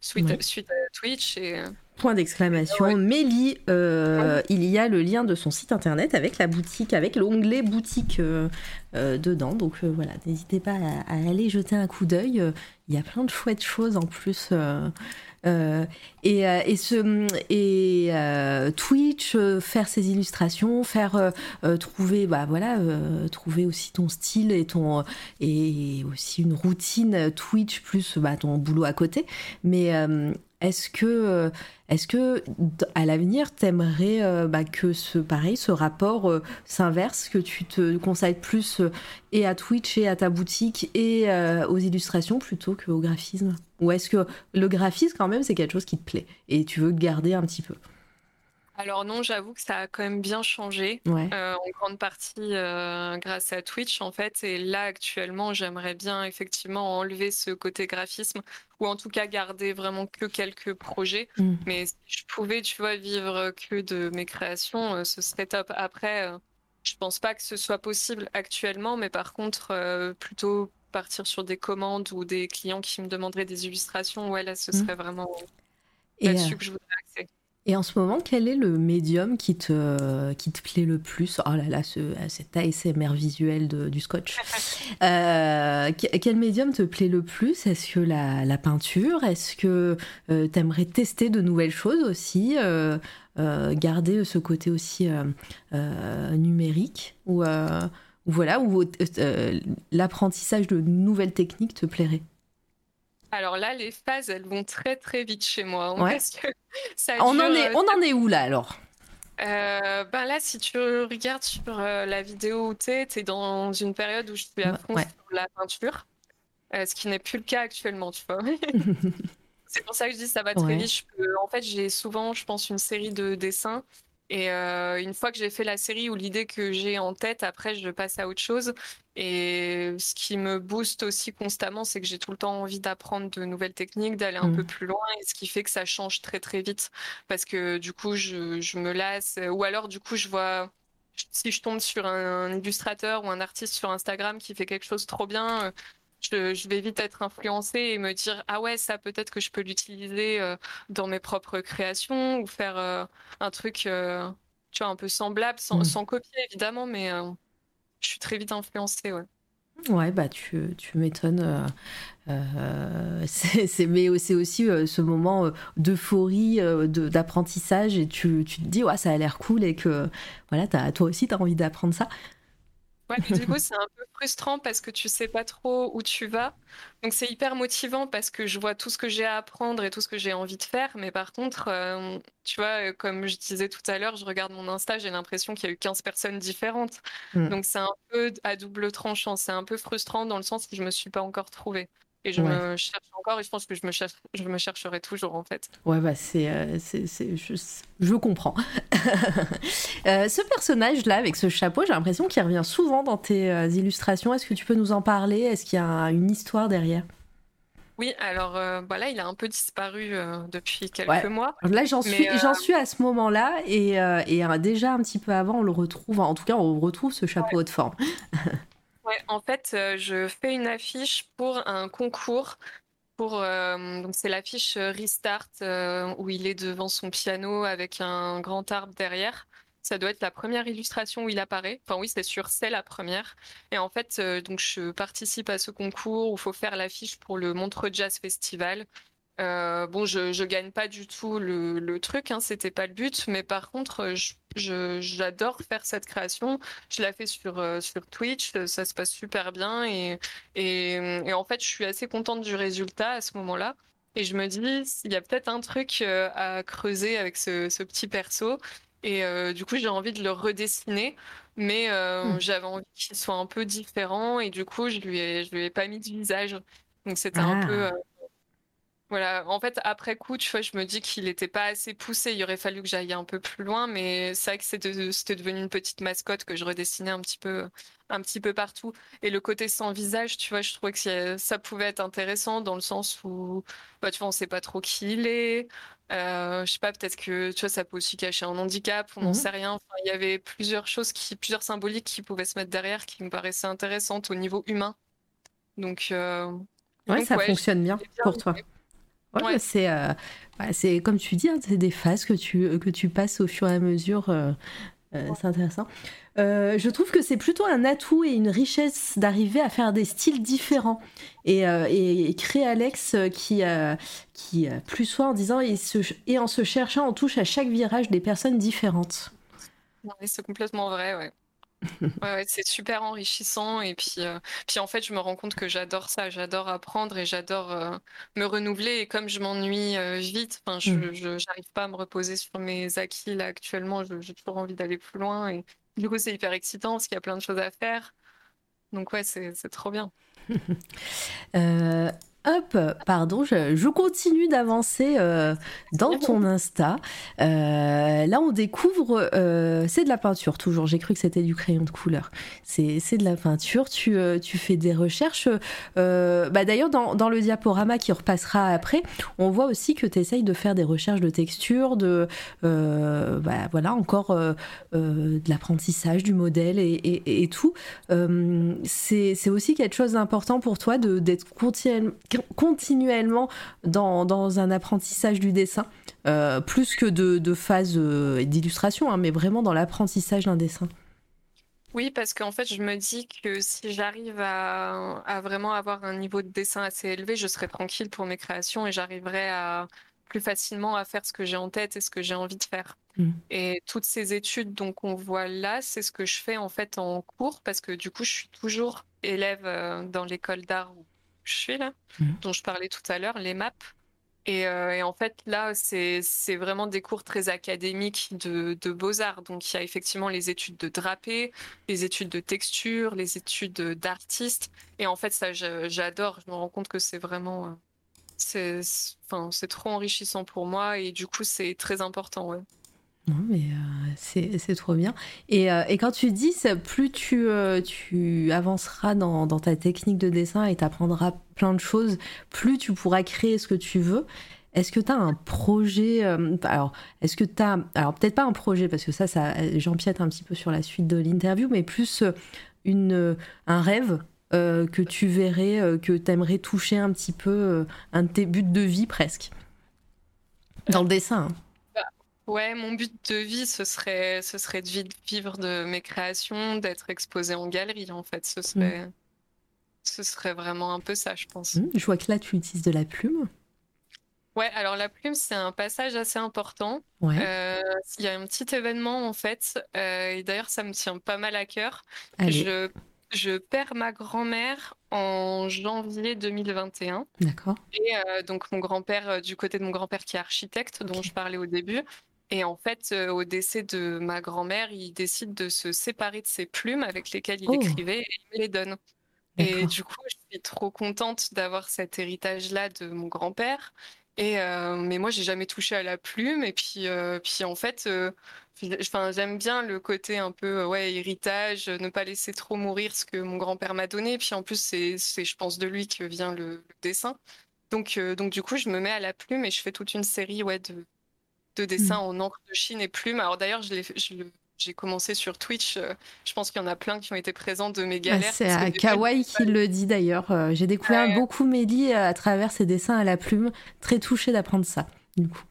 suite, suite à Twitch. Et, Point d'exclamation. Mélie, euh, il y a le lien de son site internet avec la boutique, avec l'onglet boutique euh, euh, dedans. Donc voilà, n'hésitez pas à, aller jeter un coup d'œil. Il y a plein de chouettes choses en plus. et, et, ce, et Twitch, faire ses illustrations, faire trouver, bah voilà, trouver aussi ton style et ton et aussi une routine Twitch plus bah, ton boulot à côté. Mais est-ce que, euh, est-ce à l'avenir, t'aimerais euh, bah, que ce pareil, ce rapport euh, s'inverse, que tu te conseilles plus et à Twitch et à ta boutique et aux illustrations plutôt qu'au graphisme? Ou est-ce que le graphisme quand même c'est quelque chose qui te plaît et tu veux garder un petit peu? Alors non, j'avoue que ça a quand même bien changé, euh, en grande partie euh, grâce à Twitch en fait. Et là actuellement, j'aimerais bien effectivement enlever ce côté graphisme ou en tout cas garder vraiment que quelques projets. Mm. Mais si je pouvais, tu vois, vivre que de mes créations, euh, ce serait top. Après, je pense pas que ce soit possible actuellement, mais par contre, plutôt partir sur des commandes ou des clients qui me demanderaient des illustrations, ouais, là, ce mm. serait vraiment là-dessus que je voudrais accéder. Et en ce moment, quel est le médium qui te, qui te plaît le plus? Oh là là, ce, cet ASMR visuel de, du scotch. Euh, quel médium te plaît le plus? Est-ce que la, la peinture? Est-ce que euh, tu aimerais tester de nouvelles choses aussi? Euh, Garder ce côté aussi numérique? Ou voilà, ou l'apprentissage de nouvelles techniques te plairait? Alors là, les phases, elles vont très très vite chez moi. on, en est, on en est où là alors? Euh, ben là, si tu regardes sur euh, la vidéo où tu es, tu es dans une période où je suis à fond sur la peinture, euh, ce qui n'est plus le cas actuellement, tu vois. c'est pour ça que je dis ça va très vite. En fait, j'ai souvent, je pense, une série de dessins et euh, une fois que j'ai fait la série ou l'idée que j'ai en tête, après, je passe à autre chose. Et ce qui me booste aussi constamment, c'est que j'ai tout le temps envie d'apprendre de nouvelles techniques, d'aller un peu mmh. plus loin, et ce qui fait que ça change très très vite. Parce que du coup, je, je me lasse. Ou alors, du coup, je vois si je tombe sur un, illustrateur ou un artiste sur Instagram qui fait quelque chose trop bien, je, vais vite être influencée et me dire ah ouais ça peut-être que je peux l'utiliser euh, dans mes propres créations ou faire euh, un truc euh, tu vois un peu semblable sans, mm. sans copier évidemment mais je suis très vite influencée ouais. Ouais, bah tu, tu m'étonnes. c'est, mais c'est aussi ce moment d'euphorie, d'apprentissage, et tu, tu, te dis, ouais, ça a l'air cool, et que voilà, as, toi aussi, tu as envie d'apprendre ça. Ouais, du coup, c'est un peu frustrant parce que tu sais pas trop où tu vas. Donc, c'est hyper motivant parce que je vois tout ce que j'ai à apprendre et tout ce que j'ai envie de faire. Mais par contre, euh, tu vois, euh, comme je disais tout à l'heure, je regarde mon Insta, j'ai l'impression qu'il y a eu 15 personnes différentes. Mm. Donc, c'est un peu à double tranchant. C'est un peu frustrant dans le sens que je me suis pas encore trouvée. Et je me cherche encore et je pense que je me, cherche, je me chercherai toujours en fait. Ouais, bah c'est. Euh, je, je, comprends. Euh, ce personnage-là, avec ce chapeau, j'ai l'impression qu'il revient souvent dans tes euh, illustrations. Est-ce que tu peux nous en parler? Est-ce qu'il y a une histoire derrière? Oui, alors voilà, il a un peu disparu depuis quelques mois. Là, j'en suis, j'en suis à ce moment-là et, et déjà un petit peu avant, on le retrouve. En tout cas, on retrouve ce chapeau de forme. Ouais, en fait, euh, je fais une affiche pour un concours. Pour, euh, donc c'est l'affiche euh, Restart où il est devant son piano avec un grand arbre derrière. Ça doit être la première illustration où il apparaît. Enfin oui, c'est sûr, c'est la première. Et en fait, donc je participe à ce concours où il faut faire l'affiche pour le Montreux Jazz Festival. Euh, bon, je, je gagne pas du tout le, le truc, hein, c'était pas le but, mais par contre, j'adore faire cette création. Je la fais sur, euh, sur Twitch, ça se passe super bien et, et, et, en fait, je suis assez contente du résultat à ce moment-là. Et je me dis, il y a peut-être un truc euh, à creuser avec ce, ce petit perso. Et du coup, j'ai envie de le redessiner, mais mmh. j'avais envie qu'il soit un peu différent et du coup, je lui ai, je lui ai pas mis de visage. Donc c'était un peu ah. Voilà, en fait, après coup, tu vois, je me dis qu'il n'était pas assez poussé. Il aurait fallu que j'aille un peu plus loin, mais c'est vrai que c'était devenu une petite mascotte que je redessinais un petit peu, un petit peu partout. Et le côté sans visage, tu vois, je trouvais que ça pouvait être intéressant dans le sens où, bah, tu vois, on sait pas trop qui il est. Euh, je sais pas, peut-être que, tu vois, ça peut aussi cacher un handicap, on n'en mmh sait rien. il y avait plusieurs choses qui, plusieurs symboliques qui pouvaient se mettre derrière qui me paraissaient intéressantes au niveau humain. Donc, euh, ouais, ça fonctionne bien, pour toi. Ouais, c'est euh, c'est comme tu dis, hein, c'est des phases que tu, que tu passes au fur et à mesure. Euh, euh, c'est intéressant. je trouve que c'est plutôt un atout et une richesse d'arriver à faire des styles différents. Et, et, créer Alex qui, qui plus soit en disant et, et en se cherchant, on touche à chaque virage des personnes différentes. c'est complètement vrai, ouais. Ouais, c'est super enrichissant et puis, euh, puis en fait je me rends compte que j'adore ça, j'adore apprendre et j'adore euh, me renouveler et comme je m'ennuie euh, vite, enfin je, je j'arrive pas à me reposer sur mes acquis là actuellement, j'ai toujours envie d'aller plus loin et du coup c'est hyper excitant parce qu'il y a plein de choses à faire. Donc ouais, c'est trop bien. hop, pardon, je, continue d'avancer euh, dans ton Insta. Euh, là, on découvre, euh, c'est de la peinture, toujours. J'ai cru que c'était du crayon de couleur. C'est de la peinture. Tu, tu fais des recherches. Bah, D'ailleurs, dans, dans, le diaporama qui repassera après, on voit aussi que tu essayes de faire des recherches de texture, de, bah, voilà, encore de l'apprentissage du modèle et, et, et tout. c'est aussi quelque chose d'important pour toi d'être continuellement continuellement dans, dans, un apprentissage du dessin, euh, plus que de, de phase euh, d'illustration, hein, mais vraiment dans l'apprentissage d'un dessin. Oui, parce qu'en fait, je me dis que si j'arrive à, à, vraiment avoir un niveau de dessin assez élevé, je serai tranquille pour mes créations et j'arriverai à plus facilement à faire ce que j'ai en tête et ce que j'ai envie de faire. Mmh. Et toutes ces études donc on voit là, c'est ce que je fais en fait en cours parce que du coup, je suis toujours élève euh, dans l'école d'art je suis là, mhm. dont je parlais tout à l'heure, les maps. Euh, et, en fait, là, c'est vraiment des cours très académiques de, beaux-arts. Donc, il y a effectivement les études de drapé, les études de texture, les études d'artiste. Et en fait, ça, j'adore. Je me rends compte que c'est vraiment. Euh, c'est trop enrichissant pour moi. Et du coup, c'est très important. Ouais. Non, mais euh, c'est trop bien. Et, euh, et, quand tu dis, plus tu, euh, tu avanceras dans, dans, ta technique de dessin et tu apprendras plein de choses, plus tu pourras créer ce que tu veux. Est-ce que tu as un projet Alors, est-ce que tu as. Alors, peut-être pas un projet, parce que ça, ça j'empiète un petit peu sur la suite de l'interview, mais plus une, un rêve que tu verrais, que tu aimerais toucher un petit peu, un de tes buts de vie presque? Dans le dessin. Hein. Ouais, mon but de vie, ce serait, ce serait de vivre de mes créations, d'être exposé en galerie, en fait. Ce serait, mm. ce serait vraiment un peu ça, je pense. Mm, je vois que là, tu utilises de la plume. Ouais, alors la plume, c'est un passage assez important. Euh, il y a un petit événement, en fait, euh, et d'ailleurs, ça me tient pas mal à cœur. Je, je perds ma grand-mère en janvier 2021. D'accord. Et euh, donc, mon grand-père, du côté de mon grand-père qui est architecte, dont je parlais au début, et en fait, euh, au décès de ma grand-mère, il décide de se séparer de ses plumes avec lesquelles il oh. écrivait et il me les donne. Et du coup, je suis trop contente d'avoir cet héritage-là de mon grand-père. Et euh, mais moi, j'ai jamais touché à la plume. Et puis, euh, puis en fait, enfin, j'aime bien le côté un peu ouais héritage, ne pas laisser trop mourir ce que mon grand-père m'a donné. Et puis en plus, c'est, je pense, de lui que vient le, dessin. Donc, donc du coup, je me mets à la plume et je fais toute une série ouais de de dessin mm. en encre de Chine et plume. Alors d'ailleurs, j'ai commencé sur Twitch. Euh, je pense qu'il y en a plein qui ont été présents de mes galères. c'est à Kawaii qui le dit d'ailleurs. Euh, j'ai découvert beaucoup Mélie à travers ses dessins à la plume. Très touchée d'apprendre ça, du coup.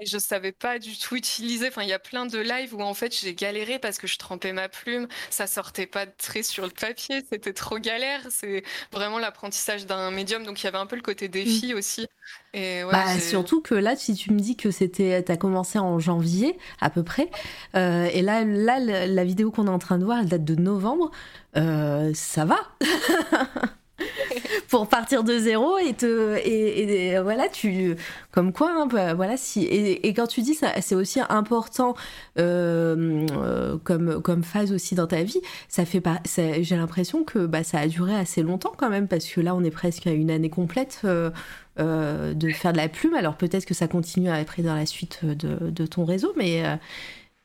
Et je savais pas du tout utiliser. Enfin, il y a plein de lives où en fait j'ai galéré parce que je trempais ma plume, ça sortait pas de trait sur le papier, c'était trop galère. C'est vraiment l'apprentissage d'un médium, donc il y avait un peu le côté défi mm. aussi. Et bah, surtout que là, si tu me dis que c'était, t'as commencé en janvier à peu près, euh, et là, là, la, vidéo qu'on est en train de voir, elle date de novembre, euh, ça va. pour partir de zéro et te et, voilà tu comme quoi hein, bah, voilà si et, quand tu dis ça c'est aussi important euh, euh, comme comme phase aussi dans ta vie ça fait pas j'ai l'impression que bah, ça a duré assez longtemps quand même parce que là on est presque à une année complète euh, de faire de la plume. Alors peut-être que ça continue après dans la suite de, de ton réseau mais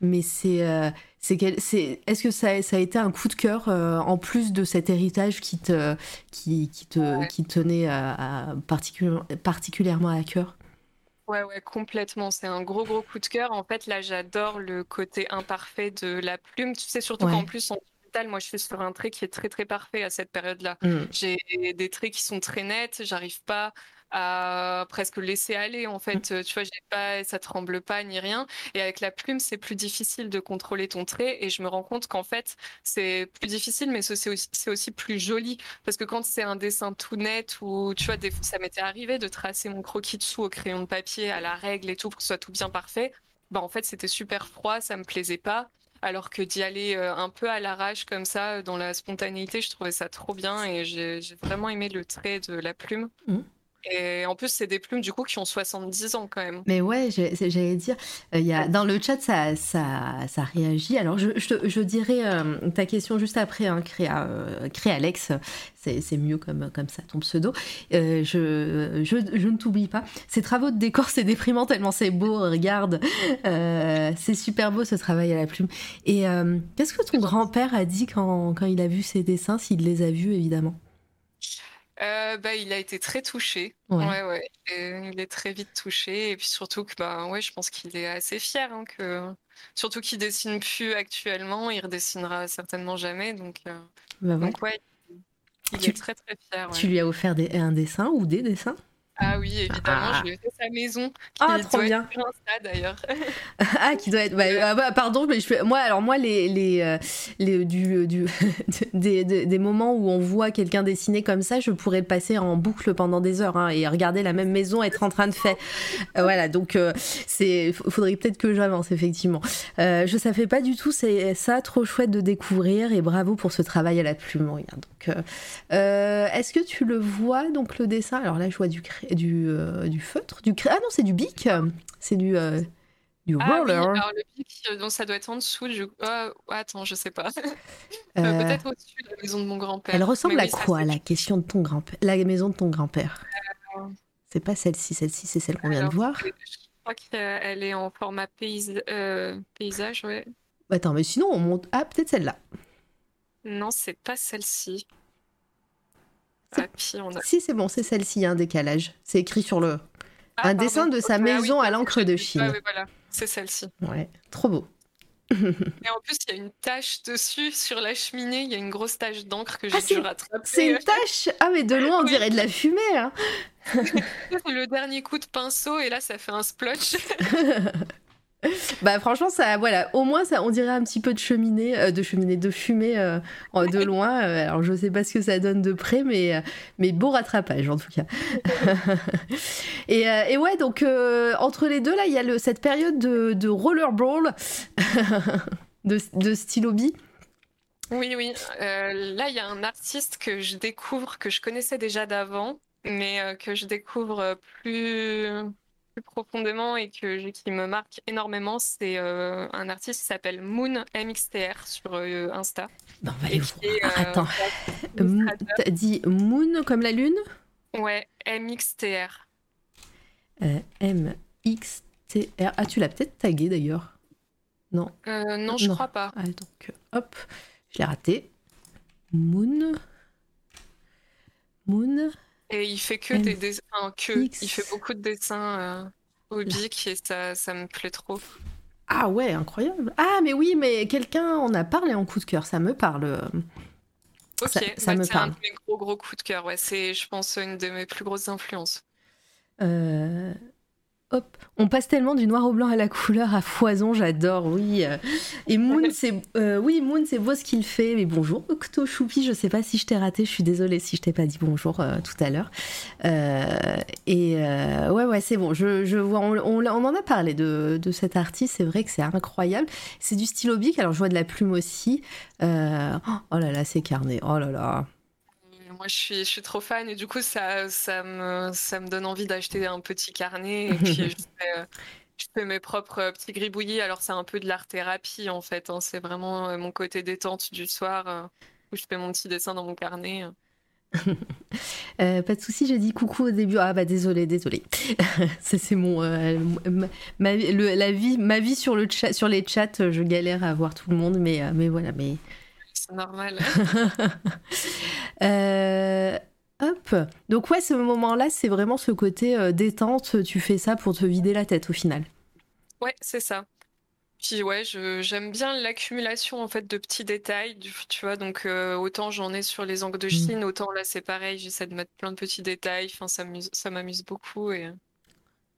mais c'est c'est est-ce que ça, ça, a été un coup de cœur euh, en plus de cet héritage qui te qui, qui te qui tenait à, particulièrement à cœur? Ouais, ouais, complètement. C'est un gros, gros coup de cœur. En fait, là, j'adore le côté imparfait de la plume. Tu sais, surtout qu'en plus, en digital, moi, je suis sur un trait qui est très, très parfait à cette période-là. Mmh. J'ai des traits qui sont très nets. J'arrive pas à presque laisser aller en fait. Mmh. Tu vois, j'ai pas, ça tremble pas ni rien. Et avec la plume, c'est plus difficile de contrôler ton trait. Et je me rends compte qu'en fait, c'est plus difficile, mais c'est aussi, aussi, plus joli parce que quand c'est un dessin tout net ou tu vois, des, ça m'était arrivé de tracer mon croquis dessous au crayon de papier à la règle et tout pour que ce soit tout bien parfait. Bah en fait, c'était super froid, ça me plaisait pas alors que d'y aller euh, un peu à l'arrache comme ça, dans la spontanéité, je trouvais ça trop bien et j'ai vraiment aimé le trait de la plume. Mmh. Et en plus, c'est des plumes du coup qui ont 70 ans quand même. Mais ouais, j'allais dire, euh, y a, dans le chat, ça, ça, ça réagit. Alors, je, je, je dirais euh, ta question juste après, hein, Créa, euh, Créalex, c'est c'est mieux comme, comme ça, ton pseudo. Je, je, je ne t'oublie pas. Ces travaux de décor, c'est déprimant tellement c'est beau, regarde. C'est super beau ce travail à la plume. Et qu'est-ce que ton grand-père a dit quand, quand il a vu ces dessins, s'il les a vus, évidemment? Euh, bah, il a été très touché. Ouais. Ouais, ouais. Et il est très vite touché. Et puis surtout que, bah, ouais, je pense qu'il est assez fier. hein, que... Surtout qu'il dessine plus actuellement. Il redessinera certainement jamais. Donc, euh, Bah ouais. donc ouais, il Tu- est très très fier. Tu lui as offert des- un dessin ou des dessins? Ah oui, évidemment, Ah. je lui ai fait sa maison. Ah, qui trop doit bien. être d'ailleurs. Ah, qui doit être. bah, ah bah, pardon, mais je fais. Moi, alors, moi, les, les, euh, les- du, du, des, des, des moments où on voit quelqu'un dessiner comme ça, je pourrais le passer en boucle pendant des heures hein, et regarder la même maison être en train de faire. Euh, voilà, donc, euh, c'est. Faudrait peut-être que j'avance, effectivement. Euh, je savais pas du tout, c'est ça, trop chouette de découvrir et bravo pour ce travail à la plume. Regarde. Donc, euh, euh, est-ce que tu le vois, donc, le dessin? Alors là, je vois du, cré- du, euh, du feutre, du cré- Ah non, c'est du bic, c'est du. euh, du Ah oui, roller. alors le pic, euh, donc ça doit être en dessous du. Ah, attends, je sais pas. Euh, Peut-être au-dessus de la maison de mon grand-père. Elle ressemble Mais à oui, quoi la question de ton grand-père La maison de ton grand-père? C'est pas celle-ci, celle-ci c'est celle qu'on vient de voir. Je crois qu'elle est en format paysa- paysage, ouais. Attends, mais sinon on monte. Ah, peut-être celle-là. Non, c'est pas celle-ci. On a... Si, c'est bon, c'est celle-ci, il y a un décalage. C'est écrit sur le. Ah, un dessin de sa ah oui, maison à l'encre de ah Chine. oui, voilà, c'est celle-ci. Ouais, trop beau. Et en plus, il y a une tache dessus sur la cheminée. Il y a une grosse tache d'encre que j'ai Ah, c'est- dû rattraper. C'est une tache? Ah, mais de loin, on Oui. dirait de la fumée. hein. Le dernier coup de pinceau et là, ça fait un splotch. Bah, franchement, ça, voilà, au moins, ça, on dirait un petit peu de cheminée, euh, de cheminée, de fumée euh, de loin. Euh, alors, je sais pas ce que ça donne de près, mais, mais beau rattrapage en tout cas. et, et ouais, donc entre les deux, là, il y a le, cette période de, de rollerball de, de stylo B. Oui, oui. Là, il y a un artiste que je découvre, que je connaissais déjà d'avant, mais que je découvre plus, plus profondément et que, qui me marque énormément. C'est euh, un artiste qui s'appelle Moon MXTR sur euh, Insta. Bon, on va Et aller qui est, voir. euh, Attends, t'as dit Moon comme la lune? Ouais, MXTR. M-X-T-R. Ah, tu l'as peut-être tagué d'ailleurs. Non. Non, je Non. crois pas. Ah, donc, hop, je l'ai raté. Moon. Moon. Et il fait que M- des dessins, enfin, que, X. il fait beaucoup de dessins euh, et ça, ça me plaît trop. Ah ouais, incroyable. Ah, mais oui, mais quelqu'un en a parlé en coup de cœur, ça me parle. Ok, Ça- ça bah, me c'est parle. un de mes gros gros coups de cœur. Ouais, c'est, je pense, une de mes plus grosses influences. Euh, Hop, on passe tellement du noir au blanc à la couleur à foison, j'adore, oui. Et Moon, c'est euh, oui, Moon, c'est beau ce qu'il fait. Mais bonjour, Octo Choupi, je sais pas si je t'ai raté, je suis désolée si je t'ai pas dit bonjour euh, tout à l'heure. Euh, et ouais, ouais, c'est bon. Je, je vois, on, on- on en a parlé de, de cet artiste. C'est vrai que c'est incroyable. C'est du stylo bic. Alors je vois de la plume aussi. Oh là là, c'est carné. Oh là là. Moi, je suis, je suis trop fan et du coup, ça, ça me, ça me donne envie d'acheter un petit carnet et puis je fais, euh, je fais mes propres euh, petits gribouillis. Alors, c'est un peu de l'art-thérapie en fait. hein. C'est vraiment euh, mon côté détente du soir où je fais mon petit dessin dans mon carnet. Euh, pas de souci, j'ai dit coucou au début. Ah bah désolé, désolé. Ça c'est mon euh, ma, ma- le- la vie, ma vie sur le chat, sur les chats. Je galère à voir tout le monde, mais euh, mais voilà, mais C'est normal. Euh, hop. Donc ouais, ce moment-là, c'est vraiment ce côté euh, détente. Tu fais ça pour te vider la tête au final. Ouais, c'est ça. Puis ouais, je, j'aime bien l'accumulation en fait de petits détails, tu vois. Donc euh, autant j'en ai sur les angles de Chine, autant là c'est pareil, j'essaie de mettre plein de petits détails. Enfin, ça m'amuse, ça m'amuse beaucoup et,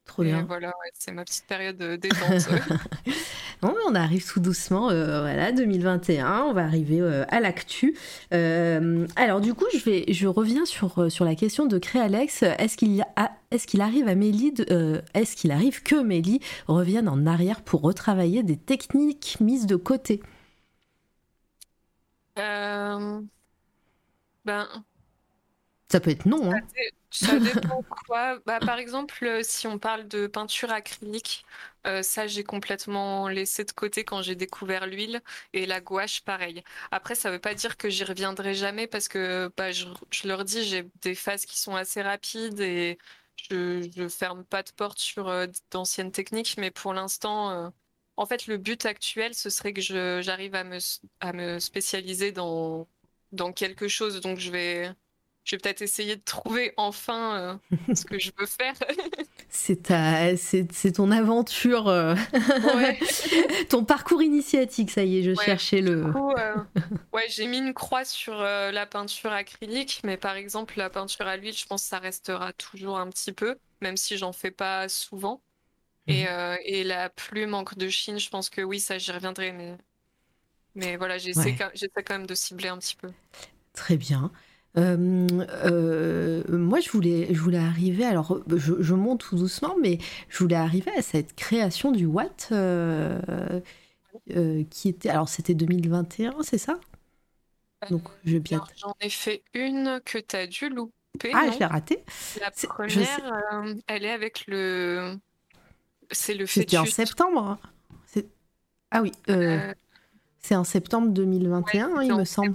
Trop et bien. voilà, ouais, c'est ma petite période de détente. Non, mais on arrive tout doucement, euh, voilà, 2021, on va arriver euh, à l'actu. Euh, alors du coup, je, vais, je reviens sur, euh, sur la question de Créalex. Est-ce qu'il a- est-ce qu'il arrive à Mélie, euh, est-ce qu'il arrive que Mélie revienne en arrière pour retravailler des techniques mises de côté? Euh, Ben, Ça peut être non. Hein. Ça, dépend quoi. Bah, par exemple, euh, si on parle de peinture acrylique, euh, ça j'ai complètement laissé de côté quand j'ai découvert l'huile et la gouache, pareil. Après, ça veut pas dire que j'y reviendrai jamais parce que bah, je, leur dis, j'ai des phases qui sont assez rapides et je, je ferme pas de porte sur euh, d'anciennes techniques, mais pour l'instant. En fait, le but actuel, ce serait que j'arrive à me, spécialiser dans quelque chose. Donc, je vais, je vais peut-être essayer de trouver enfin euh, ce que je veux faire. c'est ta, c'est, ton aventure, euh, ton parcours initiatique. Ça y est, je cherchais le. Euh, ouais, j'ai mis une croix sur la peinture acrylique, mais par exemple la peinture à l'huile, je pense que ça restera toujours un petit peu, même si j'en fais pas souvent. Et, mhm. et la plume encre de Chine, je pense que oui, ça j'y reviendrai, mais mais voilà, j'essaie quand même de cibler un petit peu. Très bien. Euh, euh, moi, je voulais, je voulais arriver. Alors, je, monte tout doucement, mais je voulais arriver à cette création du Watt euh, qui était. Alors, c'était 2021, c'est ça? Donc, je bien. J'en ai fait une que tu as dû louper. Ah, je l'ai ratée. La première, elle est avec le. C'est le fœtus. C'était en septembre. Ah oui. C'est en septembre 2021, il me semble.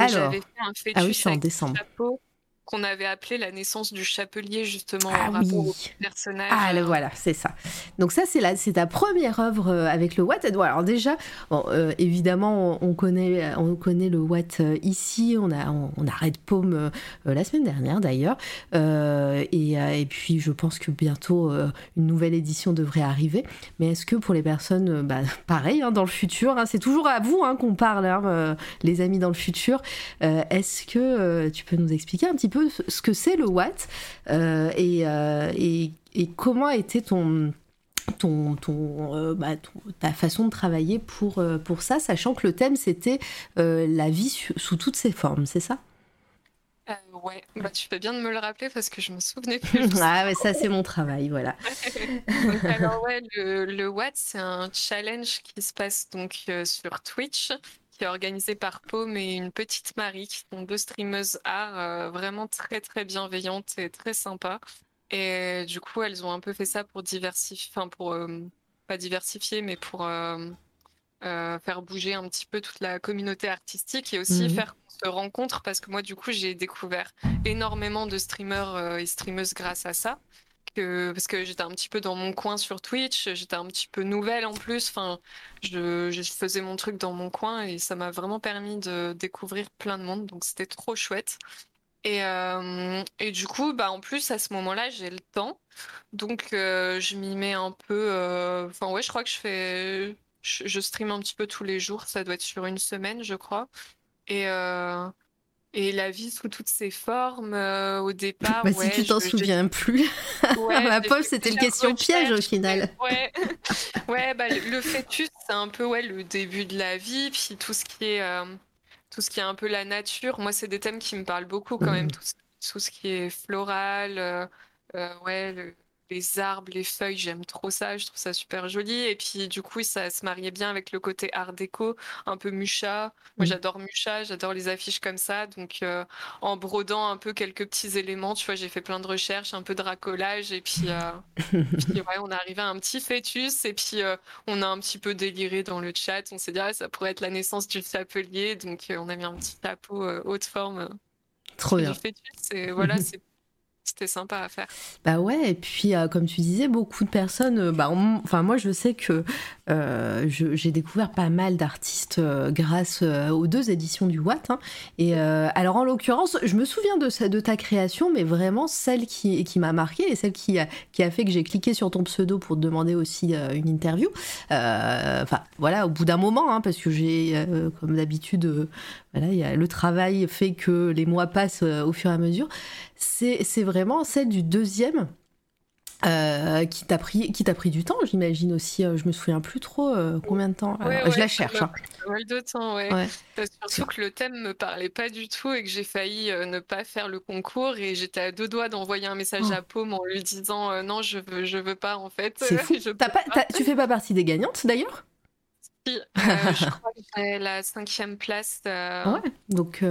Alors, fait un fœtus ah oui, c'est en décembre. Chapeau qu'on avait appelé la naissance du chapelier justement ah, rapport oui. au personnage. Ah le voilà, c'est ça. Donc ça c'est c'est ta première œuvre euh, avec le Watt. Alors déjà, bon, euh, évidemment on, connaît on connaît le Watt euh, ici. On a on, a Red Paume la semaine dernière d'ailleurs. Et, et, puis je pense que bientôt une nouvelle édition devrait arriver. Mais est-ce que pour les personnes, bah, pareil hein, dans le futur, hein, c'est toujours à vous hein, qu'on parle, les amis dans le futur. est-ce que tu peux nous expliquer un petit peu ce que c'est le Watt euh, euh, et, et, comment a été ton, ton, ton, euh, bah, ta façon de travailler pour, pour ça, sachant que le thème c'était la vie sous toutes ses formes, c'est ça? Ouais, bah, tu fais bien de me le rappeler parce que je me souvenais plus. ah, mais ça, c'est mon travail, voilà. alors, ouais, le, le Watt, c'est un challenge qui se passe donc sur Twitch organisé par Paume et une petite Marie, qui sont deux streameuses art euh, vraiment très très bienveillantes et très sympas. Et du coup, elles ont un peu fait ça pour diversifier, enfin pour euh, pas diversifier, mais pour euh, faire bouger un petit peu toute la communauté artistique et aussi mhm. faire qu'on se rencontre parce que moi, du coup, j'ai découvert énormément de streamers et streameuses grâce à ça parce que j'étais un petit peu dans mon coin sur Twitch, j'étais un petit peu nouvelle en plus. Enfin, je, faisais mon truc dans mon coin et ça m'a vraiment permis de découvrir plein de monde. Donc c'était trop chouette. Et, euh, du coup, bah en plus à ce moment-là, j'ai le temps, donc euh, je m'y mets un peu. Euh, enfin ouais, je crois que je fais, je, stream un petit peu tous les jours. Ça doit être sur une semaine, je crois. Et et la vie sous toutes ses formes, euh, au départ. Bah, si tu t'en souviens plus. Ouais, pauvre, c'était une question piège au final. Ouais, ouais bah, le fœtus, c'est un peu ouais, le début de la vie, puis tout ce qui est, euh, tout ce qui est un peu la nature. Moi, c'est des thèmes qui me parlent beaucoup quand même, mmh. tout, tout, ce qui est floral, euh, ouais, le, les arbres, les feuilles, j'aime trop ça, je trouve ça super joli. Et puis du coup, ça se mariait bien avec le côté art déco, un peu Mucha. Moi, j'adore Mucha, j'adore les affiches comme ça. Donc euh, en brodant un peu quelques petits éléments, tu vois, j'ai fait plein de recherches, un peu de racolage. Et puis, euh, ouais, on est arrivé à un petit fœtus. Et puis euh, on a un petit peu déliré dans le chat. On s'est dit, ah, ça pourrait être la naissance du chapelier. Donc on a mis un petit chapeau haute forme. Trop bien. Fœtus. Et voilà, c'est c'était sympa à faire. Bah ouais, et puis euh, comme tu disais, beaucoup de personnes, euh, bah, enfin moi je sais que euh, j'ai découvert pas mal d'artistes grâce aux deux éditions du Watt. Hein. et alors en l'occurrence, je me souviens de, ta création, mais vraiment celle qui, qui m'a marqué et celle qui, qui a fait que j'ai cliqué sur ton pseudo pour te demander aussi une interview. Enfin voilà, au bout d'un moment, hein, parce que j'ai, comme d'habitude, voilà, y a, le travail fait que les mois passent au fur et à mesure. C'est vraiment celle du deuxième euh, qui t'a pris qui t'a pris du temps j'imagine aussi. Euh, je me souviens plus trop euh, combien de temps. Je la cherche hein. pas mal de temps ouais, surtout que le thème me parlait pas du tout et que j'ai failli ne pas faire le concours et j'étais à deux doigts d'envoyer un message oh. à Paume en lui disant non je veux je veux pas en fait. Tu fais pas partie des gagnantes d'ailleurs? Si, je crois que j'ai la cinquième place ouais donc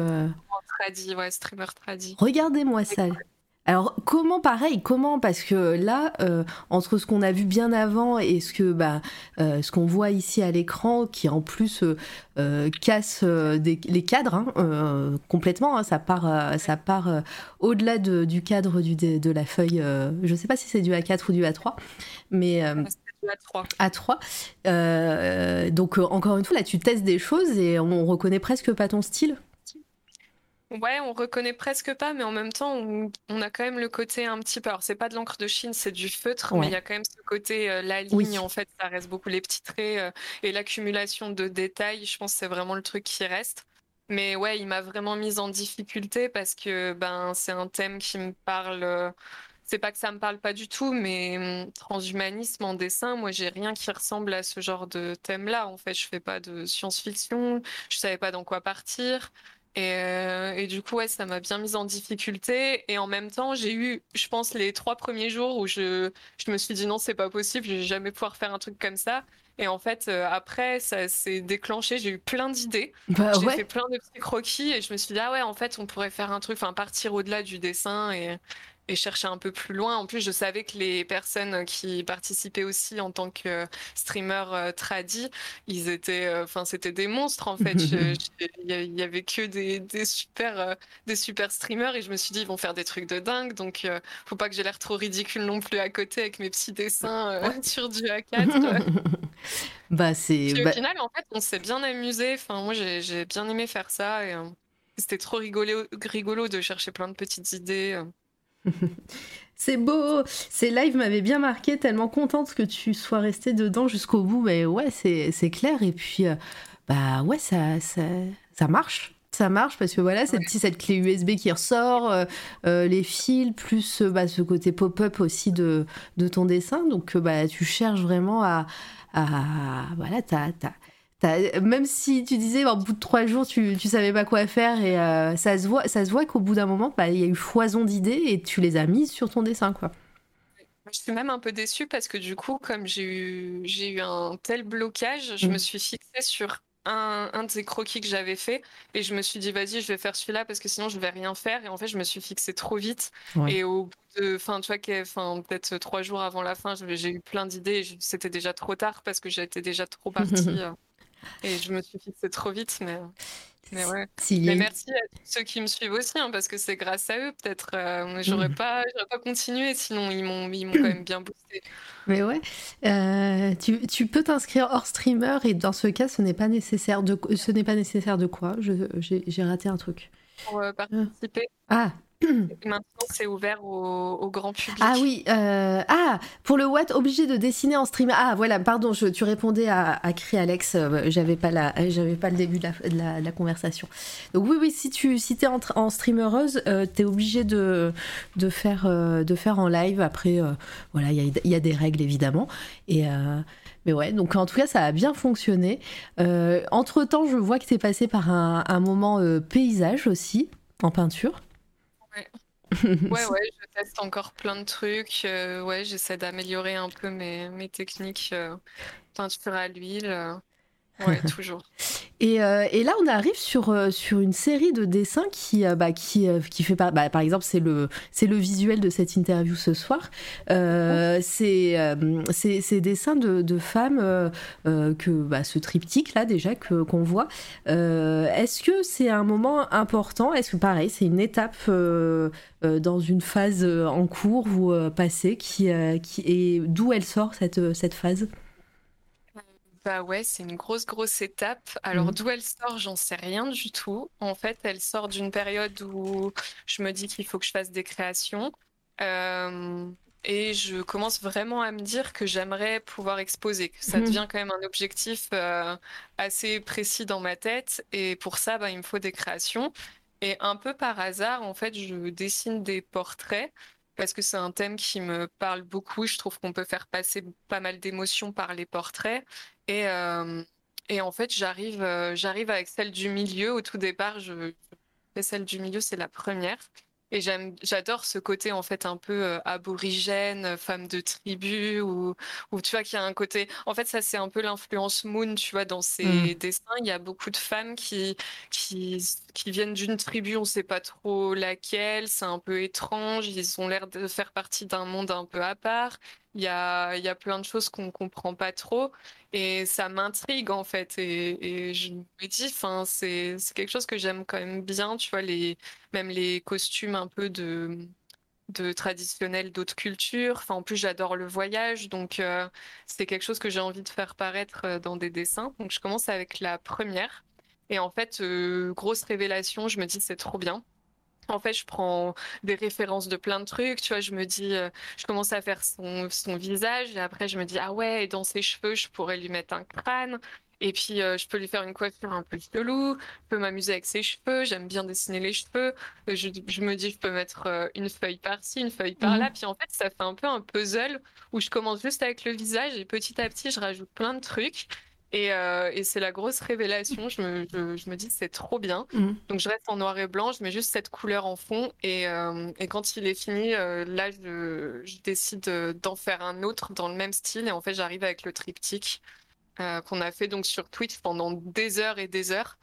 tradi, ouais, streamer tradi. Regardez-moi ça. Alors comment pareil comment? Parce que là euh, entre ce qu'on a vu bien avant et ce que bah euh, ce qu'on voit ici à l'écran qui en plus euh, casse les cadres hein, complètement hein, ça part ça part au-delà du cadre du, de, la feuille je sais pas si c'est du A4 ou du A3 mais A3. A3 donc encore une fois là tu testes des choses et on reconnaît presque pas ton style Ouais, on reconnaît presque pas, mais en même temps, on, a quand même le côté un petit peu. Alors, c'est pas de l'encre de Chine, c'est du feutre, mais il y a quand même ce côté, euh, la ligne, en fait, ça reste beaucoup les petits traits euh, et l'accumulation de détails. Je pense que c'est vraiment le truc qui reste. Mais ouais, il m'a vraiment mise en difficulté parce que ben c'est un thème qui me parle. C'est pas que ça me parle pas du tout, mais hum, transhumanisme en dessin, moi j'ai rien qui ressemble à ce genre de thème-là. En fait, je fais pas de science-fiction, je savais pas dans quoi partir. Euh, et, du coup, ouais, ça m'a bien mise en difficulté. Et en même temps, j'ai eu, je pense, les trois premiers jours où je, je me suis dit non, c'est pas possible, je vais jamais pouvoir faire un truc comme ça. Et en fait, euh, après, ça s'est déclenché. J'ai eu plein d'idées. Bah j'ai fait plein de petits croquis et je me suis dit, ah ouais, en fait, on pourrait faire un truc, enfin, partir au-delà du dessin et, et chercher un peu plus loin. En plus, je savais que les personnes qui participaient aussi en tant que streamer euh, tradi, ils étaient, euh, enfin, c'était des monstres en fait. Il y avait que des, des super, euh, des super streamers et je me suis dit ils vont faire des trucs de dingue. Donc, faut pas que j'ai l'air trop ridicule non plus à côté avec mes petits dessins sur du A4. bah c'est. Au bah final, en fait, on s'est bien amusé. Enfin, moi, j'ai bien aimé faire ça et c'était trop rigolo, rigolo de chercher plein de petites idées. C'est beau, ces lives m'avaient bien marqué, tellement contente que tu sois restée dedans jusqu'au bout. Mais ouais, c'est clair. Et puis, euh, bah ouais, ça, ça, ça, marche. Ça marche parce que voilà, cette, cette clé USB qui ressort, euh, euh, les fils, plus bah, ce côté pop-up aussi de, de, ton dessin. Donc, bah, tu cherches vraiment à. à voilà, t'as même si tu disais au bout de trois jours tu, tu savais pas quoi faire et euh, ça se voit ça se voit qu'au bout d'un moment bah, il y a eu foison d'idées et tu les as mises sur ton dessin quoi. Je suis même un peu déçue parce que du coup comme j'ai eu j'ai eu un tel blocage, je me mm. suis fixée sur un, un de ces croquis que j'avais fait et je me suis dit vas-y je vais faire celui-là parce que sinon je vais rien faire et en fait je me suis fixée trop vite et au bout de enfin tu vois peut-être trois jours avant la fin j'ai eu plein d'idées et c'était déjà trop tard parce que j'étais déjà trop partie euh. Et je me suis fixée trop vite, mais, mais ouais. Mais merci à tous ceux qui me suivent aussi, hein, parce que c'est grâce à eux, peut-être. Euh, j'aurais pas, pas continué, sinon ils m'ont, ils m'ont quand même bien boosté. Mais ouais, euh, tu, tu, peux t'inscrire hors streamer et dans ce cas, ce n'est pas nécessaire de, ce n'est pas nécessaire de quoi? J'ai raté un truc. Pour euh, participer. Ah, Maintenant, c'est ouvert au, grand public. Ah oui, euh, ah, pour le Watt, obligé de dessiner en stream. Ah voilà, pardon, je, tu répondais à, à Cri Alex, euh, j'avais pas, la, pas le début de la, conversation. Donc oui, oui, si tu si es en, en euh, tu es obligé de, de, faire, de faire en live. Après, voilà, il y, a, des règles évidemment. Et. Mais ouais, donc en tout cas, ça a bien fonctionné. entre temps, je vois que tu es passé par un moment paysage aussi, en peinture. Ouais. ouais, je teste encore plein de trucs. Euh, ouais, j'essaie d'améliorer un peu mes, mes techniques euh, peinture à l'huile. Euh. Ouais, toujours. Et, euh, et, là, on arrive sur, euh, sur une série de dessins qui, euh, bah, qui, qui fait par, bah, par exemple, c'est le, c'est le visuel de cette interview ce soir. c'est, ces dessins de, de femmes que bah, ce triptyque là déjà que qu'on voit. est-ce que c'est un moment important? Est-ce que pareil, c'est une étape dans une phase en cours ou passée qui, qui et d'où elle sort cette, cette phase? Bah ouais, c'est une grosse, grosse étape. Alors, mmh. d'où elle sort, j'en sais rien du tout. En fait, elle sort d'une période où je me dis qu'il faut que je fasse des créations. Euh, et je commence vraiment à me dire que j'aimerais pouvoir exposer, que ça mmh. devient quand même un objectif euh, assez précis dans ma tête. Et pour ça, bah, il me faut des créations. Et un peu par hasard, en fait, je dessine des portraits parce que c'est un thème qui me parle beaucoup. Je trouve qu'on peut faire passer pas mal d'émotions par les portraits. Et, euh, en fait, j'arrive, euh, j'arrive avec celle du milieu. Au tout départ, je, celle du milieu, c'est la première. Et j'adore ce côté en fait un peu euh, aborigène, euh, femme de tribu, ou, ou tu vois qu'il y a un côté. En fait, ça c'est un peu l'influence Moon, tu vois, dans ses mmh. dessins. Il y a beaucoup de femmes qui qui, qui viennent d'une tribu, on sait pas trop laquelle. C'est un peu étrange. Ils ont l'air de faire partie d'un monde un peu à part. Il y a, y a plein de choses qu'on comprend pas trop et ça m'intrigue en fait. Et, je me dis, c'est quelque chose que j'aime quand même bien, tu vois, les, même les costumes un peu de, de traditionnels d'autres cultures. En plus, j'adore le voyage, donc euh, c'est quelque chose que j'ai envie de faire paraître euh, dans des dessins. Donc, je commence avec la première. Et en fait, euh, grosse révélation, je me dis, c'est trop bien. En fait, je prends des références de plein de trucs. Tu vois, je me dis, euh, je commence à faire son, son, visage et après, je me dis, ah ouais, et dans ses cheveux, je pourrais lui mettre un crâne. Et puis, euh, je peux lui faire une coiffure un peu chelou. Je peux m'amuser avec ses cheveux. J'aime bien dessiner les cheveux. Euh, je, je, me dis, je peux mettre une feuille par-ci, une feuille par-là. Mhm. Puis en fait, ça fait un peu un puzzle où je commence juste avec le visage et petit à petit, je rajoute plein de trucs. Euh, et, c'est la grosse révélation. Je me, je, me dis, c'est trop bien. Mm. Donc, je reste en noir et blanc. Je mets juste cette couleur en fond. Et, euh, et quand il est fini, euh, là, je, je décide d'en faire un autre dans le même style. Et en fait, j'arrive avec le triptyque qu'on a fait donc sur Twitch pendant des heures et des heures.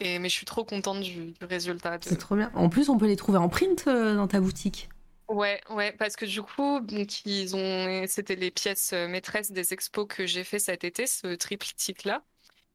Et, mais je suis trop contente du, du résultat. C'est trop bien. En plus, on peut les trouver en print dans ta boutique. Ouais, ouais, parce que du coup, donc ils ont, c'était les pièces euh, maîtresses des expos que j'ai fait cet été, ce triptyque-là.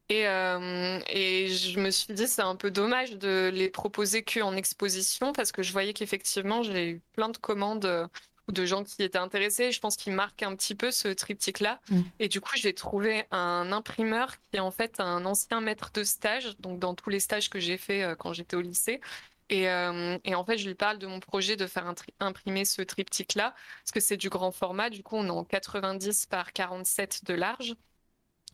Et, euh, et je me suis dit, c'est un peu dommage de les proposer qu'en exposition, parce que je voyais qu'effectivement, j'ai eu plein de commandes euh, ou de gens qui étaient intéressés. Je pense qu'ils marquent un petit peu ce triptyque-là. Mm. Et du coup, j'ai trouvé un imprimeur qui est en fait un ancien maître de stage, donc dans tous les stages que j'ai fait quand j'étais au lycée, euh, et, en fait, je lui parle de mon projet de faire imprimer ce triptyque-là, parce que c'est du grand format. Du coup, on est en 90 par 47 de large.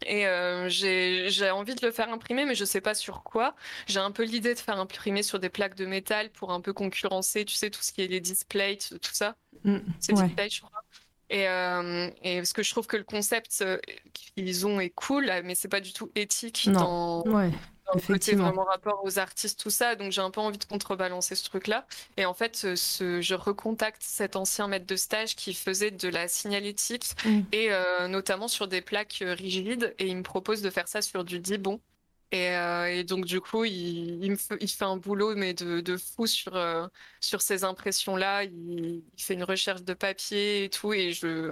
Et euh, j'ai envie de le faire imprimer, mais je sais pas sur quoi. J'ai un peu l'idée de faire imprimer sur des plaques de métal pour un peu concurrencer, tu sais, tout ce qui est les displays, tout ça. Mm, c'est display, je crois. Et, euh, et, parce que je trouve que le concept qu'ils ont est cool, mais c'est pas du tout éthique non. dans, Effectivement. vraiment rapport aux artistes, tout ça. Donc j'ai un peu envie de contrebalancer ce truc-là. Et en fait, ce, je recontacte cet ancien maître de stage qui faisait de la signalétique mm. et euh, notamment sur des plaques euh, rigides. Et il me propose de faire ça sur du Dibon. Et, euh, et, donc du coup, il, il, me fait, il, fait, un boulot mais de, de fou sur euh, sur ces impressions-là. Il, il, fait une recherche de papier et tout, et je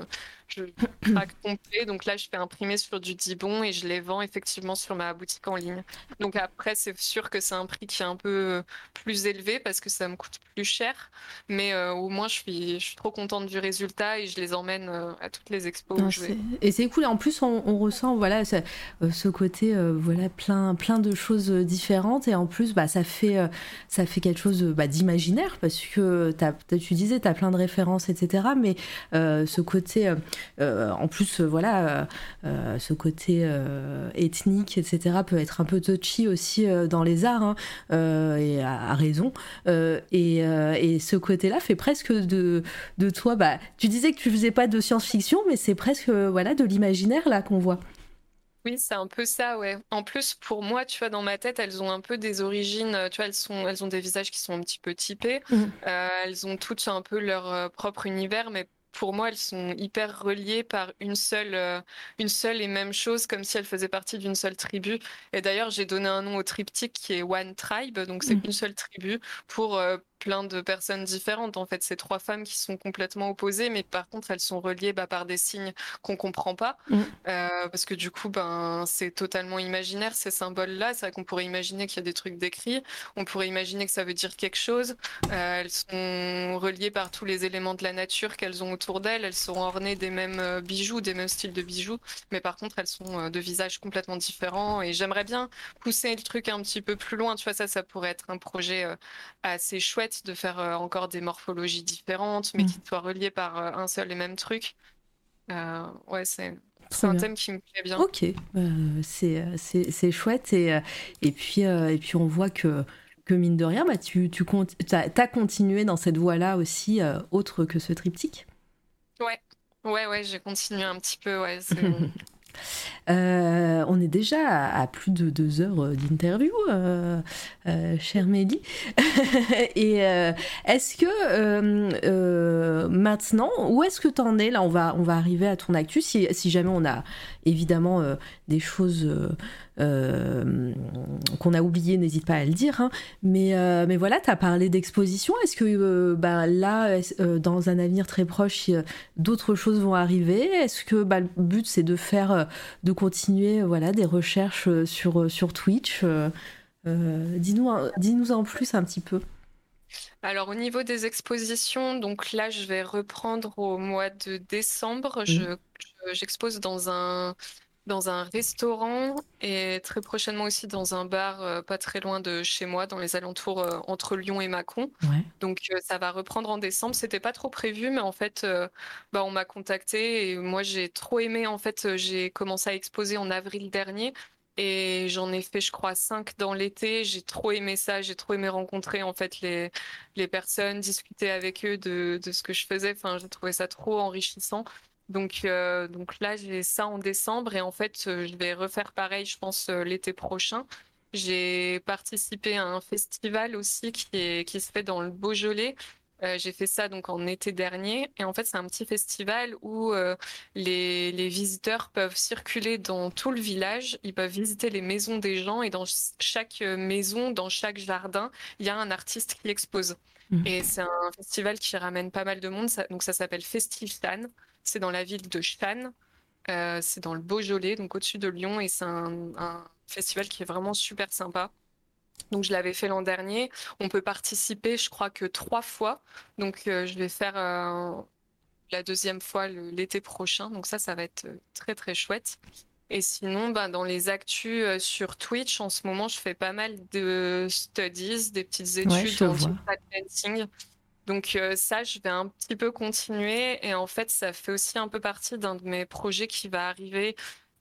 je craque complet. Donc là, je fais imprimer sur du Dibon et je les vends effectivement sur ma boutique en ligne. Donc après, c'est sûr que c'est un prix qui est un peu plus élevé parce que ça me coûte plus cher. Mais euh, au moins, je suis, je suis trop contente du résultat et je les emmène euh, à toutes les expos. où je vais. Et c'est cool. Et en plus, on, on ressent voilà, ce, euh, ce côté voilà, plein, plein de choses différentes. Et en plus, bah, ça, fait, ça fait quelque chose bah, d'imaginaire parce que tu disais, tu as plein de références, etc. Mais ce côté euh, en plus, euh, voilà, euh, ce côté ethnique, etc., peut être un peu touchy aussi dans les arts, hein, et à, raison. Et, ce côté-là fait presque de, de toi. Bah, tu disais que tu faisais pas de science-fiction, mais c'est presque voilà de l'imaginaire là qu'on voit. Oui, c'est un peu ça, ouais. En plus, pour moi, tu vois, dans ma tête, elles ont un peu des origines, tu vois, elles, sont, elles ont des visages qui sont un petit peu typés. Mmh. elles ont toutes un peu leur propre univers, mais pour moi, elles sont hyper reliées par une seule, euh, une seule et même chose, comme si elles faisaient partie d'une seule tribu. Et d'ailleurs, j'ai donné un nom au triptyque qui est One Tribe, donc c'est mmh. une seule tribu pour euh, plein de personnes différentes. En fait, c'est trois femmes qui sont complètement opposées, mais par contre, elles sont reliées bah, par des signes qu'on comprend pas, mm. euh, parce que du coup, ben, c'est totalement imaginaire ces symboles-là. C'est vrai qu'on pourrait imaginer qu'il y a des trucs décrits, on pourrait imaginer que ça veut dire quelque chose. Euh, elles sont reliées par tous les éléments de la nature qu'elles ont autour d'elles. Elles sont ornées des mêmes euh, bijoux, des mêmes styles de bijoux, mais par contre, elles sont de visages complètement différents. Et j'aimerais bien pousser le truc un petit peu plus loin. Tu vois, ça, ça pourrait être un projet assez chouette de faire euh, encore des morphologies différentes, mais mm. qui soient reliées par euh, un seul et même truc. Euh, ouais, c'est c'est un thème qui me plaît bien. Ok, c'est chouette. Et, et, puis, et puis on voit que, que mine de rien, bah, tu, tu as, continué dans cette voie-là aussi, autre que ce triptyque? Ouais, ouais, ouais, j'ai continué un petit peu. Ouais, Euh, on est déjà à, plus de deux heures d'interview, euh, euh, chère Mélie. Et est-ce que maintenant, où est-ce que tu en es Là, on va, on va arriver à ton actu. Si, si jamais on a évidemment des choses euh, qu'on a oublié, n'hésite pas à le dire. Hein. Mais, euh, mais voilà, tu as parlé d'exposition. Est-ce que euh, bah, là, dans un avenir très proche, d'autres choses vont arriver? Est-ce que bah, le but, c'est de faire, de continuer voilà, des recherches sur, sur Twitch? Dis-nous dis en plus un petit peu. Alors au niveau des expositions, donc là je vais reprendre au mois de décembre. Mmh. J'expose dans un dans un restaurant et très prochainement aussi dans un bar euh, pas très loin de chez moi, dans les alentours euh, entre Lyon et Mâcon. Donc euh, ça va reprendre en décembre. C'était pas trop prévu, mais en fait, bah, on m'a contacté et moi j'ai trop aimé. En fait, j'ai commencé à exposer en avril dernier. Et j'en ai fait, je crois, cinq dans l'été. J'ai trop aimé ça. J'ai trop aimé rencontrer en fait les, les personnes, discuter avec eux de, de ce que je faisais. Enfin, j'ai trouvé ça trop enrichissant. Donc, euh, donc là, j'ai ça en décembre et en fait, euh, je vais refaire pareil, je pense, euh, l'été prochain. J'ai participé à un festival aussi qui, est, qui se fait dans le Beaujolais. j'ai fait ça donc en été dernier et en fait c'est un petit festival où les, les, visiteurs peuvent circuler dans tout le village, ils peuvent visiter les maisons des gens et dans chaque maison, dans chaque jardin, il y a un artiste qui expose. Mmh. Et c'est un festival qui ramène pas mal de monde, donc ça s'appelle Festival c'est dans la ville de Chan. Euh, c'est dans le Beaujolais, donc au-dessus de Lyon, et c'est un, festival qui est vraiment super sympa. Donc je l'avais fait l'an dernier. On peut participer, je crois que trois fois. Donc euh, je vais faire euh, la deuxième fois l'été prochain. Donc ça, ça va être très très chouette. Et sinon, ben, dans les actus sur Twitch, en ce moment, je fais pas mal de studies, des petites études en dancing. Donc euh, ça, je vais un petit peu continuer et en fait, ça fait aussi un peu partie d'un de mes projets qui va arriver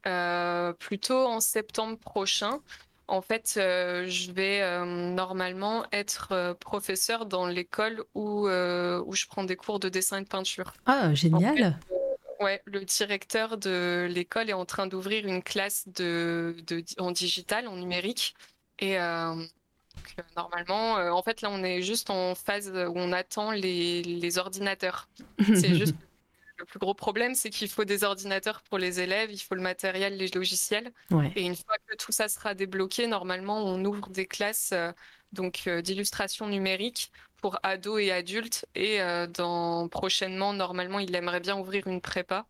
euh, plutôt en septembre prochain. En fait, euh, je vais normalement être professeur dans l'école où, où je prends des cours de dessin et de peinture. Ah, génial. ouais, le directeur de l'école est en train d'ouvrir une classe de, de, en digital, en numérique. Et, euh, normalement, euh, en fait, là, on est juste en phase où on attend les, ordinateurs. C'est juste le plus gros problème, c'est qu'il faut des ordinateurs pour les élèves, il faut le matériel, les logiciels. Et une fois que tout ça sera débloqué, normalement, on ouvre des classes euh, donc d'illustration numérique pour ados et adultes. Et dans prochainement, normalement, il aimerait bien ouvrir une prépa.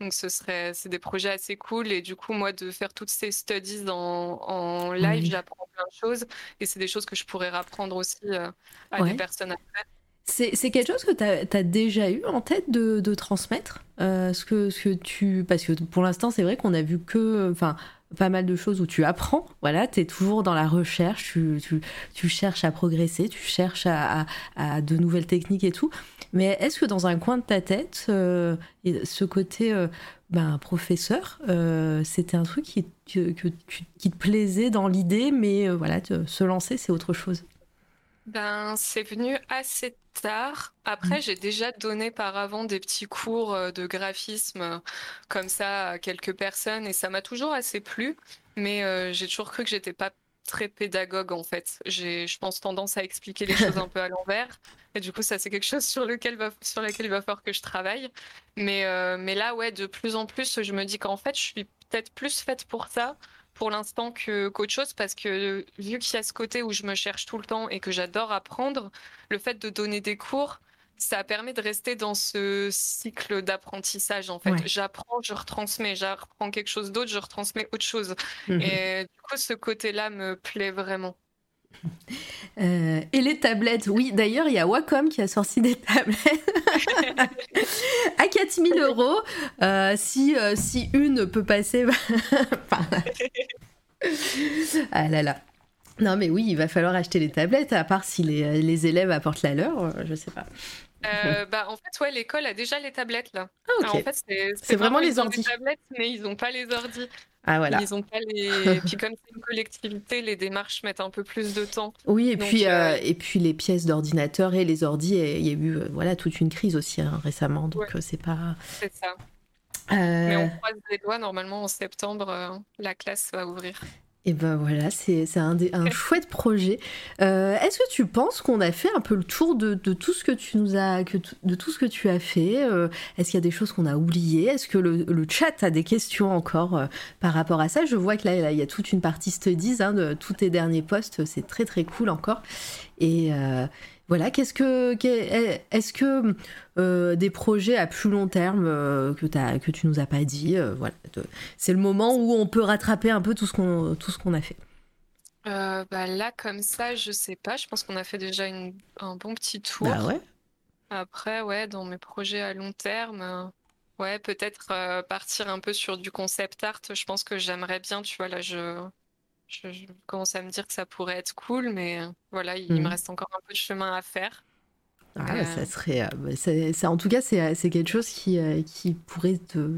Donc ce serait, c'est des projets assez cool et du coup moi de faire toutes ces studies en, en live, j'apprends plein de choses et c'est des choses que je pourrais apprendre aussi euh, à des personnes après. C'est quelque chose que tu as, déjà eu en tête de, de transmettre euh, ce, que, ce que tu... Parce que pour l'instant, c'est vrai qu'on a vu que... Enfin, pas mal de choses où tu apprends. Voilà, tu es toujours dans la recherche, tu, tu, tu, cherches à progresser, tu cherches à, à, de nouvelles techniques et tout. Mais est-ce que dans un coin de ta tête, euh, ce côté euh, ben, professeur, euh, c'était un truc qui, que, qui te plaisait dans l'idée, mais voilà, se lancer, c'est autre chose? Ben, c'est venu assez tard. Après, mmh. j'ai déjà donné par avant des petits cours de graphisme comme ça à quelques personnes et ça m'a toujours assez plu. Mais euh, j'ai toujours cru que j'étais pas très pédagogue en fait. J'ai, je pense, tendance à expliquer les choses un peu à l'envers. Et du coup, ça, c'est quelque chose sur lequel va, sur il va falloir que je travaille. Mais, mais là, ouais, de plus en plus, je me dis qu'en fait, je suis peut-être plus faite pour ça pour l'instant que qu'autre chose parce que vu qu'il y a ce côté où je me cherche tout le temps et que j'adore apprendre, le fait de donner des cours, ça permet de rester dans ce cycle d'apprentissage en fait. J'apprends, je retransmets, j'apprends quelque chose d'autre, je retransmets autre chose. Mhm. Et du coup, ce côté-là me plaît vraiment. Euh, et les tablettes, oui, d'ailleurs, il y a Wacom qui a sorti des tablettes à 4000 euros. Euh, si, euh, si une peut passer ah là là. Non, mais oui, il va falloir acheter les tablettes, à part si les, les élèves apportent la leur, je sais pas. Bah, en fait, ouais, l'école a déjà les tablettes là. Ah, en fait, c'est vraiment, les ordi. tablettes, mais ils n'ont pas les ordi. Ah voilà. Ils ont pas les. puis comme c'est une collectivité, les démarches mettent un peu plus de temps. Oui, et puis euh, euh, et puis les pièces d'ordinateur et les ordis, il y a eu euh, voilà toute une crise aussi hein, récemment, donc c'est pas. C'est ça. Mais on croise les doigts, normalement en septembre, la classe va ouvrir. Et ben voilà, c'est un, chouette projet. Euh, est-ce que tu penses qu'on a fait un peu le tour de, tout ce que tu nous as, de tout ce que tu as fait euh, Est-ce qu'il y a des choses qu'on a oubliées? Est-ce que le, chat a des questions encore euh, par rapport à ça? Je vois que là, il y a toute une partie studies hein, de tous tes derniers posts. C'est très très cool encore. Et, voilà, qu'est-ce que, est-ce que euh, des projets à plus long terme euh, que, as, que tu nous as pas dit, euh, voilà, c'est le moment où on peut rattraper un peu tout ce qu'on, tout ce qu'on a fait. bah là, comme ça, je sais pas. Je pense qu'on a fait déjà un bon petit tour. Bah ouais. Après, ouais, dans mes projets à long terme, ouais, peut-être partir un peu sur du concept art. Je pense que j'aimerais bien, tu vois, là, je je, commence à me dire que ça pourrait être cool, mais euh, voilà, il, me mmh. reste encore un peu de chemin à faire. Ah, euh, ça serait. Euh, bah, en tout cas, c'est quelque chose qui, qui pourrait te,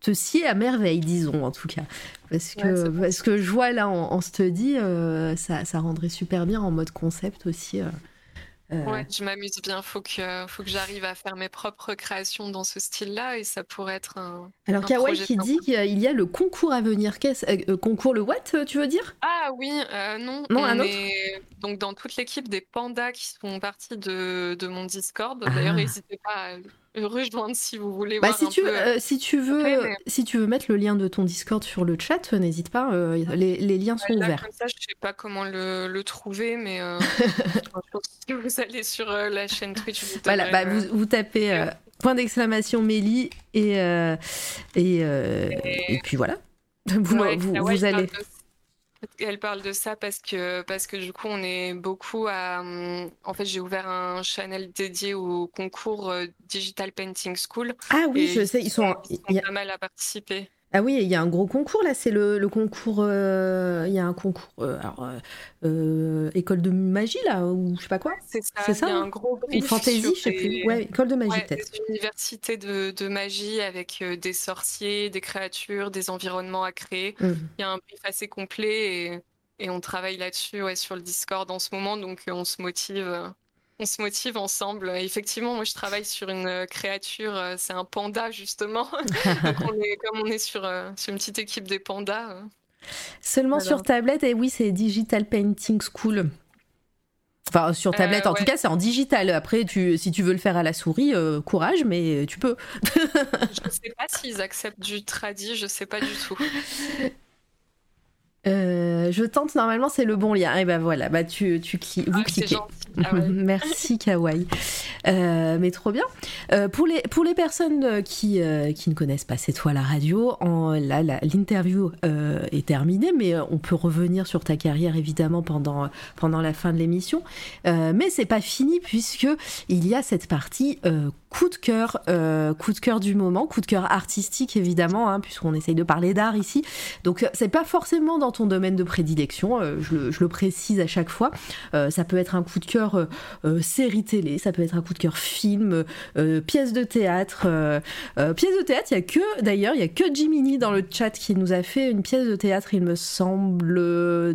te, scier à merveille, disons, en tout cas. Parce que, parce que je vois là en, study, ça, ça rendrait super bien en mode concept aussi. Euh, ouais, je m'amuse bien. Faut que, faut que j'arrive à faire mes propres créations dans ce style-là et ça pourrait être un. Alors, Kawaii qui dit qu'il y a le concours à venir. Qu'est-ce euh, euh, Concours le what, tu veux dire? Ah oui, non. Non, un autre? Donc, dans toute l'équipe des pandas qui font partie de, de mon Discord. D'ailleurs, ah. n'hésitez pas à rejoindre si vous voulez bah, voir si un tu, peu... Euh, si tu veux si tu veux mettre le lien de ton Discord sur le chat n'hésite pas euh, les, les, liens sont ouverts. comme ça je sais pas comment le, le trouver mais euh, si vous allez sur la chaîne Twitch vous voilà bah, vous, vous, tapez point d'exclamation Mélie et et, et, et, puis voilà. Vous, vous, vous allez elle parle de ça parce que, parce que du coup, on est beaucoup à. Hum, en fait, j'ai ouvert un channel dédié au concours euh, Digital Painting School. Ah oui, je sais, ils sont, ils sont pas mal à participer. Ah oui, il y a un gros concours là, c'est le, le, concours. Euh, il y a un concours. Euh, alors, euh, école de magie là, ou je sais pas quoi. C'est ça. y a un gros Ou fantasy, je sais plus. Ouais, école de magie peut-être. Une université de, de, magie avec des sorciers, des créatures, des environnements à créer. Mmh. Il y a un brief assez complet et, et on travaille là-dessus ouais, sur le Discord en ce moment, donc on se motive on se motive ensemble. Effectivement, moi je travaille sur une euh, créature, euh, c'est un panda justement. Donc comme on est sur, euh, sur, une petite équipe des pandas. Seulement sur tablette, et oui, c'est Digital Painting School. Enfin, sur tablette, en tout cas, c'est en digital. Après, tu, si tu veux le faire à la souris, courage, mais tu peux. je ne sais pas s'ils acceptent du tradi, je ne sais pas du tout. Euh, je tente, normalement c'est le bon lien. Et ben voilà, bah tu, tu vous ah, cliquez. Ah Merci Kawaii. Euh, mais trop bien. Euh, pour, les, pour les personnes qui, qui ne connaissent pas C'est toi la radio, en, là l'interview est terminée, mais on peut revenir sur ta carrière évidemment pendant, pendant la fin de l'émission. mais c'est pas fini puisque il y a cette partie coup de cœur, coup de cœur du moment, coup de cœur artistique évidemment, hein, puisqu'on essaye de parler d'art ici. Donc c'est pas forcément dans ton domaine de prédilection, euh, je le, précise à chaque fois. Euh, ça peut être un coup de cœur euh, série télé, ça peut être un coup de cœur film, pièce de théâtre. pièce de théâtre, il y a que, d'ailleurs, il y a que Jiminy dans le chat qui nous a fait une pièce de théâtre, il me semble,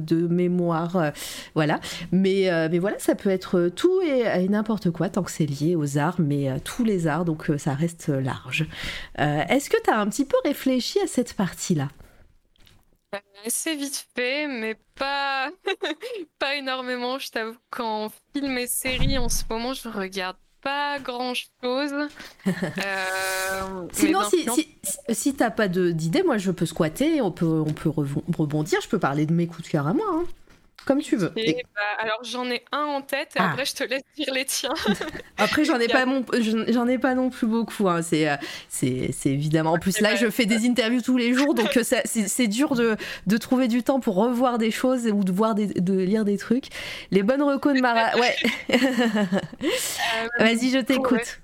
de mémoire. voilà. Mais, mais voilà, ça peut être tout et, n'importe quoi tant que c'est lié aux arts, mais tous les arts, donc ça reste large. Est-ce que tu as un petit peu réfléchi à cette partie-là? Assez vite fait, mais pas, pas énormément. Je t'avoue qu'en film et série, en ce moment, je regarde pas grand chose. Euh, Sinon, si, si, si, t'as pas d'idée, moi je peux squatter, on peut, on peut rebondir, je peux parler de mes coups de cœur à moi. Hein. Comme tu veux. Bah, alors j'en ai un en tête et ah. après je te laisse dire les tiens. après j'en ai pas j'en ai pas non plus beaucoup. Hein. C'est euh, c'est évidemment. En plus là je fais des interviews tous les jours donc euh, c'est dur de, de, trouver du temps pour revoir des choses ou de voir des, de lire des trucs. Les bonnes recos de Mara. Ouais. Euh, Vas-y je t'écoute.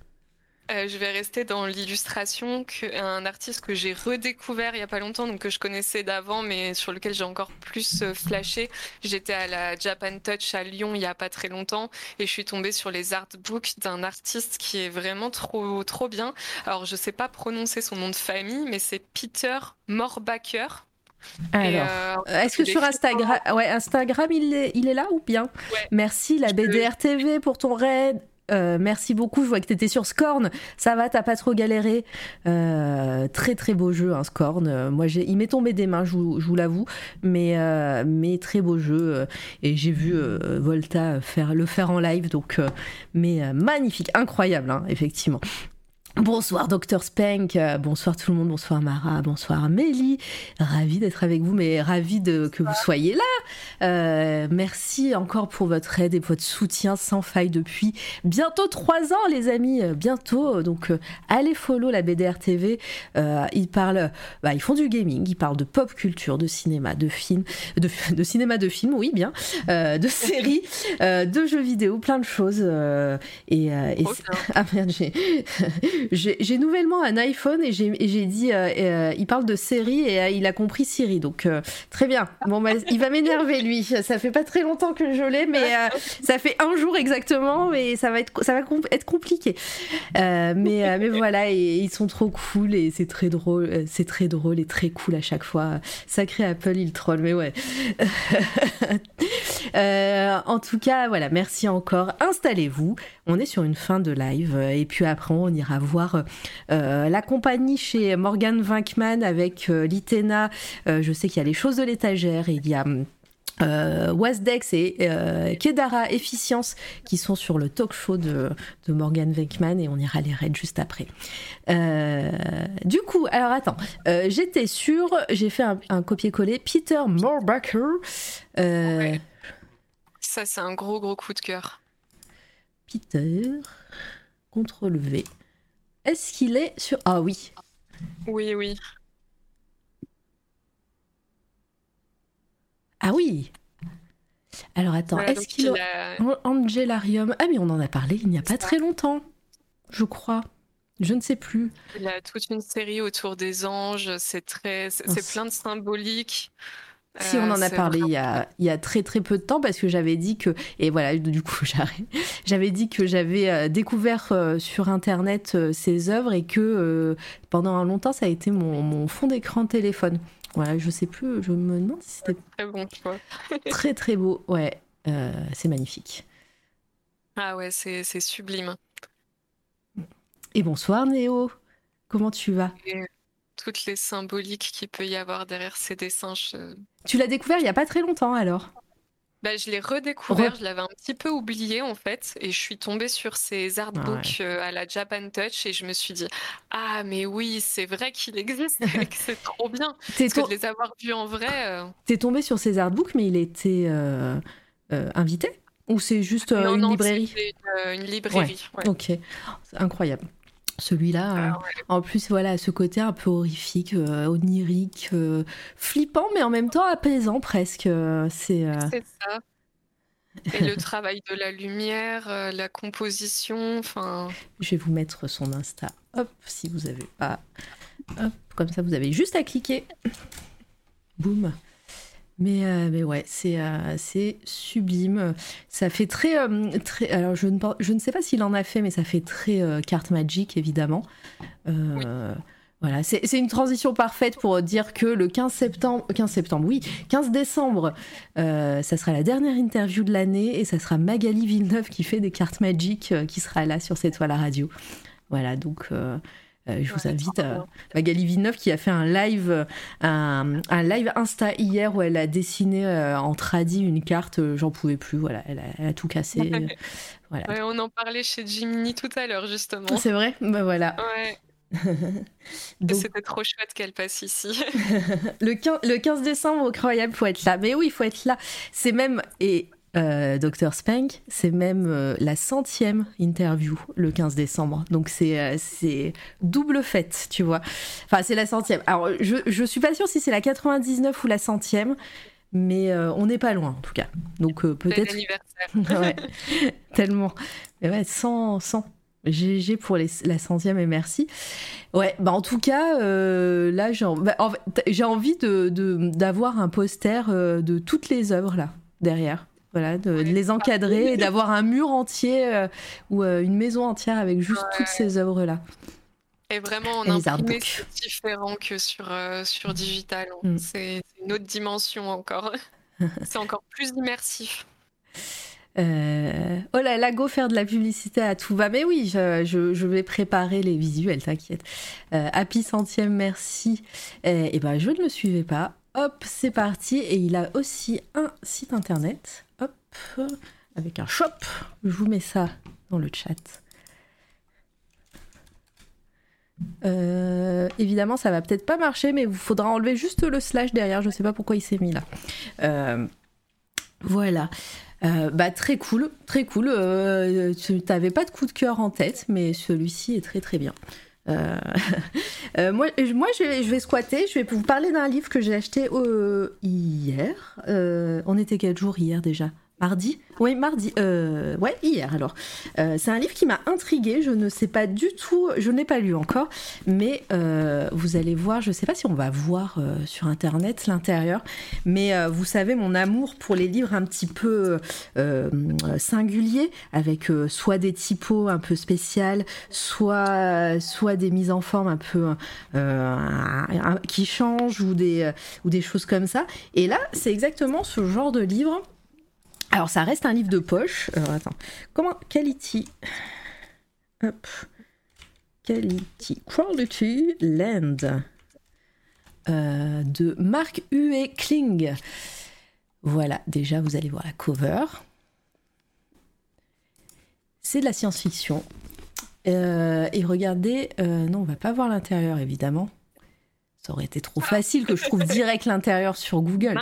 Euh, je vais rester dans l'illustration, un artiste que j'ai redécouvert il n'y a pas longtemps, donc que je connaissais d'avant, mais sur lequel j'ai encore plus euh, flashé. J'étais à la Japan Touch à Lyon il n'y a pas très longtemps et je suis tombée sur les artbooks d'un artiste qui est vraiment trop trop bien. Alors je sais pas prononcer son nom de famille, mais c'est Peter Morbacher. Alors, euh, est-ce que sur Instagram, ouais, Instagram, il est, il est là ou bien? Merci la BDR TV pour ton raid. Merci beaucoup. Je vois que tu étais sur Scorn. Ça va, t'as pas trop galéré? très très beau jeu, hein, Scorn. moi, il m'est tombé des mains, je vous, l'avoue. Mais, mais très beau jeu. et j'ai vu Volta faire, le faire en live. Donc, mais magnifique, incroyable, hein, effectivement. Bonsoir Dr Spank, euh, bonsoir tout le monde, bonsoir Mara, bonsoir Mélie, ravi d'être avec vous, mais ravi de, que vous soyez là. Euh, merci encore pour votre aide et votre soutien sans faille depuis bientôt trois ans les amis, euh, bientôt. Donc allez follow la BDR TV, ils parlent, bah, ils font du gaming, ils parlent de pop culture, de cinéma, de films, de, cinéma, de films, oui bien, de séries, de jeux vidéo, plein de choses. et, et ah merde j'ai j'ai nouvellement un iPhone et j'ai dit, euh, euh, il parle de série et euh, il a compris Siri. Donc très bien. Bon, bah, il va m'énerver lui. Ça fait pas très longtemps que je l'ai, mais ça fait un jour exactement et ça va être, ça va être compliqué. mais, mais voilà, ils sont trop cool et c'est très drôle. C'est très drôle et très cool à chaque fois. Sacré Apple, il troll, mais ouais. en tout cas, voilà, merci encore. Installez-vous. On est sur une fin de live et puis après on ira voir voir euh, la compagnie chez Morgan Winkman avec euh, Litena. Euh, je sais qu'il y a les choses de l'étagère et il y a. Wasdex et Kedara Efficience qui sont sur le talk show de, Morgan Winkman et on ira les raids juste après. du coup, alors attends, j'étais sur, j'ai fait un, copier-coller, Peter Morbacher. Ça, c'est un gros, gros coup de cœur. Peter, CTRL V. Est-ce qu'il est sur... Ah oui. Oui, oui. Ah oui. Alors attends, est-ce qu'il a... Angelarium Ah mais on en a parlé il n'y a pas très longtemps, je crois. Je ne sais plus. Il a toute une série autour des anges, c'est très c'est plein de symboliques. Si on en a euh, parlé il y a, il y a, très très peu de temps parce que j'avais dit que et voilà du coup j'arrête. J'avais dit que j'avais euh, découvert euh, sur internet ces œuvres et que pendant un longtemps ça a été mon, mon fond d'écran téléphone. Voilà je sais plus je me demande si c'était très bon très très beau. Ouais c'est magnifique. Ah ouais c'est sublime. Et bonsoir Néo. Comment tu vas? Toutes les symboliques qu'il peut y avoir derrière ces dessins. Tu l'as découvert il n'y a pas très longtemps alors? Bah, je l'ai redécouvert, je l'avais un petit peu oublié en fait, et je suis tombée sur ces artbooks euh, à la Japan Touch et je me suis dit ah mais oui c'est vrai qu'il existe et que c'est trop bien parce que de les avoir vus en vrai. Euh, T'es tombé sur ces artbooks mais il était euh, invité? Ou c'est juste une, librairie? une, une librairie Ok, incroyable. Celui-là, ah en plus, voilà, ce côté un peu horrifique, euh, onirique, euh, flippant, mais en même temps apaisant presque. Euh, c'est ça. Et le travail de la lumière, la composition, enfin. Je vais vous mettre son Insta. Hop, si vous avez pas. Hop, comme ça, vous avez juste à cliquer. Boum. Mais, euh, mais ouais, c'est euh, c'est sublime. Ça fait très. Euh, très alors, je ne, je ne sais pas s'il en a fait, mais ça fait très carte magique, évidemment. Voilà, c'est une transition parfaite pour dire que le 15 septembre, 15 septembre, oui, 15 décembre, ça sera la dernière interview de l'année et ça sera Magali Villeneuve qui fait des cartes magiques qui sera là sur cette toile à radio. Voilà, donc euh, je vous invite à Magali Villeneuve qui a fait un live, un, live Insta hier où elle a dessiné euh, en tradi une carte. Euh, j'en pouvais plus. Voilà, elle a, tout cassé. voilà. on en parlait chez Jiminy tout à l'heure justement. C'est vrai? Ben voilà. C'était trop chouette qu'elle passe ici. le, 15, le 15 décembre, incroyable, faut être là. Mais oui, il faut être là. C'est même et euh, Dr Spank, c'est même euh, la centième interview le 15 décembre. Donc c'est euh, c'est double fête, tu vois. Enfin, c'est la centième. Alors, je, je suis pas sûre si c'est la 99 ou la centième, mais on n'est pas loin en tout cas. Donc peut-être. ouais, tellement. Mais ouais, 100, 100. GG pour les, la centième et merci. Ouais, bah en tout cas, là j'ai bah, envie de d'avoir un poster de toutes les œuvres là derrière. Voilà, de, les encadrer et d'avoir un mur entier euh, ou euh, une maison entière avec juste toutes ces œuvres-là. Et vraiment, on imprimé, c'est différent que sur, euh, sur digital. Mm. C'est une autre dimension encore. c'est encore plus immersif. Euh, oh là là, go faire de la publicité à tout va. Mais oui, je, vais préparer les visuels, t'inquiète. Euh, Happy centième, merci. Et, ben, je ne le suivais pas. Hop, c'est parti. Et il a aussi un site internet. Avec un shop. Je vous mets ça dans le chat. Euh, évidemment, ça va peut-être pas marcher, mais il faudra enlever juste le slash derrière. Je sais pas pourquoi il s'est mis là. Euh, voilà. Euh, bah très cool, très cool. tu n'avais pas de coup de cœur en tête, mais celui-ci est très très bien. moi, moi je, vais, squatter. Je vais vous parler d'un livre que j'ai acheté hier. on était quel jour hier déjà Mardi Oui, mardi. Euh, ouais, hier alors. Euh, c'est un livre qui m'a intriguée. Je ne sais pas du tout, je n'ai pas lu encore, mais euh, vous allez voir, je ne sais pas si on va voir sur internet l'intérieur, mais vous savez mon amour pour les livres un petit peu singuliers, avec soit des typos un peu spéciales, soit, soit des mises en forme un peu qui changent ou des, ou des choses comme ça. Et là, c'est exactement ce genre de livre alors, ça reste un livre de poche. Alors, attends. Comment Quality. Hop. Quality. Quality Land. Euh, de Mark Hue Kling. Voilà, déjà, vous allez voir la cover. C'est de la science-fiction. Euh, et regardez, euh, non, on va pas voir l'intérieur, évidemment. Ça aurait été trop facile que je trouve direct l'intérieur sur Google.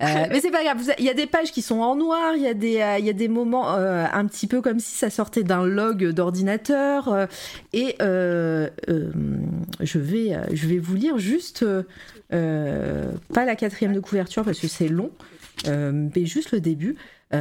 Euh, mais c'est pas grave, il y a des pages qui sont en noir, il y, a des, euh, il y a des moments euh, un petit peu comme si ça sortait d'un log d'ordinateur. et je, vais, je vais vous lire juste, pas la quatrième de couverture parce que c'est long, mais juste le début.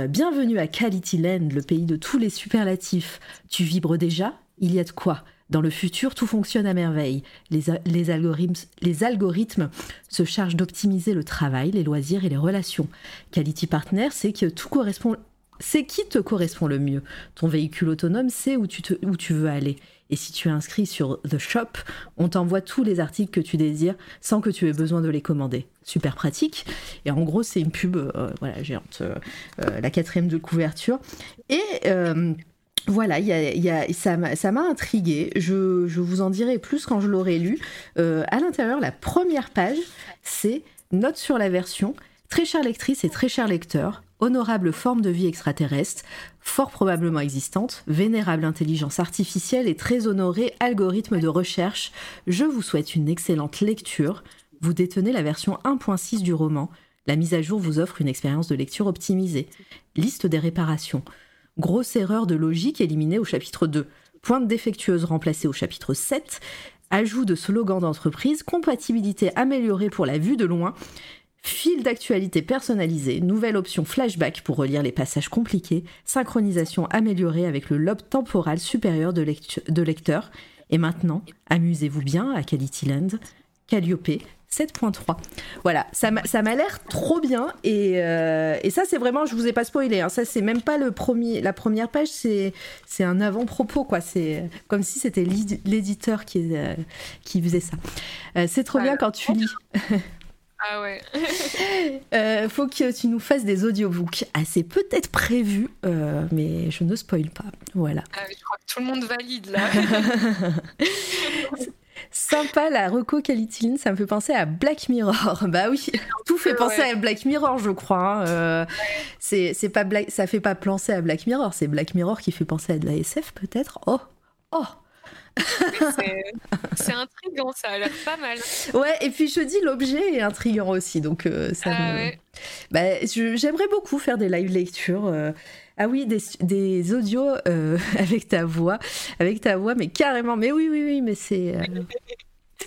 bienvenue à Quality Land, le pays de tous les superlatifs. Tu vibres déjà? Il y a de quoi? Dans le futur, tout fonctionne à merveille. Les, algorithmes, se chargent d'optimiser le travail, les loisirs et les relations. Quality Partner, c'est que tout correspond c'est qui te correspond le mieux. Ton véhicule autonome sait où tu, où tu veux aller. Et si tu es inscrit sur The Shop, on t'envoie tous les articles que tu désires sans que tu aies besoin de les commander. Super pratique. Et en gros, c'est une pub, euh, voilà, géante, euh, euh, la quatrième de couverture. Et voilà, ça m'a intrigué. Je, vous en dirai plus quand je l'aurai lu. Euh, à l'intérieur, la première page, c'est note sur la version. Très chère lectrice et très cher lecteur, honorable forme de vie extraterrestre, fort probablement existante, vénérable intelligence artificielle et très honoré algorithme de recherche, je vous souhaite une excellente lecture. Vous détenez la version 1.6 du roman. La mise à jour vous offre une expérience de lecture optimisée. Liste des réparations. Grosse erreur de logique éliminée au chapitre 2. Pointe défectueuse remplacée au chapitre 7. Ajout de slogan d'entreprise. Compatibilité améliorée pour la vue de loin. Fil d'actualité personnalisé, nouvelle option flashback pour relire les passages compliqués, synchronisation améliorée avec le lobe temporal supérieur de, lecteur. Et maintenant, amusez-vous bien à Quality Land, Calliope, 7.3. Voilà, ça m'a l'air trop bien et, euh, et ça c'est vraiment, je vous ai pas spoilé, hein, ça c'est même pas le premier, la première page, c'est un avant-propos quoi, c'est comme si c'était l'éditeur qui, euh, qui faisait ça. Euh, c'est trop bien quand tu lis. Ah ouais. faut que tu nous fasses des audiobooks. Ah, c'est peut-être prévu, mais je ne spoil pas. Voilà. Ah, je crois que tout le monde valide là. Sympa la Reco Qualityline, ça me fait penser à Black Mirror. Bah oui, tout fait penser à Black Mirror, je crois. Hein. Euh, c'est pas Black, ça fait pas penser à Black Mirror, c'est Black Mirror qui fait penser à de la SF peut-être. Oh, oh. c'est intriguant, ça a l'air pas mal. Ouais, et puis je dis l'objet est intriguant aussi, donc euh, ça ah me... bah, J'aimerais beaucoup faire des live lectures. Euh, ah oui, des, audios euh, avec ta voix, avec ta voix, mais carrément. Mais oui, oui, oui, mais c'est. Euh,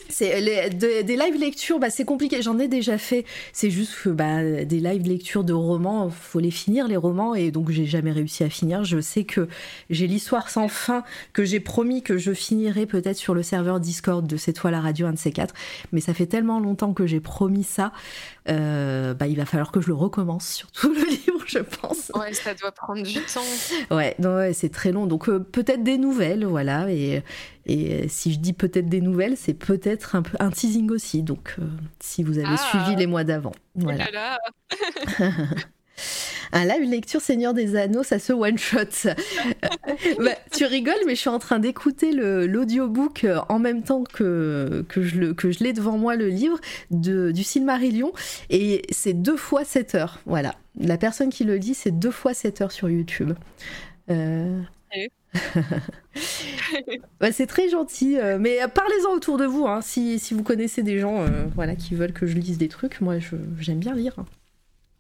c'est des live lectures, bah, c'est compliqué. J'en ai déjà fait. C'est juste que bah, des live lectures de romans, faut les finir les romans et donc j'ai jamais réussi à finir. Je sais que j'ai l'histoire sans fin que j'ai promis que je finirais peut-être sur le serveur Discord de cette fois la radio un de ces quatre. Mais ça fait tellement longtemps que j'ai promis ça. Euh, bah, il va falloir que je le recommence sur tout le livre, je pense. Ouais, ça doit prendre du temps. Ouais, ouais c'est très long. Donc euh, peut-être des nouvelles, voilà. Et, et si je dis peut-être des nouvelles, c'est peut-être un, peu, un teasing aussi. Donc, euh, si vous avez ah. suivi les mois d'avant. Voilà. Un live lecture Seigneur des Anneaux, ça se one shot. bah, tu rigoles, mais je suis en train d'écouter l'audiobook en même temps que, que je, l'ai devant moi, le livre de, du Silmarillion. Et c'est deux fois 7 heures. Voilà. La personne qui le lit, c'est deux fois 7 heures sur YouTube. Euh... c'est très gentil, euh, mais parlez-en autour de vous, hein, si, si, vous connaissez des gens euh, voilà, qui veulent que je lise des trucs, moi j'aime bien lire.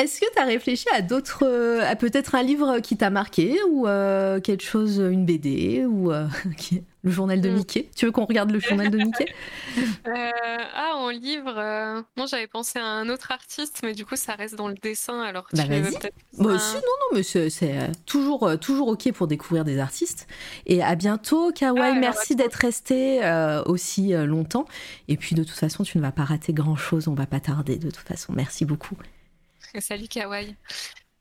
Est-ce que tu as réfléchi à d'autres, euh, à peut-être un livre qui t'a marqué ou euh, quelque chose, une BD ou euh, le journal de mm. Mickey? Tu veux qu'on regarde le journal de Mickey? Ah, en livre, non, j'avais pensé à un autre artiste, mais du coup, ça reste dans le dessin. Alors, bah, vas-y. Bah, si, non, non, mais c'est toujours, toujours ok pour découvrir des artistes. Et à bientôt, Kawaii. Ah, merci d'être resté aussi longtemps. Et puis, de toute façon, tu ne vas pas rater grand chose. On va pas tarder. De toute façon, merci beaucoup. Salut Kawaii.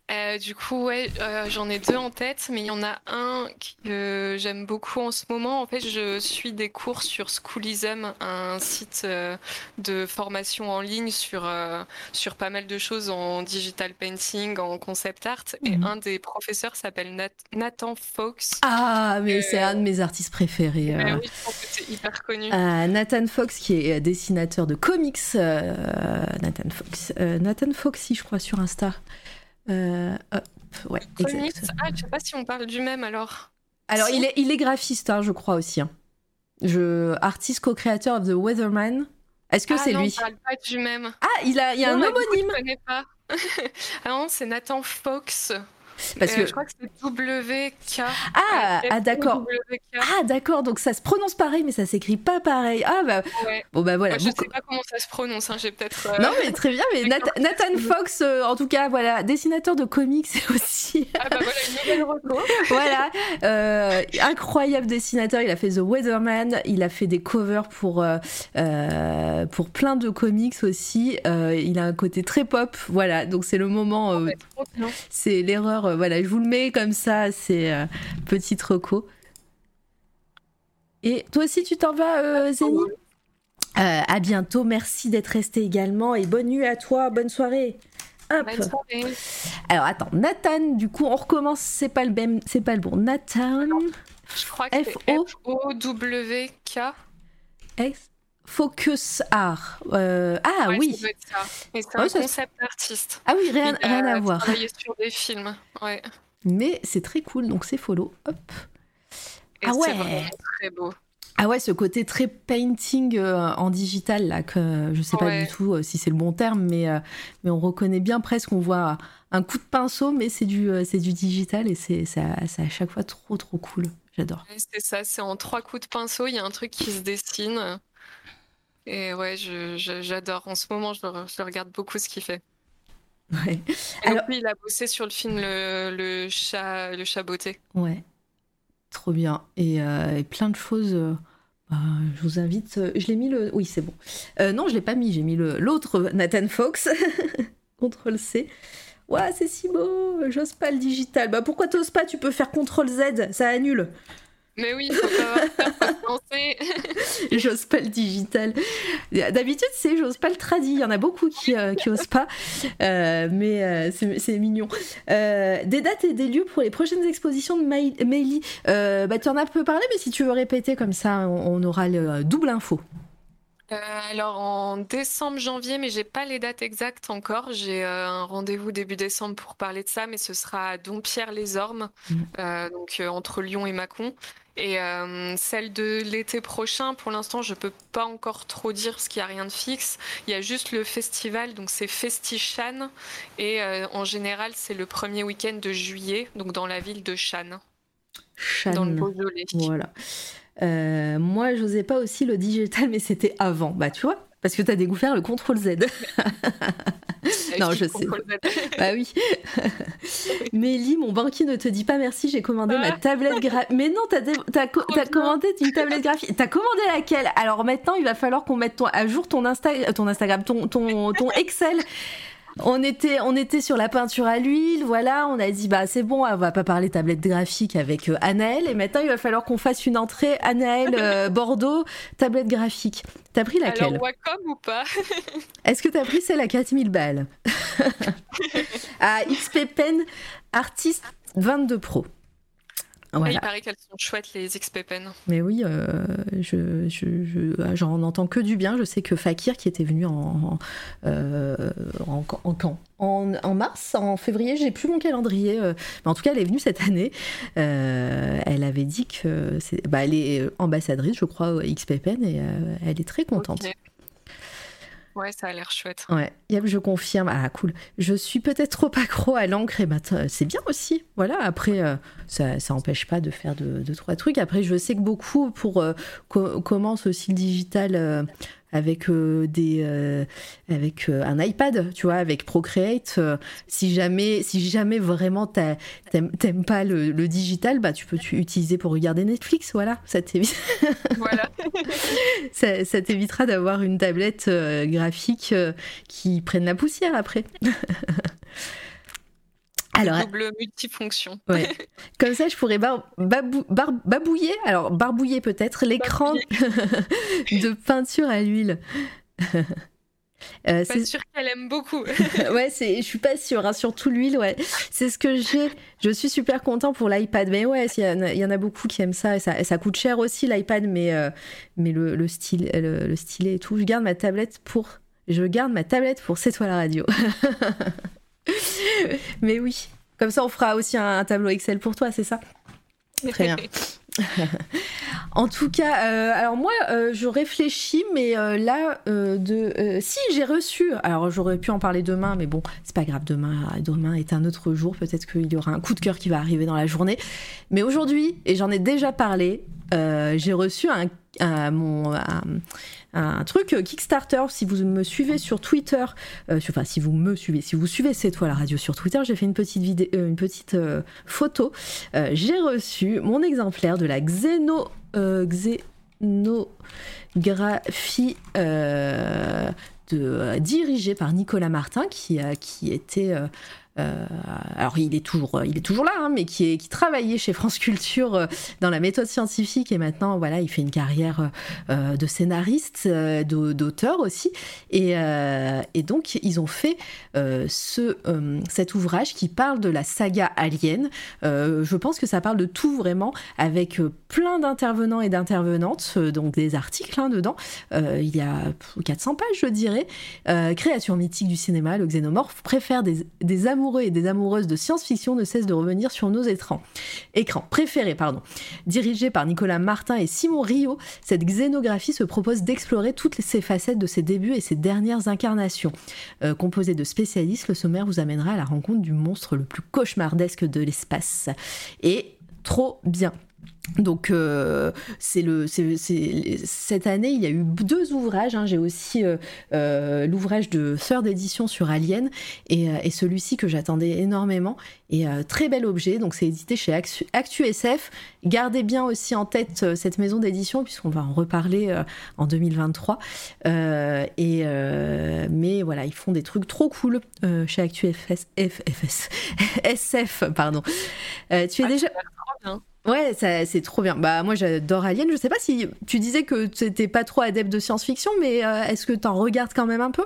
Euh, du coup, ouais, euh, j'en ai deux en tête, mais il y en a un que j'aime beaucoup en ce moment. En fait, je suis des cours sur Schoolism, un site euh, de formation en ligne sur, sur pas mal de choses en digital painting, en concept art. Et mhm. un des professeurs s'appelle Nathan Fox. Ah, mais c'est un de mes artistes préférés. oui, je pense que c'est hyper connu. Nathan Fox, qui est dessinateur de comics. Nathan Fox. Nathan Foxy, je crois, sur Insta. Euh, hop, ouais. Ah, je sais pas si on parle du même alors. Alors, il, est, il est graphiste, hein, je crois aussi. Hein. Je, artiste co-créateur de The Weatherman. Est-ce que ah c'est lui on parle pas du même. Ah, il, a, il y a un homonyme. je connais pas. ah non, c'est Nathan Fox. Parce que... je crois que c'est WK. Ah, ah d'accord. Ah d'accord, donc ça se prononce pareil, mais ça s'écrit pas pareil. Ah bah. Bon bah voilà. je sais pas comment ça se prononce, hein, j'ai peut-être. Euh, non mais très bien, mais Nathan Fox, euh, en tout cas, voilà, dessinateur de comics aussi. ah bah voilà, une nouvelle recours. voilà, euh, incroyable dessinateur. Il a fait The Weatherman, il a fait des covers pour pour plein de comics aussi. il a un côté très pop, voilà. Donc c'est le moment. c'est l'erreur euh, voilà, je vous le mets comme ça, c'est euh, petit troco. Et toi aussi, tu t'en vas, euh, Zénie euh, À bientôt, merci d'être resté également et bonne nuit à toi, bonne soirée. Bonne soirée. Alors attends, Nathan, du coup on recommence, c'est pas le même, c'est pas le bon. Nathan. Je crois que c'est F-O-W-K. Focus Art. Euh, ah oui. c'est un concept artiste. Ah oui, rien, rien à voir. sur des films. Ouais. Mais c'est très cool, donc c'est follow. Hop. ah ouais. Très beau. Ah ouais, ce côté très painting euh, en digital là, que je sais pas du tout euh, si c'est le bon terme, mais mais on reconnaît bien presque, on voit un coup de pinceau, mais c'est du c'est du digital et c'est ça, à chaque fois trop trop cool. J'adore. C'est ça, c'est en trois coups de pinceau, il y a un truc qui se dessine. Et ouais, j'adore. En ce moment, je, regarde beaucoup ce qu'il fait. Ouais. Alors, il a bossé sur le film Le, chat, le chat beauté. Ouais, trop bien. Et, euh, plein de choses. Euh, bah, je vous invite. Euh, je l'ai mis le. Oui, c'est bon. non, je l'ai pas mis. J'ai mis l'autre Nathan Fox. Contrôle C. Ouais, c'est si beau. J'ose pas le digital. Bah pourquoi t'oses pas? Tu peux faire Contrôle Z. Ça annule. Mais oui, faut pas j'ose pas le digital. D'habitude, c'est j'ose pas le tradit. Il y en a beaucoup qui, euh, qui osent pas. Euh, mais euh, c'est mignon. des dates et des lieux pour les prochaines expositions de Meili. bah, tu en as peu parlé, mais si tu veux répéter comme ça, on, aura le double info. Alors en décembre, janvier, mais j'ai pas les dates exactes encore. J'ai un rendez-vous début décembre pour parler de ça, mais ce sera à Dompierre-les-Ormes, mmh. donc entre Lyon et Mâcon. Et euh, celle de l'été prochain, pour l'instant, je peux pas encore trop dire parce qu'il n'y a rien de fixe. Il y a juste le festival, donc c'est Festichan. Et euh, en général, c'est le premier week-end de juillet, donc dans la ville de Chan. Chan. Dans le Beaujolais. Voilà. Euh, moi, je n'osais pas aussi le digital, mais c'était avant. Bah, tu vois, parce que tu as découvert le contrôle Z. non, je sais. bah oui. Mélie, mon banquier ne te dit pas merci, j'ai commandé ma tablette graphique. Mais non, t'as, as, commandé une tablette graphique. T'as commandé laquelle? Alors maintenant, il va falloir qu'on mette à jour ton, Insta, ton Instagram, ton, ton, ton Excel on était, on était sur la peinture à l'huile, voilà, on a dit bah c'est bon, on va pas parler tablette graphique avec euh, Anaël, et maintenant il va falloir qu'on fasse une entrée Anaël euh, Bordeaux, tablette graphique. T'as pris laquelle Alors Wacom ou pas Est-ce que t'as pris celle à 4000 balles? À XP Pen Artist 22 Pro. Voilà. Il paraît qu'elles sont chouettes les XP Pen. Mais oui, euh, je, je, ah, j'en entends que du bien. Je sais que Fakir, qui était venu en, euh, en, en, en, en, mars, en février, j'ai plus mon calendrier, euh, mais en tout cas, elle est venue cette année. Euh, elle avait dit que c'est, bah, elle est ambassadrice, je crois, au XP Pen, et euh, elle est très contente. Ouais, ça a l'air chouette. Ouais, Yep, je confirme. Ah, cool. Je suis peut-être trop accro à l'encre, et bah, t- c'est bien aussi. Voilà, après, euh, ça, ça pas de faire deux, deux, trois trucs. Après, je sais que beaucoup pour euh, co- commencent aussi le digital euh, avec euh, des euh, avec euh, un iPad, tu vois, avec Procreate. si jamais si jamais vraiment t'aimes t'aimes pas le, le digital, bah tu peux utiliser pour regarder Netflix. Voilà, ça t'évite Voilà. ça, ça t'évitera d'avoir une tablette graphique qui prenne la poussière après. Alors, Double multifonction. ouais. comme ça, je pourrais bar- babou- bar- babouiller, alors barbouiller peut-être, l'écran de peinture à l'huile. Euh, Pas c'est- sûre qu'elle aime beaucoup. ouais, c'est, je suis pas sûre, hein, surtout l'huile, ouais. C'est ce que j'ai. Je suis super content pour l'iPad, mais ouais, il y, en a- il y en a beaucoup qui aiment ça, et ça, et ça coûte cher aussi l'iPad, mais, euh, mais le, le, style, le, le stylet et tout. Je garde ma tablette pour. Je garde ma tablette pour C'est toi la radio. Mais oui, comme ça on fera aussi un, un tableau Excel pour toi, c'est ça? Très bien. En tout cas, euh, alors moi, euh, je réfléchis, mais euh, là, de, si j'ai reçu, alors j'aurais pu en parler demain, mais bon, c'est pas grave, demain, demain est un autre jour, peut-être qu'il y aura un coup de cœur qui va arriver dans la journée. Mais aujourd'hui, et j'en ai déjà parlé, euh, j'ai reçu un, truc euh, Kickstarter. Si vous me suivez sur Twitter, euh, enfin si vous me suivez, si vous suivez C'est toi la radio sur Twitter, j'ai fait une petite vidéo, une petite photo. J'ai reçu mon exemplaire de la Xeno, Xénographie dirigée par Nicolas Martin, qui, qui était euh, euh, alors il est toujours, il est toujours là, hein, mais qui, travaillait chez France Culture euh, dans la méthode scientifique et maintenant voilà, il fait une carrière euh, de scénariste, euh, d'au- d'auteur aussi. Et, euh, donc ils ont fait euh, ce, euh, cet ouvrage qui parle de la saga Alien. Euh, je pense que ça parle de tout vraiment, avec euh, plein d'intervenants et d'intervenantes, euh, donc des articles hein, dedans. Euh, il y a pff, 400 pages, je dirais. Euh, créature mythique du cinéma, le xénomorphe préfère des, des et des amoureuses de science-fiction ne cesse de revenir sur nos écrans. Écrans préférés, pardon. Dirigé par Nicolas Martin et Simon Rio, cette xénographie se propose d'explorer toutes ces facettes de ses débuts et ses dernières incarnations. Euh, composé de spécialistes, le sommaire vous amènera à la rencontre du monstre le plus cauchemardesque de l'espace. Et trop bien. Donc euh, c'est le c'est, c'est- cette année il y a eu deux ouvrages. hein. J'ai aussi euh, euh, l'ouvrage de third édition sur Alien et, et celui-ci que j'attendais énormément. Et très bel objet. Donc c'est édité chez Actu, Actu SF. Gardez bien aussi en tête cette maison d'édition puisqu'on va en reparler en 2023. Euh, et mais voilà ils font des trucs trop cool chez Actu FS, FS SF pardon. Tu es Ah, déjà Ouais, c'est trop bien. Bah moi j'adore Alien. Je sais pas si tu disais que t'étais pas trop adepte de science-fiction, mais euh, est-ce que t'en regardes quand même un peu?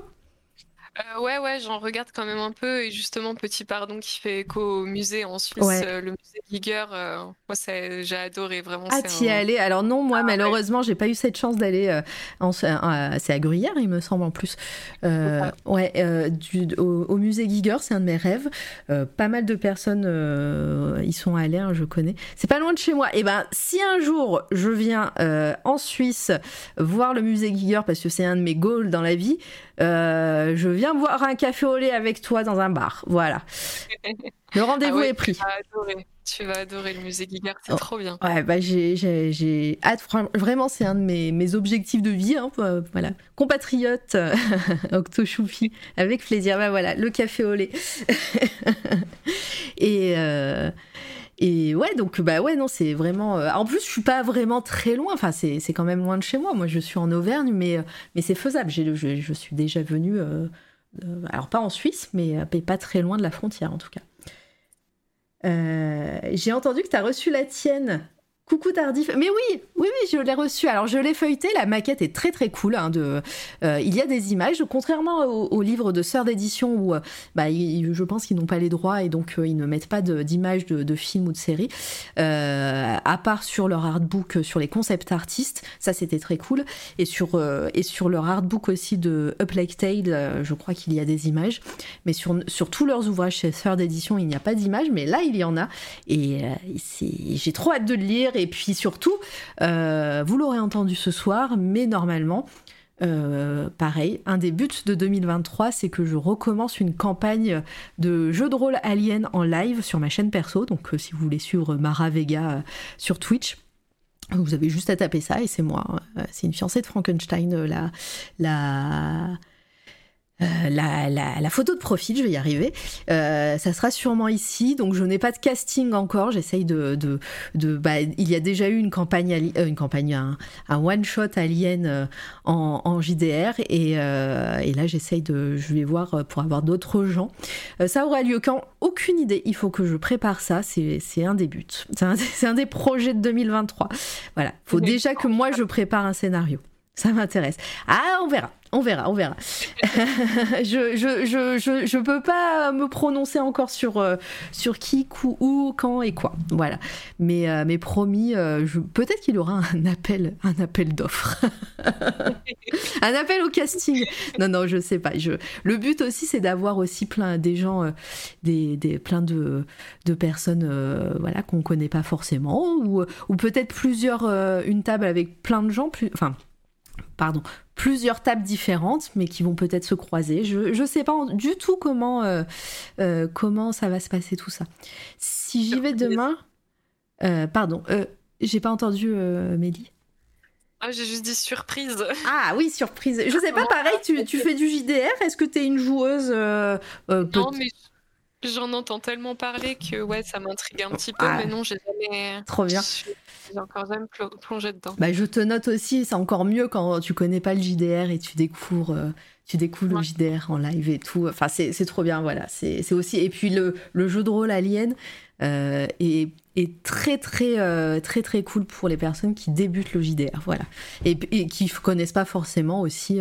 Euh, ouais, ouais, j'en regarde quand même un peu. Et justement, petit pardon qui fait écho au musée en Suisse, Ouais. euh, le musée Giger. euh, moi, j'ai adoré vraiment. Ah, t'y un- allé Alors non, moi Ah, ouais. malheureusement j'ai pas eu cette chance d'aller. euh, c'est à Gruyère, il me semble en plus. Ouais, du- au, au musée Giger, c'est un de mes rêves. Pas mal de personnes y sont allées, hein, je connais. C'est pas loin de chez moi. Et ben si un jour je viens en Suisse voir le musée Giger parce que c'est un de mes goals dans la vie, je viens boire un café au lait avec toi dans un bar. Voilà. Le rendez-vous Ah ouais, est pris. Tu vas adorer. Tu vas adorer le musée Giger, c'est Oh. trop bien. Ouais, bah j'ai, hâte. Vra- Vraiment, c'est un de mes, mes objectifs de vie. hein, euh, voilà. Compatriote, euh, Octo Choupi, avec plaisir. Bah voilà, le café au lait. et, euh, et ouais, donc, bah ouais, non, c'est vraiment. En plus, je suis pas vraiment très loin. Enfin, c'est, quand même loin de chez moi. Moi, je suis en Auvergne, mais, mais c'est faisable. J'ai, je, je suis déjà venue. euh, alors, pas en Suisse, mais, euh, mais pas très loin de la frontière, en tout cas. Euh, j'ai entendu que tu as reçu la tienne Coucou Tardif. Mais oui, oui, oui, je l'ai reçu. Alors je l'ai feuilleté. La maquette est très très cool. Hein, euh, il y a des images, contrairement au, livre de sœur d'édition où, euh, bah, je pense qu'ils n'ont pas les droits et donc euh, ils ne mettent pas d'images de, films ou de séries. à part sur leur artbook, sur les concepts artistes, ça c'était très cool. Et sur et sur leur artbook aussi de Up Like Tale, je crois qu'il y a des images. Mais sur tous leurs ouvrages chez sœur d'édition, il n'y a pas d'images. Mais là, il y en a. Et j'ai trop hâte de le lire et puis surtout, euh, vous l'aurez entendu ce soir, mais normalement, euh, pareil, un des buts de 2023, c'est que je recommence une campagne de jeux de rôle Alien en live sur ma chaîne perso. Donc, euh, si vous voulez suivre Mara Vega sur Twitch, vous avez juste à taper ça et c'est moi. C'est une fiancée de Frankenstein, la euh, la, photo de profil, je vais y arriver. Euh, ça sera sûrement ici. Donc je n'ai pas de casting encore. J'essaye de, de, bah, il y a déjà eu une campagne, euh, une campagne, un, one shot Alien en, JDR et, là j'essaye de, je vais voir pour avoir d'autres gens. ça aura lieu quand? Aucune idée. Il faut que je prépare ça. C'est un des buts. C'est un, des projets de 2023. Voilà. Faut déjà que moi je prépare un scénario. Ça m'intéresse. Ah, on verra on verra, on verra. je, je, je, je, peux pas me prononcer encore sur, euh, sur qui, où, quand et quoi. Voilà. Mais, euh, mais promis, euh, peut-être qu'il aura un appel, un appel d'offres. un appel au casting. Non, non, je sais pas. Je... Le but aussi, c'est d'avoir aussi plein des gens, des, des, plein de, de personnes voilà, qu'on connaît pas forcément, ou, ou peut-être plusieurs, une table avec plein de gens, plus, enfin, pardon, plusieurs tables différentes, mais qui vont peut-être se croiser. Je ne sais pas du tout comment, euh, euh, comment ça va se passer tout ça. Si j'y vais demain... Euh, pardon, j'ai pas entendu Mélie. Ah, j'ai juste dit surprise. Ah oui, surprise. Je sais pas, pareil, tu, tu fais du JDR Est-ce que tu es une joueuse Non, mais J'en entends tellement parler que ouais, ça m'intrigue un petit peu, mais non, j'ai jamais. Trop bien. J'ai encore jamais plongé dedans. Bah, je te note aussi, c'est encore mieux quand tu connais pas le JDR et tu découvres, euh, tu découvres le JDR en live et tout. Enfin, c'est trop bien, voilà. C'est aussi. Et puis le, le, jeu de rôle Alien euh, est, est, très, très, euh, très, très cool pour les personnes qui débutent le JDR, voilà. Et, et qui connaissent pas forcément aussi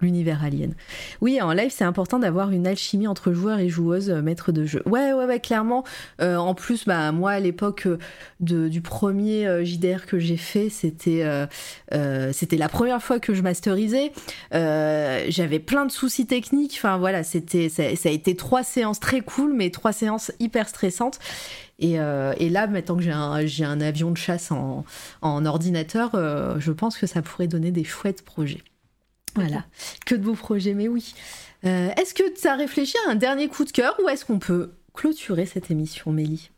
l'univers alien. Oui, en live, c'est important d'avoir une alchimie entre joueurs et joueuses euh, maîtres de jeu. Ouais, ouais, ouais, clairement. Euh, en plus, bah, moi, à l'époque euh, du premier JDR que j'ai fait, c'était c'était la première fois que je masterisais. J'avais plein de soucis techniques. Enfin, voilà, c'était ça, a été trois séances très cool, mais trois séances hyper stressantes. Et, et, là, maintenant que j'ai un, un, avion de chasse en, en ordinateur, je pense que ça pourrait donner des chouettes projets. Voilà, que de beaux projets, mais oui. Euh, est-ce que tu as réfléchi à un dernier coup de cœur ou est-ce qu'on peut clôturer cette émission, Mélie?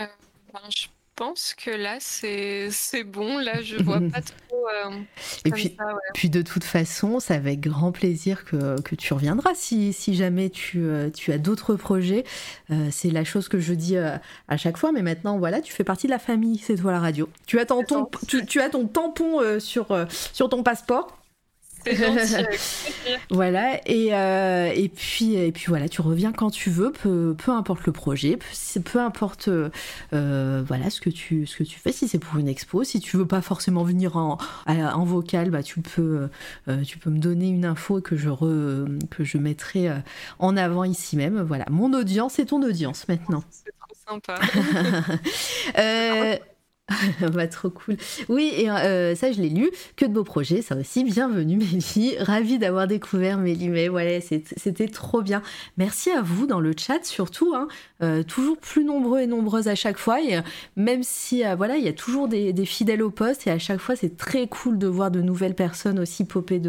Euh, ben, Je pense que là, c'est bon. Là, je vois pas trop. Euh, Et puis, puis, de toute façon, c'est avec grand plaisir que, que tu reviendras si, si jamais tu, tu as d'autres projets. c'est la chose que je dis à chaque fois, mais maintenant, voilà, tu fais partie de la famille, c'est toi la radio. Tu as ton, ton tu, tu, as ton tampon sur, sur ton passeport. voilà, et, euh, et, puis, et puis voilà, tu reviens quand tu veux, peu, peu importe le projet, peu, peu importe euh, voilà, ce, que tu, ce que tu fais, si c'est pour une expo, si tu veux pas forcément venir en, en vocal, bah, tu, peux, euh, tu peux me donner une info que je, que je mettrai en avant ici même. Voilà, mon audience et ton audience maintenant. C'est trop sympa. bah, trop cool. Oui, et euh, ça, je l'ai lu. Que de beaux projets, ça aussi. Bienvenue, Mélie. Ravie d'avoir découvert Mélie. Mais voilà, c'était trop bien. Merci à vous dans le chat, surtout. Hein. Euh, toujours plus nombreux et nombreuses à chaque fois. Et euh, même si, voilà, il y a toujours des, fidèles au poste. Et à chaque fois, c'est très cool de voir de nouvelles personnes aussi popper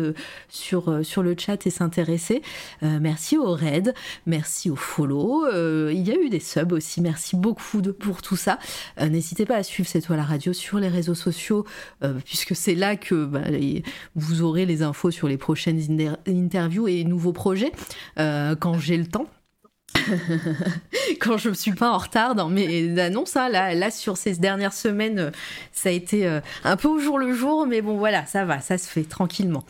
sur, sur le chat et s'intéresser. merci au raid. Merci au follow. il y a eu des subs aussi. Merci beaucoup de, pour tout ça. N'hésitez pas à suivre cette à la radio, sur les réseaux sociaux, euh, puisque c'est là que bah, vous aurez les infos sur les prochaines interviews et nouveaux projets euh, quand j'ai le temps. quand je ne suis pas en retard dans mes annonces, hein, là, sur ces dernières semaines, ça a été euh, un peu au jour le jour, mais bon voilà, ça va, ça se fait tranquillement.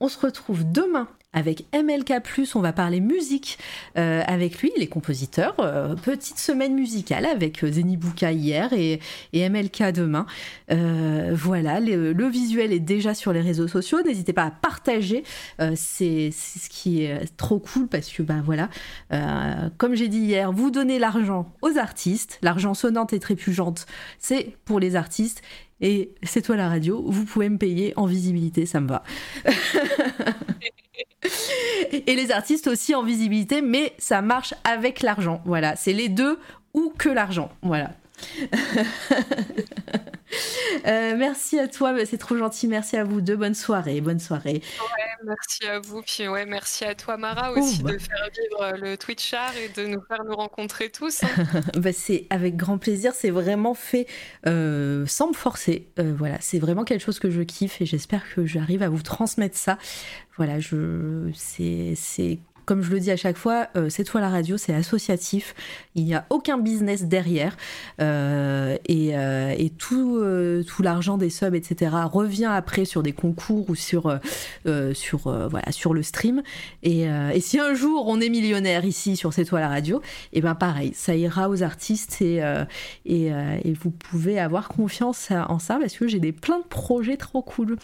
on se retrouve demain avec MLK+, on va parler musique euh, avec lui, il est compositeur. Euh, petite semaine musicale avec Zenibuka hier et, MLK demain. Euh, voilà, le, visuel est déjà sur les réseaux sociaux, n'hésitez pas à partager, c'est ce qui est trop cool parce que, ben voilà, comme j'ai dit hier, vous donnez l'argent aux artistes, l'argent sonnante et trépugeante, c'est pour les artistes. Et c'est toi la radio, vous pouvez me payer en visibilité, ça me va. et les artistes aussi en visibilité, mais ça marche avec l'argent. Voilà, c'est les deux ou que l'argent. Voilà. Euh, merci à toi, c'est trop gentil. Merci à vous deux. Bonne soirée, bonne soirée. merci à vous. Puis ouais, merci à toi, Mara, aussi bah. de faire vivre euh, le Twitch Art et de nous faire nous rencontrer tous. Hein. bah, c'est avec grand plaisir. C'est vraiment fait euh, sans me forcer. voilà, c'est vraiment quelque chose que je kiffe et j'espère que j'arrive à vous transmettre ça. Voilà, je c'est comme je le dis à chaque fois, euh, la radio, c'est associatif. Il n'y a aucun business derrière. Euh, et, euh, tout, tout l'argent des subs, etc., revient après sur des concours ou sur, sur, voilà, sur le stream. Et, si un jour on est millionnaire ici sur cette fois la radio, et eh ben pareil, ça ira aux artistes et, et, vous pouvez avoir confiance en ça parce que j'ai plein de projets trop cool.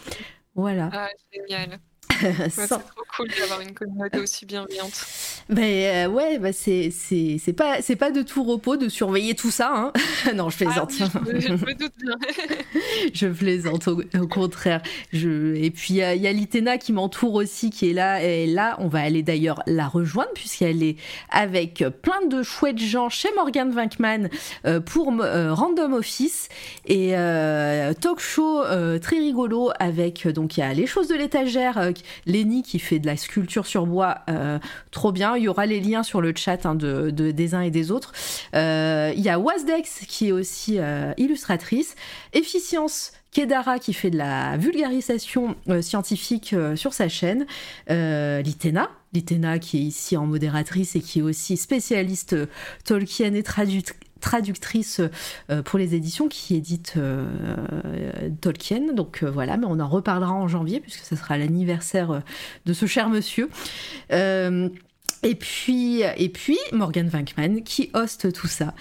Voilà. Ah, génial. c'est trop cool d'avoir une communauté aussi bienveillante. Ben ouais, bah c'est c'est pas c'est pas de tout repos de surveiller tout ça. Hein. non, je plaisante. Ah je, me doute bien. je plaisante au, contraire. Je et puis il y a, Litena qui m'entoure aussi qui est là et là on va aller d'ailleurs la rejoindre puisqu'elle est avec plein de chouettes gens chez Morgan Winkman euh, pour euh, Random Office et talk show très rigolo avec donc il y a les choses de l'étagère Lenny qui fait de la sculpture sur bois, euh, trop bien. Il y aura les liens sur le chat hein, de, des uns et des autres. Euh, il y a Wasdex qui est aussi euh, illustratrice. Efficience Kedara qui fait de la vulgarisation scientifique sur sa chaîne, Litena, qui est ici en modératrice et qui est aussi spécialiste Tolkien et traductrice traductrice euh, pour les éditions qui édite euh, Tolkien. Donc euh, voilà, mais on en reparlera en janvier puisque ce sera l'anniversaire de ce cher monsieur. et puis, et puis Morgan Vankman qui hoste tout ça.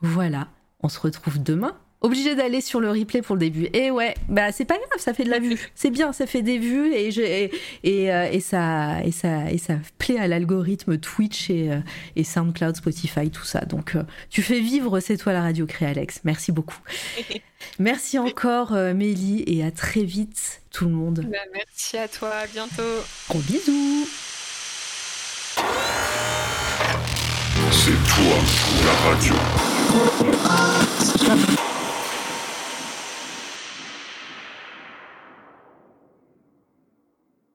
Voilà, on se retrouve demain obligé d'aller sur le replay pour le début. Et ouais, bah c'est pas grave, ça fait de la vue. C'est bien, ça fait des vues et, et, et, euh, et, ça, et, ça, et ça plaît à l'algorithme Twitch et, euh, et SoundCloud, Spotify, tout ça. Donc euh, tu fais vivre C'est toi la radio créée, Alex. Merci beaucoup. merci encore, Mélie, et à très vite, tout le monde. Bah, merci à toi, à bientôt. Gros bisous. C'est toi la radio.